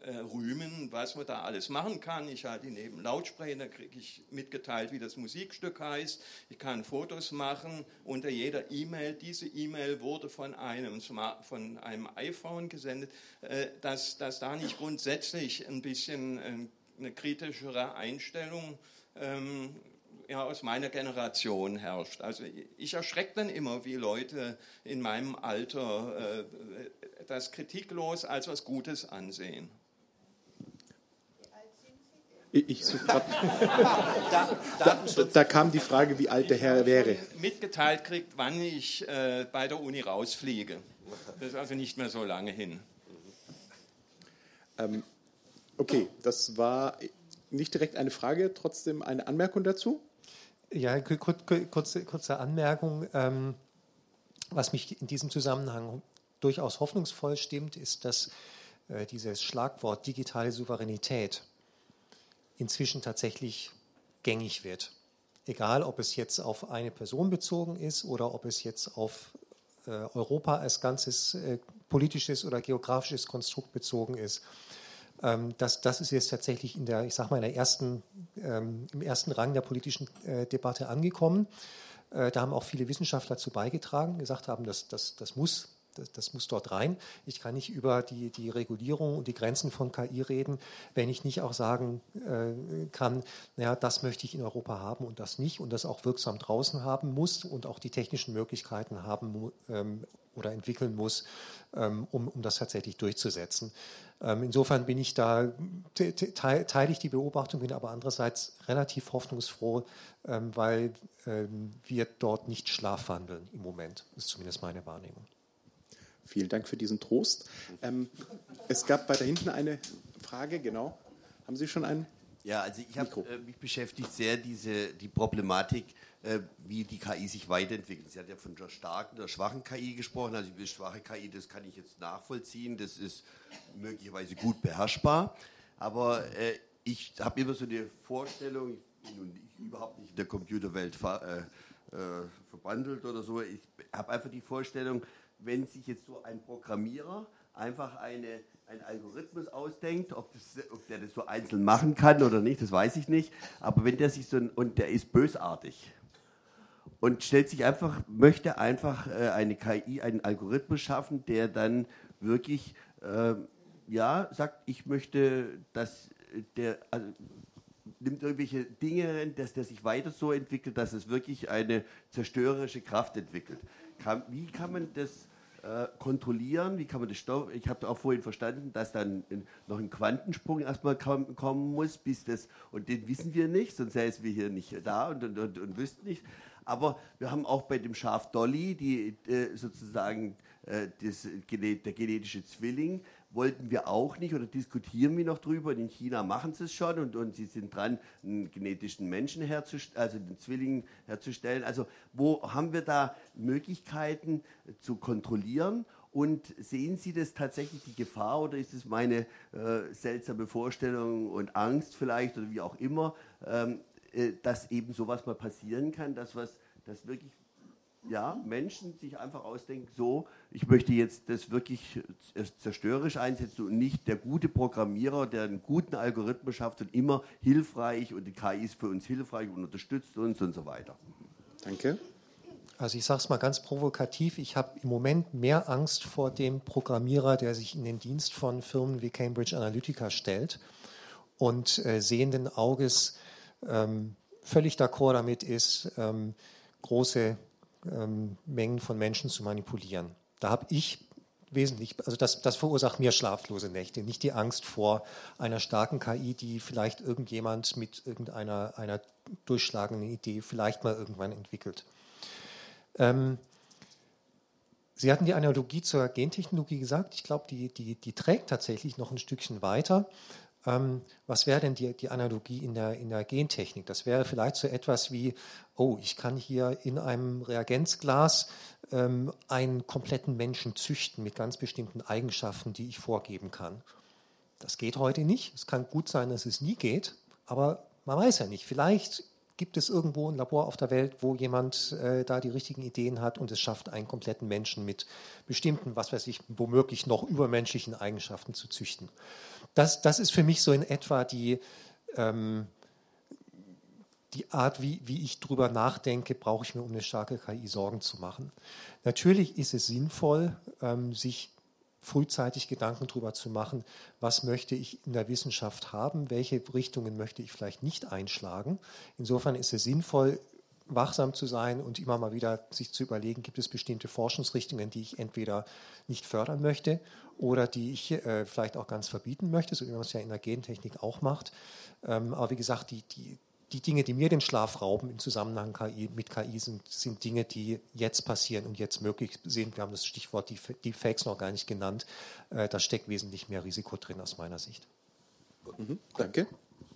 äh, rühmen, was man da alles machen kann. Ich halte neben Lautsprecher, da kriege ich mitgeteilt, wie das Musikstück heißt. Ich kann Fotos machen unter jeder E-Mail. Diese E-Mail wurde von einem, Smart, von einem iPhone gesendet, äh, dass, dass da nicht grundsätzlich ein bisschen äh, eine kritischere Einstellung ähm, ja, aus meiner Generation herrscht. Also ich erschrecke dann immer, wie Leute in meinem Alter äh, das kritiklos als was Gutes ansehen. Ich suche da, da, da, kam die Frage, wie alt der Herr wäre. Mitgeteilt kriegt, wann ich äh, bei der Uni rausfliege. Das ist also nicht mehr so lange hin. Ähm, okay, das war nicht direkt eine Frage, trotzdem eine Anmerkung dazu? Ja, kurze, kurze Anmerkung. Ähm, was mich in diesem Zusammenhang durchaus hoffnungsvoll stimmt, ist, dass äh, dieses Schlagwort digitale Souveränität inzwischen tatsächlich gängig wird. Egal, ob es jetzt auf eine Person bezogen ist oder ob es jetzt auf äh, Europa als ganzes äh, politisches oder geografisches Konstrukt bezogen ist. Ähm, das, das ist jetzt tatsächlich in der, ich sag mal, in der ersten, ähm, im ersten Rang der politischen äh, Debatte angekommen. Äh, da haben auch viele Wissenschaftler dazu beigetragen, gesagt haben, das, das, das muss das, das, muss dort rein. Ich kann nicht über die, die Regulierung und die Grenzen von KI reden, wenn ich nicht auch sagen äh, kann, naja, das möchte ich in Europa haben und das nicht und das auch wirksam draußen haben muss und auch die technischen Möglichkeiten haben ähm, oder entwickeln muss, ähm, um, um das tatsächlich durchzusetzen. Ähm, insofern bin ich da, teile ich die Beobachtung, bin aber andererseits relativ hoffnungsfroh, ähm, weil ähm, wir dort nicht schlafwandeln im Moment. Das ist zumindest meine Wahrnehmung. Vielen Dank für diesen Trost. es gab weiter hinten eine Frage, genau. Haben Sie schon einen? Ja, also ich habe äh, mich beschäftigt sehr diese die Problematik, wie die KI sich weiterentwickelt. Sie hat ja von der starken, der schwachen KI gesprochen. Also die schwache KI, das kann ich jetzt nachvollziehen. Das ist möglicherweise gut beherrschbar. Aber äh, ich habe immer so eine Vorstellung, ich bin nun überhaupt nicht in der Computerwelt ver, äh, äh, verbandelt oder so. Ich habe einfach die Vorstellung, wenn sich jetzt so ein Programmierer einfach eine einen Algorithmus ausdenkt, ob, das, ob, der das so einzeln machen kann oder nicht, das weiß ich nicht. Aber wenn der sich so und der ist bösartig und stellt sich einfach, möchte einfach äh, eine KI, einen Algorithmus schaffen, der dann wirklich äh, ja sagt, ich möchte, dass der also, nimmt irgendwelche Dinge, dass der sich weiter so entwickelt, dass es wirklich eine zerstörerische Kraft entwickelt. Kann, wie kann man das äh, kontrollieren? Wie kann man das stoppen? Ich habe auch vorhin verstanden, dass dann noch ein Quantensprung erstmal kommen muss, bis das, und den wissen wir nicht, sonst säßen wir hier nicht da und, und, und, und wüssten nicht. Aber wir haben auch bei dem Schaf Dolly, die äh, sozusagen äh, das, der genetische Zwilling, wollten wir auch nicht oder diskutieren wir noch drüber. Und in China machen sie es schon und, und sie sind dran, einen genetischen Menschen herzustellen, also den Zwilling herzustellen. Also wo haben wir da Möglichkeiten zu kontrollieren? Und sehen Sie das tatsächlich die Gefahr oder ist es meine äh, seltsame Vorstellung und Angst vielleicht oder wie auch immer, ähm, äh, dass eben sowas mal passieren kann, dass was, das wirklich ja, Menschen sich einfach ausdenken, so, ich möchte jetzt das wirklich zerstörerisch einsetzen und nicht der gute Programmierer, der einen guten Algorithmus schafft und immer hilfreich und die KI ist für uns hilfreich und unterstützt uns und so weiter. Danke. Also ich sage es mal ganz provokativ, ich habe im Moment mehr Angst vor dem Programmierer, der sich in den Dienst von Firmen wie Cambridge Analytica stellt und äh, sehenden Auges ähm, völlig d'accord damit ist, ähm, große ähm, Mengen von Menschen zu manipulieren. Da habe ich wesentlich, also das, das verursacht mir schlaflose Nächte, nicht die Angst vor einer starken KI, die vielleicht irgendjemand mit irgendeiner einer durchschlagenden Idee vielleicht mal irgendwann entwickelt. Ähm, Sie hatten die Analogie zur Gentechnologie gesagt. Ich glaube, die, die, die trägt tatsächlich noch ein Stückchen weiter. Ähm, was wäre denn die, die Analogie in der, in der Gentechnik? Das wäre vielleicht so etwas wie, oh, ich kann hier in einem Reagenzglas ähm, einen kompletten Menschen züchten mit ganz bestimmten Eigenschaften, die ich vorgeben kann. Das geht heute nicht. Es kann gut sein, dass es nie geht, aber man weiß ja nicht. Vielleicht gibt es irgendwo ein Labor auf der Welt, wo jemand äh, da die richtigen Ideen hat und es schafft, einen kompletten Menschen mit bestimmten, was weiß ich, womöglich noch übermenschlichen Eigenschaften zu züchten. Das, das ist für mich so in etwa die, ähm, die Art, wie, wie ich darüber nachdenke, brauche ich mir um eine starke KI Sorgen zu machen. Natürlich ist es sinnvoll, ähm, sich frühzeitig Gedanken darüber zu machen, was möchte ich in der Wissenschaft haben, welche Richtungen möchte ich vielleicht nicht einschlagen. Insofern ist es sinnvoll, wachsam zu sein und immer mal wieder sich zu überlegen, gibt es bestimmte Forschungsrichtungen, die ich entweder nicht fördern möchte oder die ich äh, vielleicht auch ganz verbieten möchte, so wie man es ja in der Gentechnik auch macht. Ähm, aber wie gesagt, die, die, die Dinge, die mir den Schlaf rauben im Zusammenhang KI, mit KI, sind, sind Dinge, die jetzt passieren und jetzt möglich sind. Wir haben das Stichwort Deepfakes noch gar nicht genannt. Äh, da steckt wesentlich mehr Risiko drin aus meiner Sicht. Mhm, danke.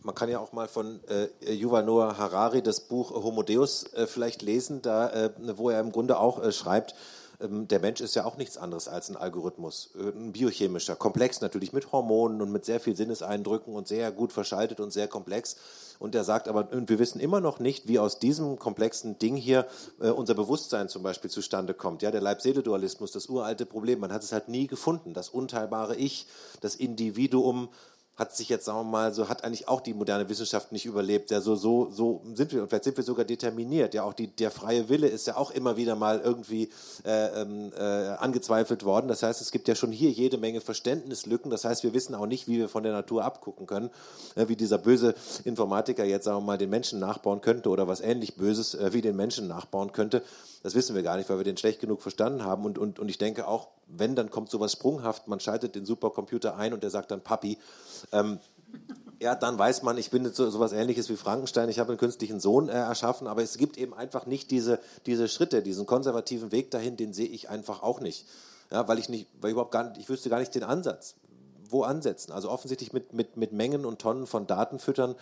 Man kann ja auch mal von äh, Yuval Noah Harari das Buch Homo Deus äh, vielleicht lesen, da, äh, wo er im Grunde auch äh, schreibt, der Mensch ist ja auch nichts anderes als ein Algorithmus, äh, ein biochemischer, komplex natürlich mit Hormonen und mit sehr viel Sinneseindrücken und sehr gut verschaltet und sehr komplex. Und er sagt aber, und wir wissen immer noch nicht, wie aus diesem komplexen Ding hier äh, unser Bewusstsein zum Beispiel zustande kommt. Ja, der Leib-Seele-Dualismus, das uralte Problem, man hat es halt nie gefunden. Das unteilbare Ich, das Individuum, hat sich jetzt, sagen wir mal, so hat eigentlich auch die moderne Wissenschaft nicht überlebt. Ja, so, so, so sind wir und vielleicht sind wir sogar determiniert. Ja, auch die, der freie Wille ist ja auch immer wieder mal irgendwie äh, ähm, äh, angezweifelt worden. Das heißt, es gibt ja schon hier jede Menge Verständnislücken. Das heißt, wir wissen auch nicht, wie wir von der Natur abgucken können, äh, wie dieser böse Informatiker jetzt, sagen wir mal, den Menschen nachbauen könnte oder was ähnlich Böses äh, wie den Menschen nachbauen könnte. Das wissen wir gar nicht, weil wir den schlecht genug verstanden haben. Und, und, und ich denke auch, wenn, dann kommt sowas sprunghaft. Man schaltet den Supercomputer ein und der sagt dann Papi. Ähm, ja, dann weiß man, ich bin so, sowas ähnliches wie Frankenstein, ich habe einen künstlichen Sohn äh, erschaffen, aber es gibt eben einfach nicht diese, diese Schritte, diesen konservativen Weg dahin, den sehe ich einfach auch nicht. Ja, weil ich nicht, weil ich überhaupt gar nicht, ich wüsste gar nicht den Ansatz wo ansetzen? Also offensichtlich mit, mit, mit Mengen und Tonnen von Daten füttern,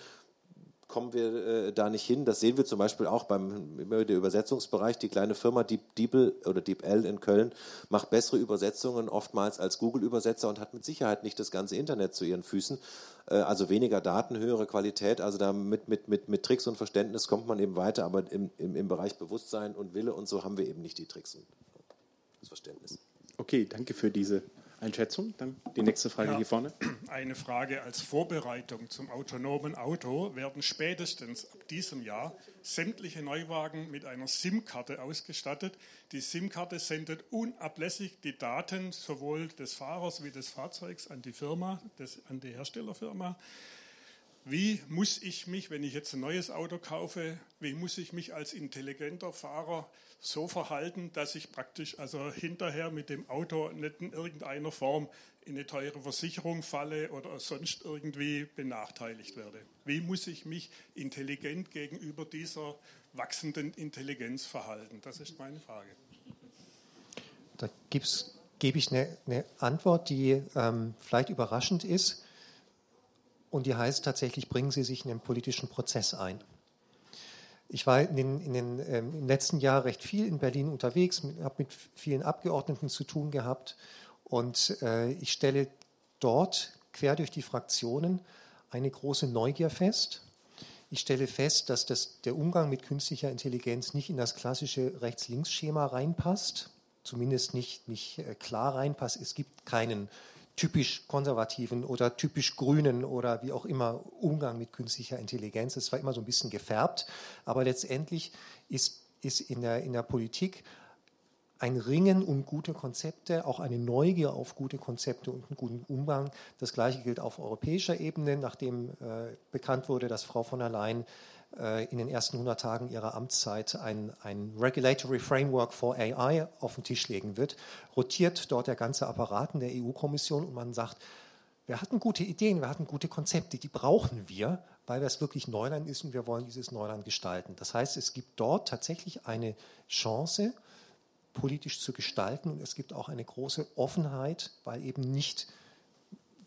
kommen wir äh, da nicht hin. Das sehen wir zum Beispiel auch beim der Übersetzungsbereich. Die kleine Firma Deep, DeepL oder DeepL in Köln macht bessere Übersetzungen oftmals als Google-Übersetzer und hat mit Sicherheit nicht das ganze Internet zu ihren Füßen. Äh, also weniger Daten, höhere Qualität. Also da mit, mit, mit, mit Tricks und Verständnis kommt man eben weiter, aber im, im, im Bereich Bewusstsein und Wille und so haben wir eben nicht die Tricks und das Verständnis. Okay, danke für diese Einschätzung. Dann die nächste Frage ja, hier vorne. Eine Frage als Vorbereitung zum autonomen Auto werden spätestens ab diesem Jahr sämtliche Neuwagen mit einer SIM-Karte ausgestattet. Die SIM-Karte sendet unablässig die Daten sowohl des Fahrers wie des Fahrzeugs an die Firma, des, an die Herstellerfirma. Wie muss ich mich, wenn ich jetzt ein neues Auto kaufe, wie muss ich mich als intelligenter Fahrer so verhalten, dass ich praktisch also hinterher mit dem Auto nicht in irgendeiner Form in eine teure Versicherung falle oder sonst irgendwie benachteiligt werde? Wie muss ich mich intelligent gegenüber dieser wachsenden Intelligenz verhalten? Das ist meine Frage. Da gebe ich eine, eine, Antwort, die ähm, vielleicht überraschend ist und die heißt tatsächlich, bringen Sie sich in den politischen Prozess ein. Ich war in den, in den, ähm, im letzten Jahr recht viel in Berlin unterwegs, habe mit vielen Abgeordneten zu tun gehabt und äh, ich stelle dort quer durch die Fraktionen eine große Neugier fest. Ich stelle fest, dass das, der Umgang mit künstlicher Intelligenz nicht in das klassische Rechts-Links-Schema reinpasst, zumindest nicht, nicht äh, klar reinpasst. Es gibt keinen typisch konservativen oder typisch grünen oder wie auch immer Umgang mit künstlicher Intelligenz. Es war immer so ein bisschen gefärbt, aber letztendlich ist, ist in, der, in der Politik ein Ringen um gute Konzepte, auch eine Neugier auf gute Konzepte und einen guten Umgang. Das Gleiche gilt auf europäischer Ebene, nachdem äh, bekannt wurde, dass Frau von der Leyen in den ersten 100 Tagen ihrer Amtszeit ein, ein Regulatory Framework for AI auf den Tisch legen wird, rotiert dort der ganze Apparat in der EU-Kommission und man sagt, wir hatten gute Ideen, wir hatten gute Konzepte, die brauchen wir, weil das wirklich Neuland ist und wir wollen dieses Neuland gestalten. Das heißt, es gibt dort tatsächlich eine Chance, politisch zu gestalten und es gibt auch eine große Offenheit, weil eben nicht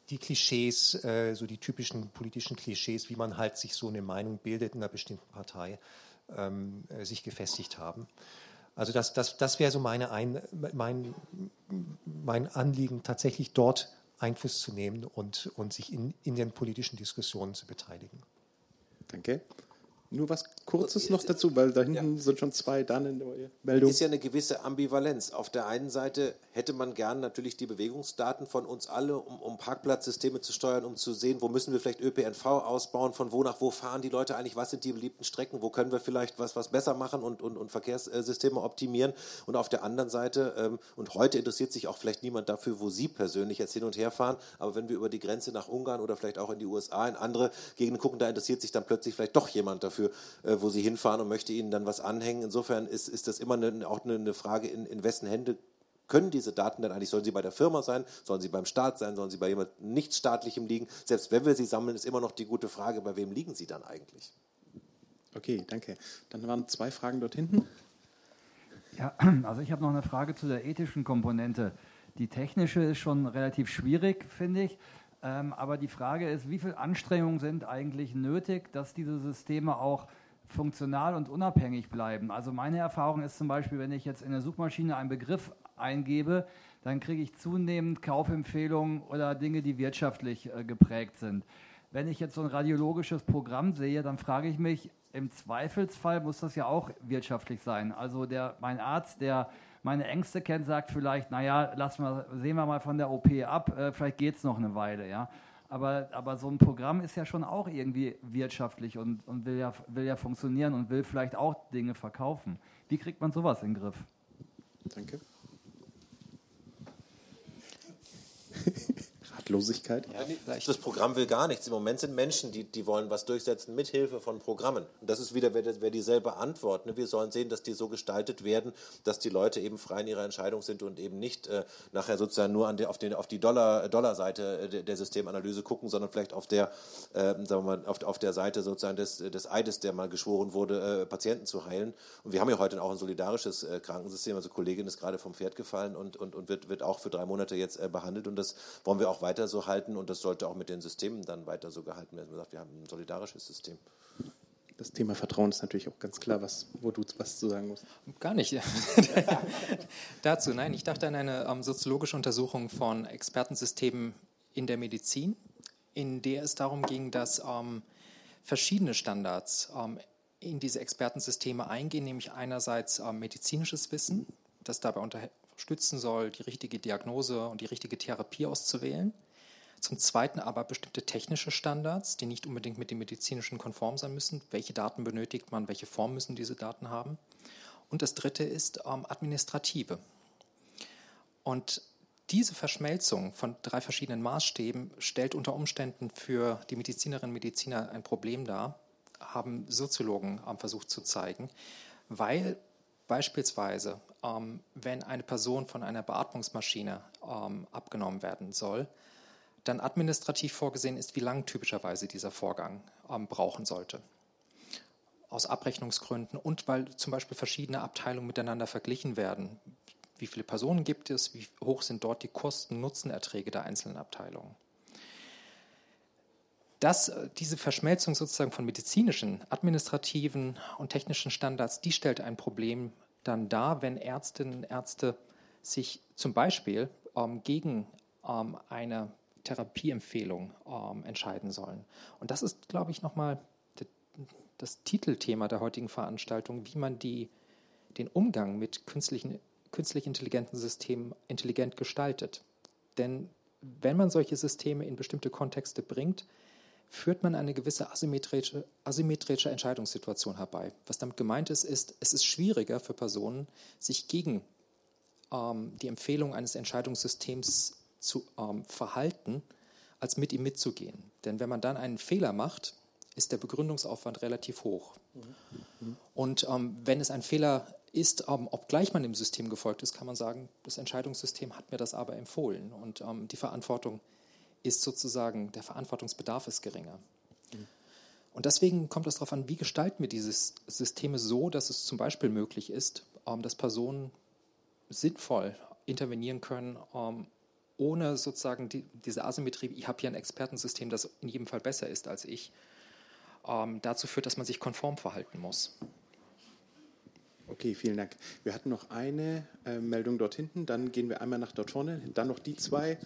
die Klischees, äh, so die typischen politischen Klischees, wie man halt sich so eine Meinung bildet in einer bestimmten Partei, ähm, äh, sich gefestigt haben. Also das, das, das wäre so meine Ein, mein, mein Anliegen, tatsächlich dort Einfluss zu nehmen und, und sich in, in den politischen Diskussionen zu beteiligen. Danke. Nur was Kurzes noch dazu, weil da hinten ja. sind schon zwei dann in der Meldung. Es ist ja eine gewisse Ambivalenz. Auf der einen Seite hätte man gern natürlich die Bewegungsdaten von uns alle, um, um Parkplatzsysteme zu steuern, um zu sehen, wo müssen wir vielleicht ÖPNV ausbauen, von wo nach wo fahren die Leute eigentlich, was sind die beliebten Strecken, wo können wir vielleicht was, was besser machen und, und, und Verkehrssysteme optimieren. Und auf der anderen Seite, ähm, und heute interessiert sich auch vielleicht niemand dafür, wo Sie persönlich jetzt hin und her fahren, aber wenn wir über die Grenze nach Ungarn oder vielleicht auch in die USA, in andere Gegenden gucken, da interessiert sich dann plötzlich vielleicht doch jemand dafür dafür, äh, wo sie hinfahren und möchte ihnen dann was anhängen. Insofern ist, ist das immer eine, auch eine, eine Frage, in, in wessen Hände können diese Daten denn eigentlich, sollen sie bei der Firma sein, sollen sie beim Staat sein, sollen sie bei jemand nichtstaatlichem liegen? Selbst wenn wir sie sammeln, ist immer noch die gute Frage, bei wem liegen sie dann eigentlich? Okay, danke. Dann waren zwei Fragen dort hinten. Ja, also ich habe noch eine Frage zu der ethischen Komponente. Die technische ist schon relativ schwierig, finde ich. Ähm, aber die Frage ist, wie viel Anstrengungen sind eigentlich nötig, dass diese Systeme auch funktional und unabhängig bleiben? Also meine Erfahrung ist zum Beispiel, wenn ich jetzt in der Suchmaschine einen Begriff eingebe, dann kriege ich zunehmend Kaufempfehlungen oder Dinge, die wirtschaftlich äh, geprägt sind. Wenn ich jetzt so ein radiologisches Programm sehe, dann frage ich mich, im Zweifelsfall muss das ja auch wirtschaftlich sein. Also der, mein Arzt, der meine Ängste kennt, sagt vielleicht, naja, lassen wir, sehen wir mal von der OP ab, äh, vielleicht geht es noch eine Weile, ja. Aber, aber so ein Programm ist ja schon auch irgendwie wirtschaftlich und, und will, ja, will ja funktionieren und will vielleicht auch Dinge verkaufen. Wie kriegt man sowas in den Griff? Danke. Ratlosigkeit. Ja, das Programm will gar nichts. Im Moment sind Menschen, die, die wollen was durchsetzen mit Hilfe von Programmen. Und das ist wieder wer, dieselbe Antwort. Ne? Wir sollen sehen, dass die so gestaltet werden, dass die Leute eben frei in ihrer Entscheidung sind und eben nicht äh, nachher sozusagen nur an der, auf, den, auf die Dollar, Dollarseite äh, der, der Systemanalyse gucken, sondern vielleicht auf der, äh, sagen wir mal, auf, auf der Seite sozusagen des, des Eides, der mal geschworen wurde, äh, Patienten zu heilen. Und wir haben ja heute auch ein solidarisches äh, Krankensystem. Also Kollegin ist gerade vom Pferd gefallen und, und, und wird, wird auch für drei Monate jetzt äh, behandelt und das wollen wir auch weiter weiter so halten und das sollte auch mit den Systemen dann weiter so gehalten werden. Man sagt, wir haben ein solidarisches System. Das Thema Vertrauen ist natürlich auch ganz klar, was, wo du was zu sagen musst. Gar nicht. Dazu, nein, ich dachte an eine ähm, soziologische Untersuchung von Expertensystemen in der Medizin, in der es darum ging, dass ähm, verschiedene Standards ähm, in diese Expertensysteme eingehen, nämlich einerseits ähm, medizinisches Wissen, das dabei unterstützen soll, die richtige Diagnose und die richtige Therapie auszuwählen. Zum Zweiten aber bestimmte technische Standards, die nicht unbedingt mit dem medizinischen konform sein müssen. Welche Daten benötigt man, welche Form müssen diese Daten haben? Und das Dritte ist ähm, administrative. Und diese Verschmelzung von drei verschiedenen Maßstäben stellt unter Umständen für die Medizinerinnen und Mediziner ein Problem dar, haben Soziologen ähm, versucht zu zeigen, weil beispielsweise, ähm, wenn eine Person von einer Beatmungsmaschine ähm, abgenommen werden soll, dann administrativ vorgesehen ist, wie lang typischerweise dieser Vorgang ähm, brauchen sollte. Aus Abrechnungsgründen und weil zum Beispiel verschiedene Abteilungen miteinander verglichen werden. Wie viele Personen gibt es? Wie hoch sind dort die Kosten-Nutzen-Erträge der einzelnen Abteilungen? Das, äh, diese Verschmelzung sozusagen von medizinischen, administrativen und technischen Standards, die stellt ein Problem dann dar, wenn Ärztinnen und Ärzte sich zum Beispiel ähm, gegen ähm, eine Therapieempfehlung ähm, entscheiden sollen. Und das ist, glaube ich, nochmal das Titelthema der heutigen Veranstaltung, wie man die, den Umgang mit künstlichen, künstlich intelligenten Systemen intelligent gestaltet. Denn wenn man solche Systeme in bestimmte Kontexte bringt, führt man eine gewisse asymmetrische, asymmetrische Entscheidungssituation herbei. Was damit gemeint ist, ist, es ist schwieriger für Personen, sich gegen ähm, die Empfehlung eines Entscheidungssystems zu ähm, verhalten, als mit ihm mitzugehen. Denn wenn man dann einen Fehler macht, ist der Begründungsaufwand relativ hoch. Mhm. Und ähm, wenn es ein Fehler ist, ähm, obgleich man dem System gefolgt ist, kann man sagen, das Entscheidungssystem hat mir das aber empfohlen. Und ähm, die Verantwortung ist sozusagen, der Verantwortungsbedarf ist geringer. Mhm. Und deswegen kommt es darauf an, wie gestalten wir diese Systeme so, dass es zum Beispiel möglich ist, ähm, dass Personen sinnvoll intervenieren können, ähm, ohne sozusagen die, diese Asymmetrie, ich habe hier ein Expertensystem, das in jedem Fall besser ist als ich, ähm, dazu führt, dass man sich konform verhalten muss. Okay, vielen Dank. Wir hatten noch eine äh, Meldung dort hinten, dann gehen wir einmal nach dort vorne, dann noch die zwei.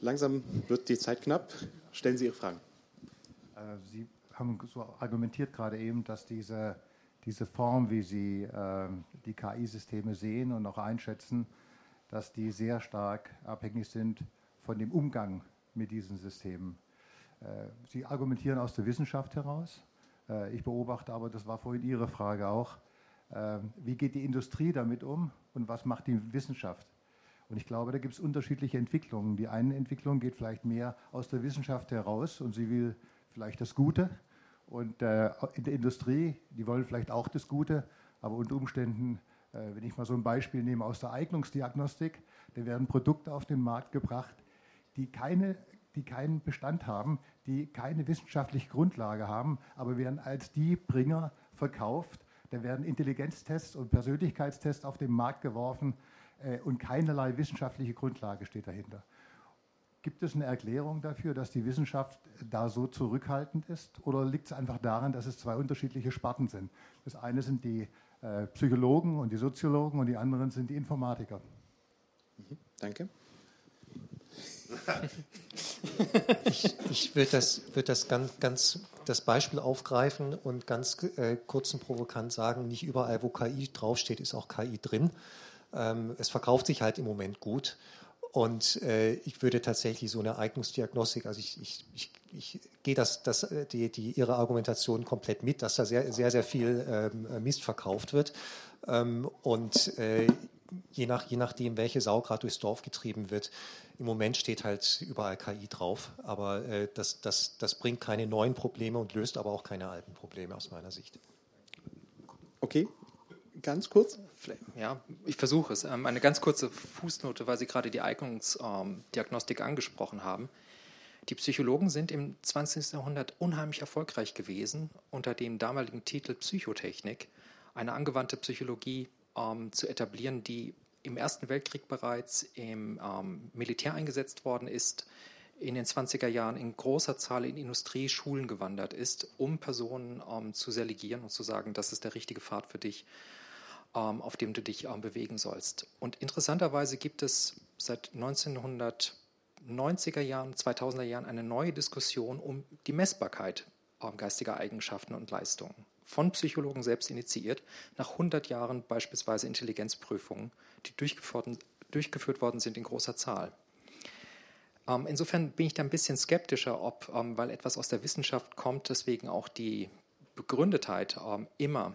Langsam wird die Zeit knapp. Stellen Sie Ihre Fragen. Äh, Sie haben so argumentiert gerade eben, dass diese, diese Form, wie Sie äh, die KI-Systeme sehen und auch einschätzen, dass die sehr stark abhängig sind von dem Umgang mit diesen Systemen. Äh, Sie argumentieren aus der Wissenschaft heraus. Äh, ich beobachte aber, das war vorhin Ihre Frage auch, äh, wie geht die Industrie damit um und was macht die Wissenschaft? Und ich glaube, da gibt es unterschiedliche Entwicklungen. Die eine Entwicklung geht vielleicht mehr aus der Wissenschaft heraus und sie will vielleicht das Gute. Und in der Industrie, die wollen vielleicht auch das Gute, aber unter Umständen wenn ich mal so ein Beispiel nehme aus der Eignungsdiagnostik, da werden Produkte auf den Markt gebracht, die, keine, die keinen Bestand haben, die keine wissenschaftliche Grundlage haben, aber werden als die Bringer verkauft. Da werden Intelligenztests und Persönlichkeitstests auf den Markt geworfen äh, und keinerlei wissenschaftliche Grundlage steht dahinter. Gibt es eine Erklärung dafür, dass die Wissenschaft da so zurückhaltend ist? Oder liegt es einfach daran, dass es zwei unterschiedliche Sparten sind? Das eine sind die äh, Psychologen und die Soziologen und die anderen sind die Informatiker. Mhm, danke. ich, ich würde das, würd das ganz, ganz das Beispiel aufgreifen und ganz äh, kurz und provokant sagen, nicht überall, wo KI draufsteht, ist auch KI drin. Ähm, es verkauft sich halt im Moment gut. Und äh, ich würde tatsächlich so eine Eignungsdiagnostik, also ich, ich, ich, ich gehe das, das, äh, die, die, Ihre Argumentation komplett mit, dass da sehr, sehr, sehr viel ähm, Mist verkauft wird. Ähm, und äh, je, nach, je nachdem, welche Sau gerade durchs Dorf getrieben wird, im Moment steht halt überall KI drauf. Aber äh, das, das, das bringt keine neuen Probleme und löst aber auch keine alten Probleme aus meiner Sicht. Okay, ganz kurz? Ja, ich versuche es. Ähm, eine ganz kurze Fußnote, weil Sie gerade die Eignungsdiagnostik angesprochen haben. Die Psychologen sind im 20. Jahrhundert unheimlich erfolgreich gewesen, unter dem damaligen Titel Psychotechnik eine angewandte Psychologie ähm, zu etablieren, die im Ersten Weltkrieg bereits im ähm, Militär eingesetzt worden ist, in den 20er Jahren in großer Zahl in Industrieschulen gewandert ist, um Personen ähm, zu selegieren und zu sagen, das ist der richtige Pfad für dich, ähm, auf dem du dich ähm, bewegen sollst. Und interessanterweise gibt es seit 1990er Jahren, 2000er Jahren eine neue Diskussion um die Messbarkeit ähm, geistiger Eigenschaften und Leistungen. Von Psychologen selbst initiiert, nach 100 Jahren beispielsweise Intelligenzprüfungen, die durchgeführt worden sind in großer Zahl. Ähm, insofern bin ich da ein bisschen skeptischer, ob, ähm, weil etwas aus der Wissenschaft kommt, deswegen auch die Begründetheit ähm, immer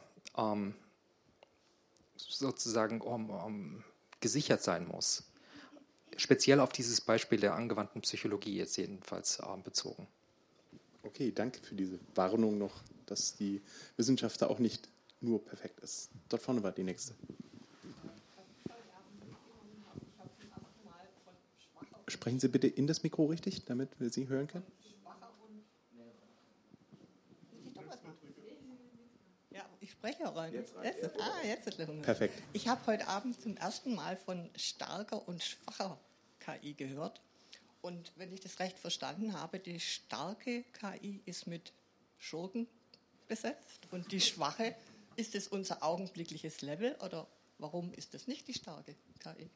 sozusagen gesichert sein muss. Speziell auf dieses Beispiel der angewandten Psychologie jetzt jedenfalls bezogen. Okay, danke für diese Warnung noch, dass die Wissenschaft da auch nicht nur perfekt ist. Dort vorne war die nächste. Sprechen Sie bitte in das Mikro richtig, damit wir Sie hören können. Ja, ich spreche rein. Jetzt, jetzt, ah, jetzt ist Perfekt. Ich habe heute Abend zum ersten Mal von starker und schwacher KI gehört. Und wenn ich das recht verstanden habe, die starke KI ist mit Schurken besetzt und die schwache, ist es unser augenblickliches Level oder warum ist das nicht die starke KI?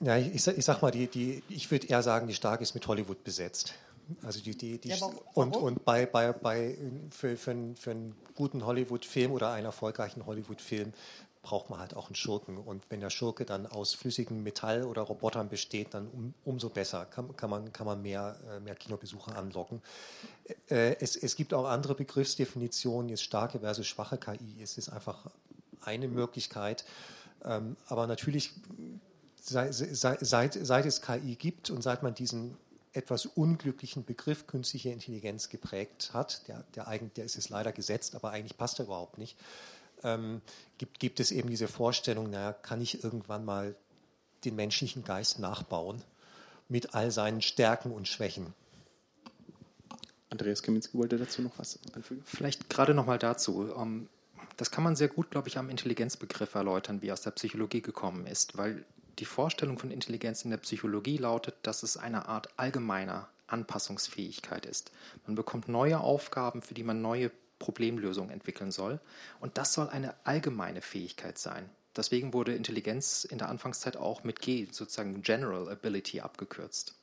Ja, ich, ich, sag mal, die, die, ich würde eher sagen, die Stark ist mit Hollywood besetzt. Also die, die, die ja, und, und bei, bei, bei für, für, einen, für einen guten Hollywood-Film oder einen erfolgreichen Hollywood-Film braucht man halt auch einen Schurken. Und wenn der Schurke dann aus flüssigem Metall oder Robotern besteht, dann um, umso besser kann, kann, man, kann man mehr, äh, mehr Kinobesucher anlocken. Äh, es, es gibt auch andere Begriffsdefinitionen, jetzt starke versus schwache KI. Es ist einfach eine Möglichkeit. Ähm, aber natürlich seit, seit, seit es KI gibt und seit man diesen etwas unglücklichen Begriff künstliche Intelligenz geprägt hat, der, der, eigentlich, der ist es leider gesetzt, aber eigentlich passt er überhaupt nicht, ähm, gibt, gibt es eben diese Vorstellung, naja, kann ich irgendwann mal den menschlichen Geist nachbauen mit all seinen Stärken und Schwächen. Andreas Kaminski wollte dazu noch was anfügen. Vielleicht gerade noch mal dazu. Ähm, das kann man sehr gut, glaube ich, am Intelligenzbegriff erläutern, wie er aus der Psychologie gekommen ist, weil die Vorstellung von Intelligenz in der Psychologie lautet, dass es eine Art allgemeiner Anpassungsfähigkeit ist. Man bekommt neue Aufgaben, für die man neue Problemlösungen entwickeln soll. Und das soll eine allgemeine Fähigkeit sein. Deswegen wurde Intelligenz in der Anfangszeit auch mit G, sozusagen General Ability, abgekürzt.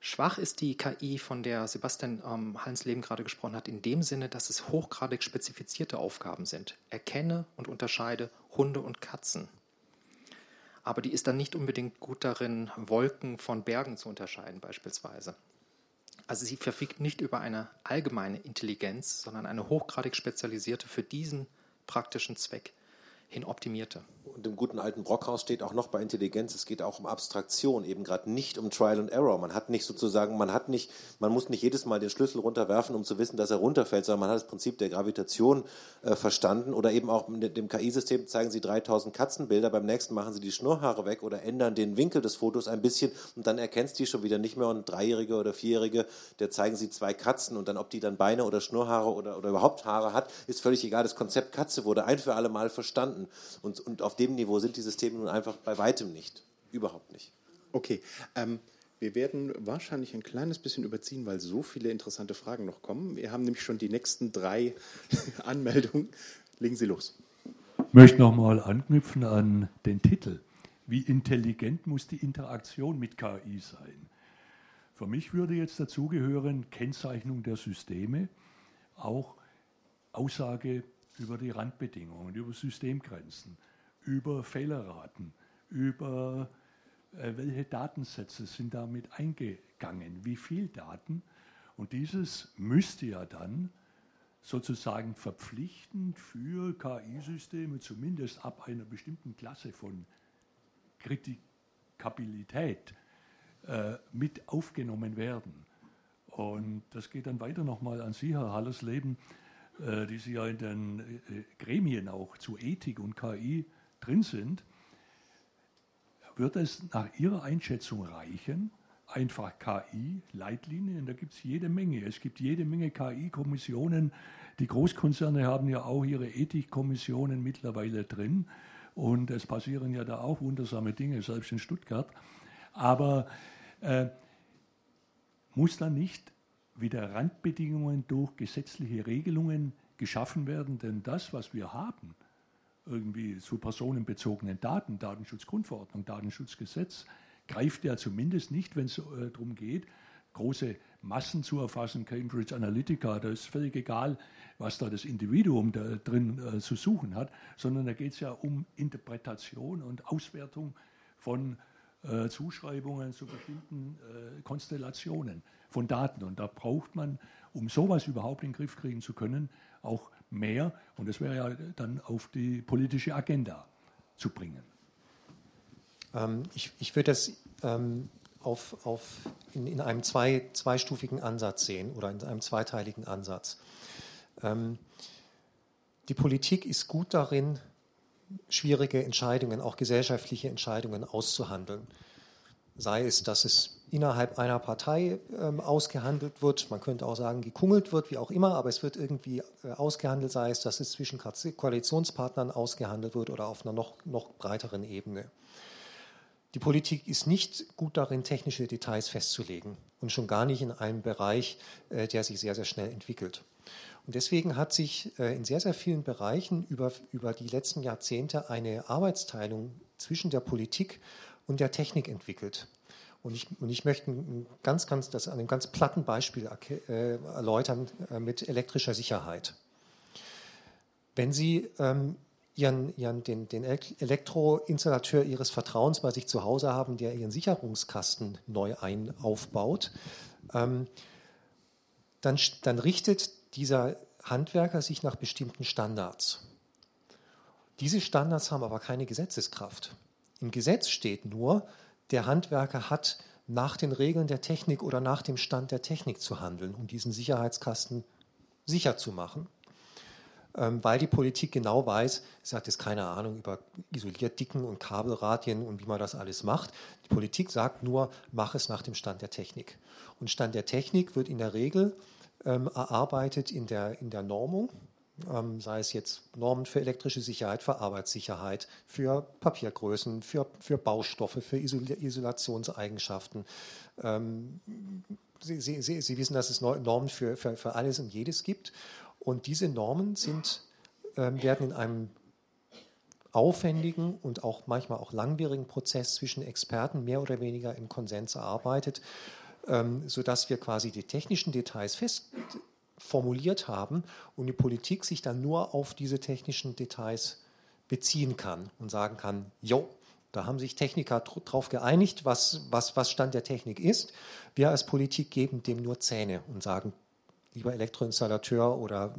Schwach ist die KI, von der Sebastian ähm, Hallensleben gerade gesprochen hat, in dem Sinne, dass es hochgradig spezifizierte Aufgaben sind. Erkenne und unterscheide Hunde und Katzen aber die ist dann nicht unbedingt gut darin, Wolken von Bergen zu unterscheiden beispielsweise. Also sie verfügt nicht über eine allgemeine Intelligenz, sondern eine hochgradig spezialisierte für diesen praktischen Zweck hin optimierte. Und im guten alten Brockhaus steht auch noch bei Intelligenz, es geht auch um Abstraktion, eben gerade nicht um Trial and Error. Man hat nicht sozusagen, man hat nicht, man muss nicht jedes Mal den Schlüssel runterwerfen, um zu wissen, dass er runterfällt, sondern man hat das Prinzip der Gravitation äh, verstanden oder eben auch mit dem KI-System zeigen Sie 3000 Katzenbilder, beim nächsten machen Sie die Schnurrhaare weg oder ändern den Winkel des Fotos ein bisschen und dann erkennst die schon wieder nicht mehr und ein Dreijährige oder Vierjährige, der zeigen Sie zwei Katzen und dann, ob die dann Beine oder Schnurrhaare oder, oder überhaupt Haare hat, ist völlig egal. Das Konzept Katze wurde ein für alle Mal verstanden und, und auf dem Niveau sind die Systeme nun einfach bei weitem nicht. Überhaupt nicht. Okay. Ähm, wir werden wahrscheinlich ein kleines bisschen überziehen, weil so viele interessante Fragen noch kommen. Wir haben nämlich schon die nächsten drei Anmeldungen. Legen Sie los. Ich möchte nochmal anknüpfen an den Titel. Wie intelligent muss die Interaktion mit KI sein? Für mich würde jetzt dazugehören Kennzeichnung der Systeme, auch Aussage über die Randbedingungen, über Systemgrenzen, über Fehlerraten, über äh, welche Datensätze sind damit eingegangen, wie viel Daten. Und dieses müsste ja dann sozusagen verpflichtend für KI-Systeme, zumindest ab einer bestimmten Klasse von Kritikabilität, äh, mit aufgenommen werden. Und das geht dann weiter nochmal an Sie, Herr Hallersleben. Äh, die Sie ja in den äh, Gremien auch zu Ethik und KI drin sind, wird es nach Ihrer Einschätzung reichen, einfach KI-Leitlinien, da gibt es jede Menge. Es gibt jede Menge KI-Kommissionen. Die Großkonzerne haben ja auch ihre Ethikkommissionen mittlerweile drin. Und es passieren ja da auch wundersame Dinge, selbst in Stuttgart. Aber äh, muss dann nicht wieder Randbedingungen durch gesetzliche Regelungen geschaffen werden? Denn das, was wir haben, irgendwie zu personenbezogenen Daten, Datenschutzgrundverordnung, Datenschutzgesetz, greift ja zumindest nicht, wenn es äh, darum geht, große Massen zu erfassen, Cambridge Analytica, da ist völlig egal, was da das Individuum da drin äh, zu suchen hat, sondern da geht es ja um Interpretation und Auswertung von äh, Zuschreibungen zu bestimmten äh, Konstellationen von Daten. Und da braucht man, um sowas überhaupt in den Griff kriegen zu können, auch mehr. Und das wäre ja dann auf die politische Agenda zu bringen. Ähm, ich, ich würde das ähm, auf, auf in, in, einem zwei, zweistufigen Ansatz sehen oder in einem zweiteiligen Ansatz. Ähm, die Politik ist gut darin, schwierige Entscheidungen, auch gesellschaftliche Entscheidungen auszuhandeln. Sei es, dass es innerhalb einer Partei ähm, ausgehandelt wird, man könnte auch sagen, gekungelt wird, wie auch immer, aber es wird irgendwie äh, ausgehandelt, sei es, dass es zwischen Koalitionspartnern ausgehandelt wird oder auf einer noch, noch breiteren Ebene. Die Politik ist nicht gut darin, technische Details festzulegen und schon gar nicht in einem Bereich, äh, der sich sehr, sehr schnell entwickelt. Und deswegen hat sich äh, in sehr, sehr vielen Bereichen über, über die letzten Jahrzehnte eine Arbeitsteilung zwischen der Politik und der Technik entwickelt. Und ich, und ich möchte ganz, ganz, das an einem ganz platten Beispiel äh, erläutern mit elektrischer Sicherheit. Wenn Sie ähm, ihren, ihren, den, den Elektroinstallateur ihres Vertrauens bei sich zu Hause haben, der ihren Sicherungskasten neu ein, aufbaut, ähm, dann, dann richtet dieser Handwerker sich nach bestimmten Standards. Diese Standards haben aber keine Gesetzeskraft. Im Gesetz steht nur, der Handwerker hat nach den Regeln der Technik oder nach dem Stand der Technik zu handeln, um diesen Sicherheitskasten sicher zu machen. Ähm, weil die Politik genau weiß, sie hat jetzt keine Ahnung über Isolierdicken und Kabelradien und wie man das alles macht. Die Politik sagt nur, mach es nach dem Stand der Technik. Und Stand der Technik wird in der Regel ähm, erarbeitet in der, in der Normung, sei es jetzt Normen für elektrische Sicherheit, für Arbeitssicherheit, für Papiergrößen, für, für Baustoffe, für Isol Isolationseigenschaften. Ähm, Sie, Sie, Sie, wissen, dass es Normen für, für, für alles und jedes gibt. Und diese Normen sind, äh, werden in einem aufwendigen und auch manchmal auch langwierigen Prozess zwischen Experten mehr oder weniger im Konsens erarbeitet, ähm, sodass wir quasi die technischen Details fest formuliert haben und die Politik sich dann nur auf diese technischen Details beziehen kann und sagen kann, jo, da haben sich Techniker darauf geeinigt, was, was, was Stand der Technik ist. Wir als Politik geben dem nur Zähne und sagen, lieber Elektroinstallateur oder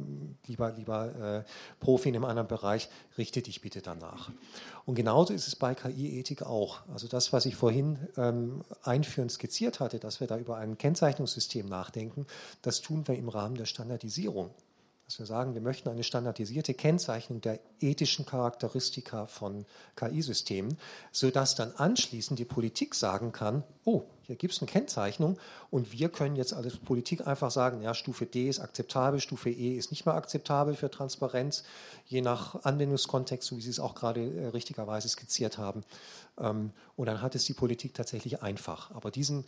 lieber, lieber äh, Profi in einem anderen Bereich, richte dich bitte danach. Und genauso ist es bei KI-Ethik auch. Also das, was ich vorhin ähm, einführend skizziert hatte, dass wir da über ein Kennzeichnungssystem nachdenken, das tun wir im Rahmen der Standardisierung dass wir sagen, wir möchten eine standardisierte Kennzeichnung der ethischen Charakteristika von KI-Systemen, sodass dann anschließend die Politik sagen kann, oh, hier gibt es eine Kennzeichnung und wir können jetzt als Politik einfach sagen, ja, Stufe D ist akzeptabel, Stufe E ist nicht mehr akzeptabel für Transparenz, je nach Anwendungskontext, so wie Sie es auch gerade äh, richtigerweise skizziert haben. Ähm, und dann hat es die Politik tatsächlich einfach. Aber diesen,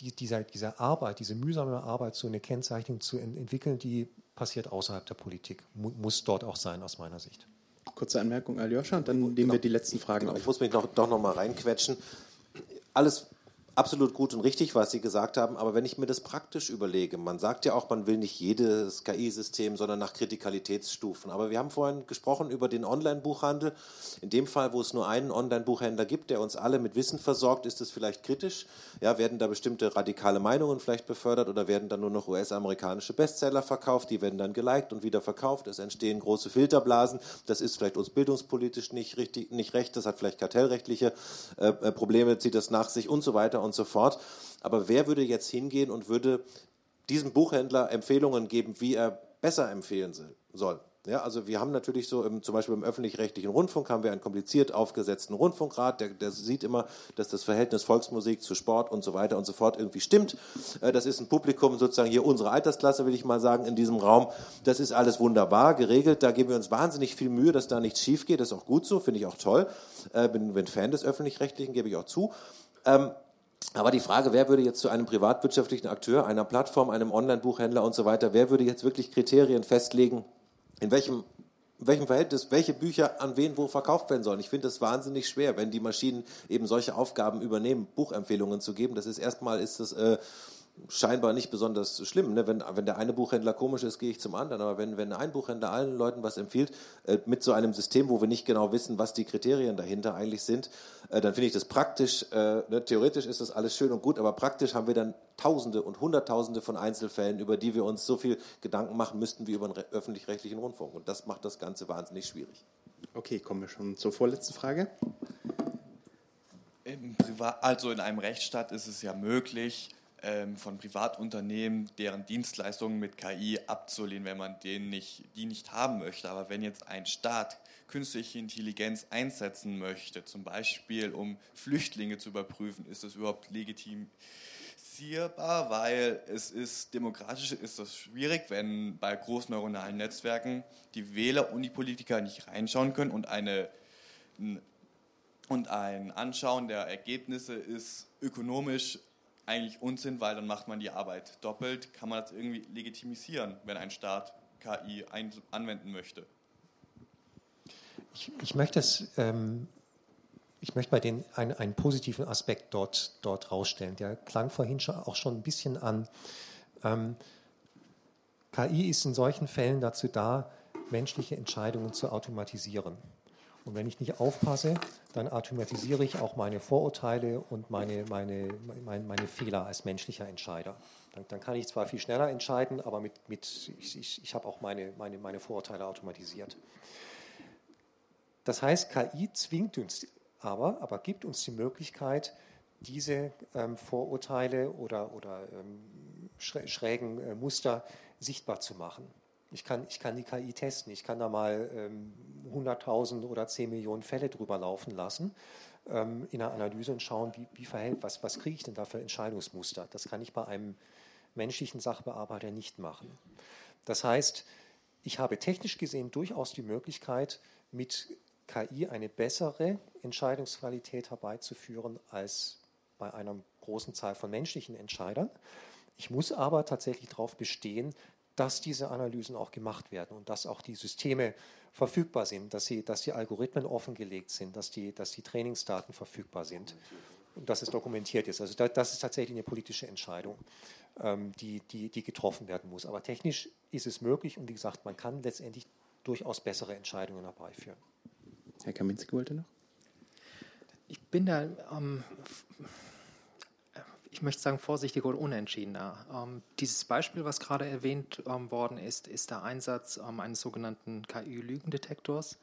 die, dieser, dieser Arbeit, diese mühsame Arbeit, so eine Kennzeichnung zu ent entwickeln, die passiert außerhalb der Politik. muss dort auch sein, aus meiner Sicht. Kurze Anmerkung, Aljoscha, und dann nehmen genau. wir die letzten Fragen genau. auf. Ich muss mich noch, doch noch mal reinquetschen. Alles absolut gut und richtig, was Sie gesagt haben, aber wenn ich mir das praktisch überlege, man sagt ja auch, man will nicht jedes KI-System, sondern nach Kritikalitätsstufen. Aber wir haben vorhin gesprochen über den Online-Buchhandel. In dem Fall, wo es nur einen Online-Buchhändler gibt, der uns alle mit Wissen versorgt, ist es vielleicht kritisch. Ja, werden da bestimmte radikale Meinungen vielleicht befördert oder werden dann nur noch US-amerikanische Bestseller verkauft? Die werden dann geliked und wieder verkauft. Es entstehen große Filterblasen. Das ist vielleicht uns bildungspolitisch nicht richtig, nicht recht. Das hat vielleicht kartellrechtliche äh, äh Probleme, zieht das nach sich und so weiter und so fort. Aber wer würde jetzt hingehen und würde diesem Buchhändler Empfehlungen geben, wie er besser empfehlen soll? Ja, also wir haben natürlich so, im, zum Beispiel im öffentlich-rechtlichen Rundfunk haben wir einen kompliziert aufgesetzten Rundfunkrat, der, der, sieht immer, dass das Verhältnis Volksmusik zu Sport und so weiter und so fort irgendwie stimmt. Äh, das ist ein Publikum sozusagen hier unsere Altersklasse, will ich mal sagen, in diesem Raum. Das ist alles wunderbar geregelt. Da geben wir uns wahnsinnig viel Mühe, dass da nichts schief geht. Das ist auch gut so, finde ich auch toll. Äh, bin, bin Fan des öffentlich-rechtlichen, gebe ich auch zu. Ähm, Aber die Frage, wer würde jetzt zu einem privatwirtschaftlichen Akteur, einer Plattform, einem Online-Buchhändler und so weiter, wer würde jetzt wirklich Kriterien festlegen, in welchem, in welchem Verhältnis welche Bücher an wen wo verkauft werden sollen? Ich finde es wahnsinnig schwer, wenn die Maschinen eben solche Aufgaben übernehmen, Buchempfehlungen zu geben. Das ist erstmal ist das äh, scheinbar nicht besonders schlimm. Ne? Wenn, wenn der eine Buchhändler komisch ist, gehe ich zum anderen. Aber wenn, wenn ein Buchhändler allen Leuten was empfiehlt, äh, mit so einem System, wo wir nicht genau wissen, was die Kriterien dahinter eigentlich sind, äh, dann finde ich das praktisch. Äh, ne? Theoretisch ist das alles schön und gut, aber praktisch haben wir dann Tausende und Hunderttausende von Einzelfällen, über die wir uns so viel Gedanken machen müssten wie über den öffentlich-rechtlichen Rundfunk. Und das macht das Ganze wahnsinnig schwierig. Okay, kommen wir schon zur vorletzten Frage. also in einem Rechtsstaat ist es ja möglich, von Privatunternehmen deren Dienstleistungen mit KI abzulehnen, wenn man den nicht, die nicht haben möchte. Aber wenn jetzt ein Staat künstliche Intelligenz einsetzen möchte, zum Beispiel um Flüchtlinge zu überprüfen, ist das überhaupt legitimierbar, weil es ist demokratisch ist das schwierig, wenn bei großen neuronalen Netzwerken die Wähler und die Politiker nicht reinschauen können und eine und ein Anschauen der Ergebnisse ist ökonomisch eigentlich Unsinn, weil dann macht man die Arbeit doppelt. Kann man das irgendwie legitimisieren, wenn ein Staat KI anwenden möchte? Ich, ich möchte es, ähm, ich möchte mal den, ein, einen positiven Aspekt dort, dort rausstellen. Der klang vorhin schon, auch schon ein bisschen an. Ähm, KI ist in solchen Fällen dazu da, menschliche Entscheidungen zu automatisieren. Und wenn ich nicht aufpasse, dann automatisiere ich auch meine Vorurteile und meine, meine, meine, meine Fehler als menschlicher Entscheider. Dann, dann, kann ich zwar viel schneller entscheiden, aber mit, mit, ich, ich, ich habe auch meine, meine, meine Vorurteile automatisiert. Das heißt, KI zwingt uns aber, aber gibt uns die Möglichkeit, diese ähm, Vorurteile oder, oder ähm, schrägen äh, Muster sichtbar zu machen. Ich kann, ich kann die KI testen. Ich kann da mal ähm, 100.000 oder 10 Millionen Fälle drüber laufen lassen ähm, in der Analyse und schauen, wie, wie verhält, was, was kriege ich denn da für Entscheidungsmuster. Das kann ich bei einem menschlichen Sachbearbeiter nicht machen. Das heißt, ich habe technisch gesehen durchaus die Möglichkeit, mit KI eine bessere Entscheidungsqualität herbeizuführen als bei einer großen Zahl von menschlichen Entscheidern. Ich muss aber tatsächlich darauf bestehen, dass diese Analysen auch gemacht werden und dass auch die Systeme verfügbar sind, dass, sie, dass die Algorithmen offengelegt sind, dass die, dass die Trainingsdaten verfügbar sind und dass es dokumentiert ist. Also da, das ist tatsächlich eine politische Entscheidung, ähm, die, die, die getroffen werden muss. Aber technisch ist es möglich und wie gesagt, man kann letztendlich durchaus bessere Entscheidungen herbeiführen. Herr Kaminski wollte noch? Ich bin da ähm, ich möchte sagen, vorsichtig oder unentschiedener. Ähm, dieses Beispiel, was gerade erwähnt ähm, worden ist, ist der Einsatz ähm, eines sogenannten KI-Lügendetektors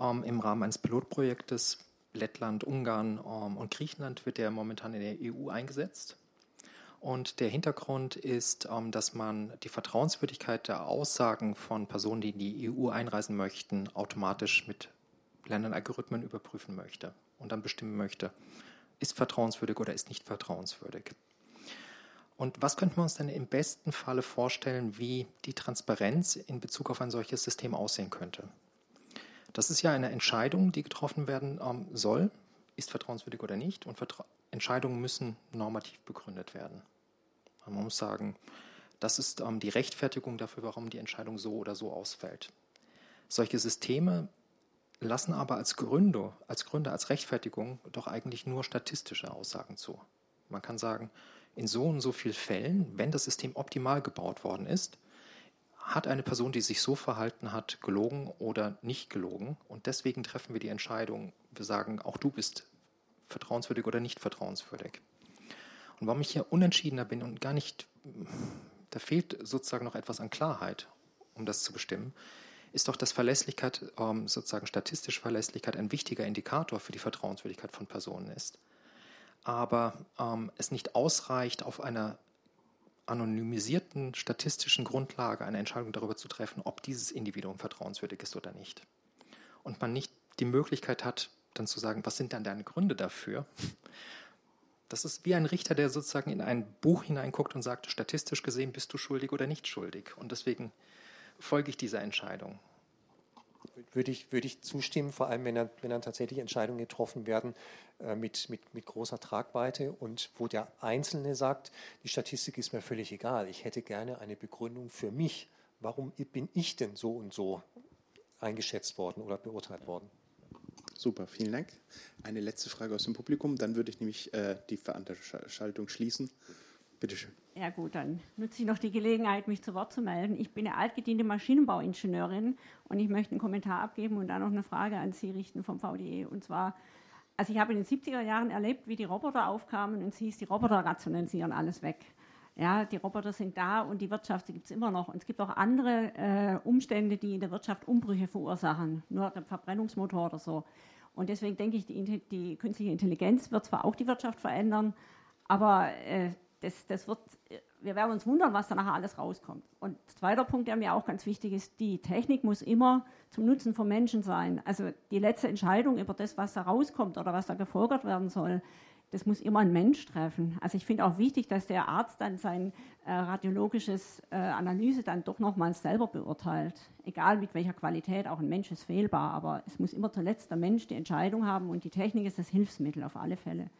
ähm, im Rahmen eines Pilotprojektes. Lettland, Ungarn ähm, und Griechenland wird der momentan in der EU eingesetzt. Und der Hintergrund ist, ähm, dass man die Vertrauenswürdigkeit der Aussagen von Personen, die in die EU einreisen möchten, automatisch mit Lernalgorithmen überprüfen möchte und dann bestimmen möchte, ist vertrauenswürdig oder ist nicht vertrauenswürdig. Und was könnten wir uns denn im besten Falle vorstellen, wie die Transparenz in Bezug auf ein solches System aussehen könnte? Das ist ja eine Entscheidung, die getroffen werden ähm, soll, ist vertrauenswürdig oder nicht. Und Vertra Entscheidungen müssen normativ begründet werden. Man muss sagen, das ist ähm, die Rechtfertigung dafür, warum die Entscheidung so oder so ausfällt. Solche Systeme lassen aber als Gründe, als Gründe, als Rechtfertigung doch eigentlich nur statistische Aussagen zu. Man kann sagen, in so und so vielen Fällen, wenn das System optimal gebaut worden ist, hat eine Person, die sich so verhalten hat, gelogen oder nicht gelogen. Und deswegen treffen wir die Entscheidung, wir sagen, auch du bist vertrauenswürdig oder nicht vertrauenswürdig. Und warum ich hier unentschiedener bin und gar nicht, da fehlt sozusagen noch etwas an Klarheit, um das zu bestimmen, ist doch, dass Verlässlichkeit, ähm, sozusagen statistische Verlässlichkeit, ein wichtiger Indikator für die Vertrauenswürdigkeit von Personen ist. Aber ähm, es nicht ausreicht, auf einer anonymisierten statistischen Grundlage eine Entscheidung darüber zu treffen, ob dieses Individuum vertrauenswürdig ist oder nicht. Und man nicht die Möglichkeit hat, dann zu sagen, was sind dann deine Gründe dafür? Das ist wie ein Richter, der sozusagen in ein Buch hineinguckt und sagt, statistisch gesehen bist du schuldig oder nicht schuldig. Und deswegen folge ich dieser Entscheidung. würde ich, würde ich zustimmen, vor allem wenn dann, wenn dann tatsächlich Entscheidungen getroffen werden äh, mit, mit, mit großer Tragweite und wo der Einzelne sagt, die Statistik ist mir völlig egal, ich hätte gerne eine Begründung für mich, warum bin ich denn so und so eingeschätzt worden oder beurteilt worden. Super, vielen Dank. Eine letzte Frage aus dem Publikum, dann würde ich nämlich äh, die Veranstaltung schließen. Bitte schön. Ja gut, dann nutze ich noch die Gelegenheit, mich zu Wort zu melden. Ich bin eine altgediente Maschinenbauingenieurin und ich möchte einen Kommentar abgeben und dann noch eine Frage an Sie richten vom VDE. Und zwar, also ich habe in den 70er Jahren erlebt, wie die Roboter aufkamen und es hieß, die Roboter rationalisieren alles weg. Ja, die Roboter sind da und die Wirtschaft gibt es immer noch. Und es gibt auch andere äh, Umstände, die in der Wirtschaft Umbrüche verursachen, nur der Verbrennungsmotor oder so. Und deswegen denke ich, die, die künstliche Intelligenz wird zwar auch die Wirtschaft verändern, aber äh, das, das wird, wir werden uns wundern, was da nachher alles rauskommt. Und zweiter Punkt, der mir auch ganz wichtig ist, die Technik muss immer zum Nutzen von Menschen sein. Also die letzte Entscheidung über das, was da rauskommt oder was da gefolgert werden soll, das muss immer ein Mensch treffen. Also ich finde auch wichtig, dass der Arzt dann sein äh, radiologisches äh, Analyse dann doch nochmals selber beurteilt. Egal mit welcher Qualität, auch ein Mensch ist fehlbar, aber es muss immer zuletzt der Mensch die Entscheidung haben und die Technik ist das Hilfsmittel auf alle Fälle.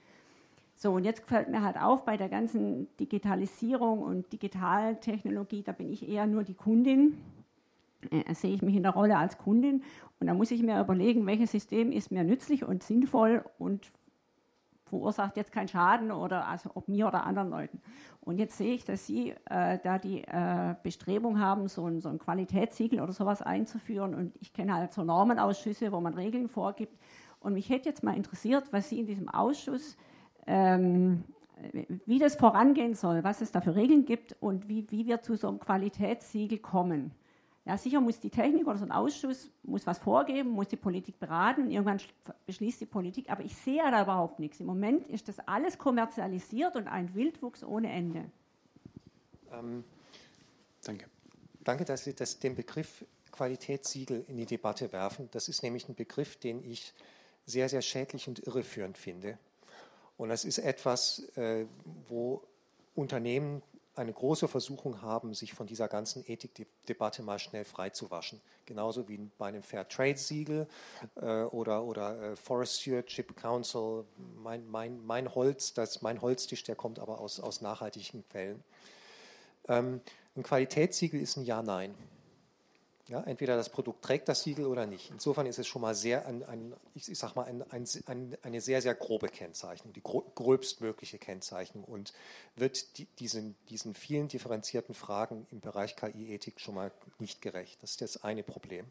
So, und jetzt fällt mir halt auf, bei der ganzen Digitalisierung und Digitaltechnologie, da bin ich eher nur die Kundin. Äh, sehe ich mich in der Rolle als Kundin und da muss ich mir überlegen, welches System ist mir nützlich und sinnvoll und verursacht jetzt keinen Schaden oder also ob mir oder anderen Leuten. Und jetzt sehe ich, dass Sie äh, da die äh, Bestrebung haben, so ein, so ein Qualitätssiegel oder sowas einzuführen. Und ich kenne halt so Normenausschüsse, wo man Regeln vorgibt. Und mich hätte jetzt mal interessiert, was Sie in diesem Ausschuss, ähm, wie das vorangehen soll, was es da für Regeln gibt und wie, wie wir zu so einem Qualitätssiegel kommen. Ja, sicher muss die Technik oder so ein Ausschuss muss was vorgeben, muss die Politik beraten irgendwann beschließt die Politik, aber ich sehe da überhaupt nichts. Im Moment ist das alles kommerzialisiert und ein Wildwuchs ohne Ende. Ähm, danke. Danke, dass Sie das, den Begriff Qualitätssiegel in die Debatte werfen. Das ist nämlich ein Begriff, den ich sehr, sehr schädlich und irreführend finde. Und das ist etwas, äh, wo Unternehmen eine große Versuchung haben, sich von dieser ganzen Ethikdebatte mal schnell freizuwaschen. Genauso wie bei einem Fair Trade Siegel äh, oder, oder äh, Forest Stewardship Council. Mein, mein, mein Holz, das, mein Holztisch, der kommt aber aus, aus nachhaltigen Quellen. Ähm, ein Qualitätssiegel ist ein Ja-Nein. Ja, entweder das Produkt trägt das Siegel oder nicht. Insofern ist es schon mal sehr ein, ein ich, ich sag mal, ein, ein, eine sehr, sehr grobe Kennzeichnung, die gröbstmögliche Kennzeichnung und wird die, diesen, diesen vielen differenzierten Fragen im Bereich KI-Ethik schon mal nicht gerecht. Das ist das eine Problem.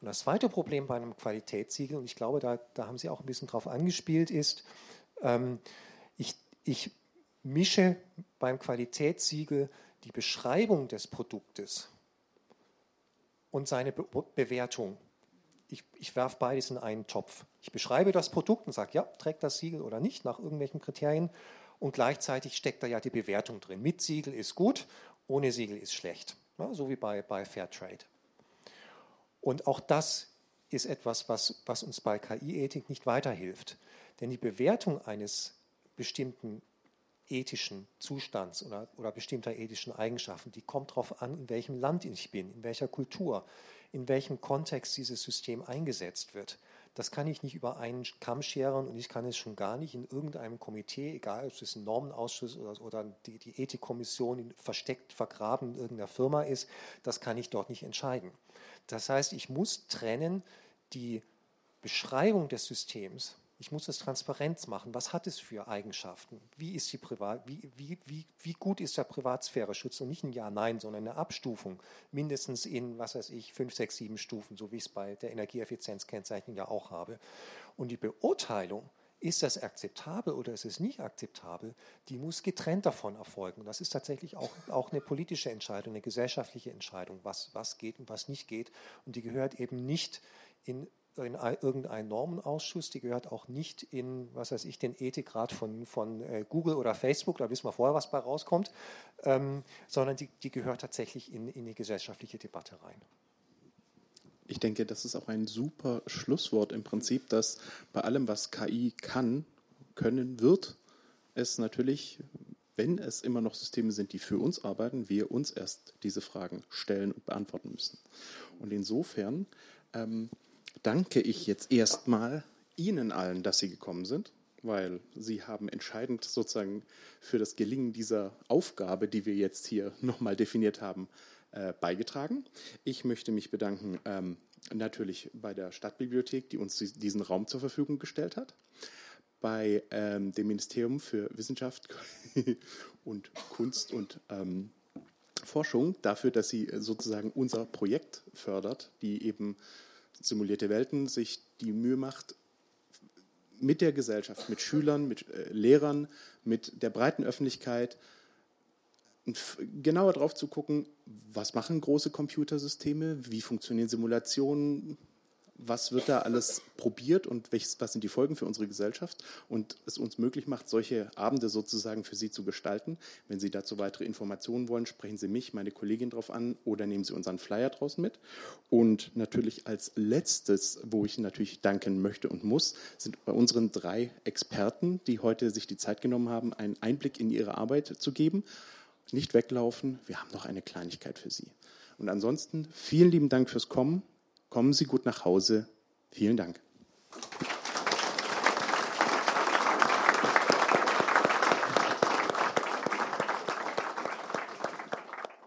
Und das zweite Problem bei einem Qualitätssiegel, und ich glaube, da, da haben Sie auch ein bisschen drauf angespielt, ist, ähm, ich, ich mische beim Qualitätssiegel die Beschreibung des Produktes und seine Be Bewertung. Ich, ich werfe beides in einen Topf. Ich beschreibe das Produkt und sage, ja, trägt das Siegel oder nicht nach irgendwelchen Kriterien. Und gleichzeitig steckt da ja die Bewertung drin. Mit Siegel ist gut, ohne Siegel ist schlecht. Ja, so wie bei, bei Fairtrade. Und auch das ist etwas, was, was uns bei KI-Ethik nicht weiterhilft. Denn die Bewertung eines bestimmten ethischen Zustands oder, oder bestimmter ethischen Eigenschaften, die kommt darauf an, in welchem Land ich bin, in welcher Kultur, in welchem Kontext dieses System eingesetzt wird. Das kann ich nicht über einen Kamm scheren und ich kann es schon gar nicht in irgendeinem Komitee, egal ob es ein Normenausschuss oder, oder die, die Ethikkommission versteckt, vergraben in irgendeiner Firma ist, das kann ich dort nicht entscheiden. Das heißt, ich muss trennen die Beschreibung des Systems ich muss es transparent machen. Was hat es für Eigenschaften? Wie, ist die Privat, wie, wie, wie, wie gut ist der Privatsphäre-Schutz? Und nicht ein Ja, Nein, sondern eine Abstufung. Mindestens in, was weiß ich, fünf, sechs, sieben Stufen, so wie ich es bei der Energieeffizienzkennzeichnung ja auch habe. Und die Beurteilung, ist das akzeptabel oder ist es nicht akzeptabel, die muss getrennt davon erfolgen. Das ist tatsächlich auch, auch eine politische Entscheidung, eine gesellschaftliche Entscheidung, was, was geht und was nicht geht. Und die gehört eben nicht in in irgendeinen Normenausschuss, die gehört auch nicht in, was weiß ich, den Ethikrat von, von äh, Google oder Facebook, da wissen wir vorher, was bei rauskommt, ähm, sondern die, die gehört tatsächlich in, in die gesellschaftliche Debatte rein. Ich denke, das ist auch ein super Schlusswort im Prinzip, dass bei allem, was KI kann, können wird, es natürlich, wenn es immer noch Systeme sind, die für uns arbeiten, wir uns erst diese Fragen stellen und beantworten müssen. Und insofern ähm, danke ich jetzt erstmal Ihnen allen, dass Sie gekommen sind, weil Sie haben entscheidend sozusagen für das Gelingen dieser Aufgabe, die wir jetzt hier nochmal definiert haben, äh, beigetragen. Ich möchte mich bedanken ähm, natürlich bei der Stadtbibliothek, die uns diesen Raum zur Verfügung gestellt hat, bei ähm, dem Ministerium für Wissenschaft und Kunst und ähm, Forschung dafür, dass sie sozusagen unser Projekt fördert, die eben simulierte Welten sich die Mühe macht, mit der Gesellschaft, mit Schülern, mit äh, Lehrern, mit der breiten Öffentlichkeit genauer drauf zu gucken, was machen große Computersysteme, wie funktionieren Simulationen, was wird da alles probiert und welches, was sind die Folgen für unsere Gesellschaft und es uns möglich macht, solche Abende sozusagen für Sie zu gestalten. Wenn Sie dazu weitere Informationen wollen, sprechen Sie mich, meine Kollegin drauf an oder nehmen Sie unseren Flyer draußen mit. Und natürlich als letztes, wo ich natürlich danken möchte und muss, sind bei unseren drei Experten, die heute sich die Zeit genommen haben, einen Einblick in ihre Arbeit zu geben. Nicht weglaufen, wir haben noch eine Kleinigkeit für Sie. Und ansonsten vielen lieben Dank fürs Kommen. Kommen Sie gut nach Hause. Vielen Dank.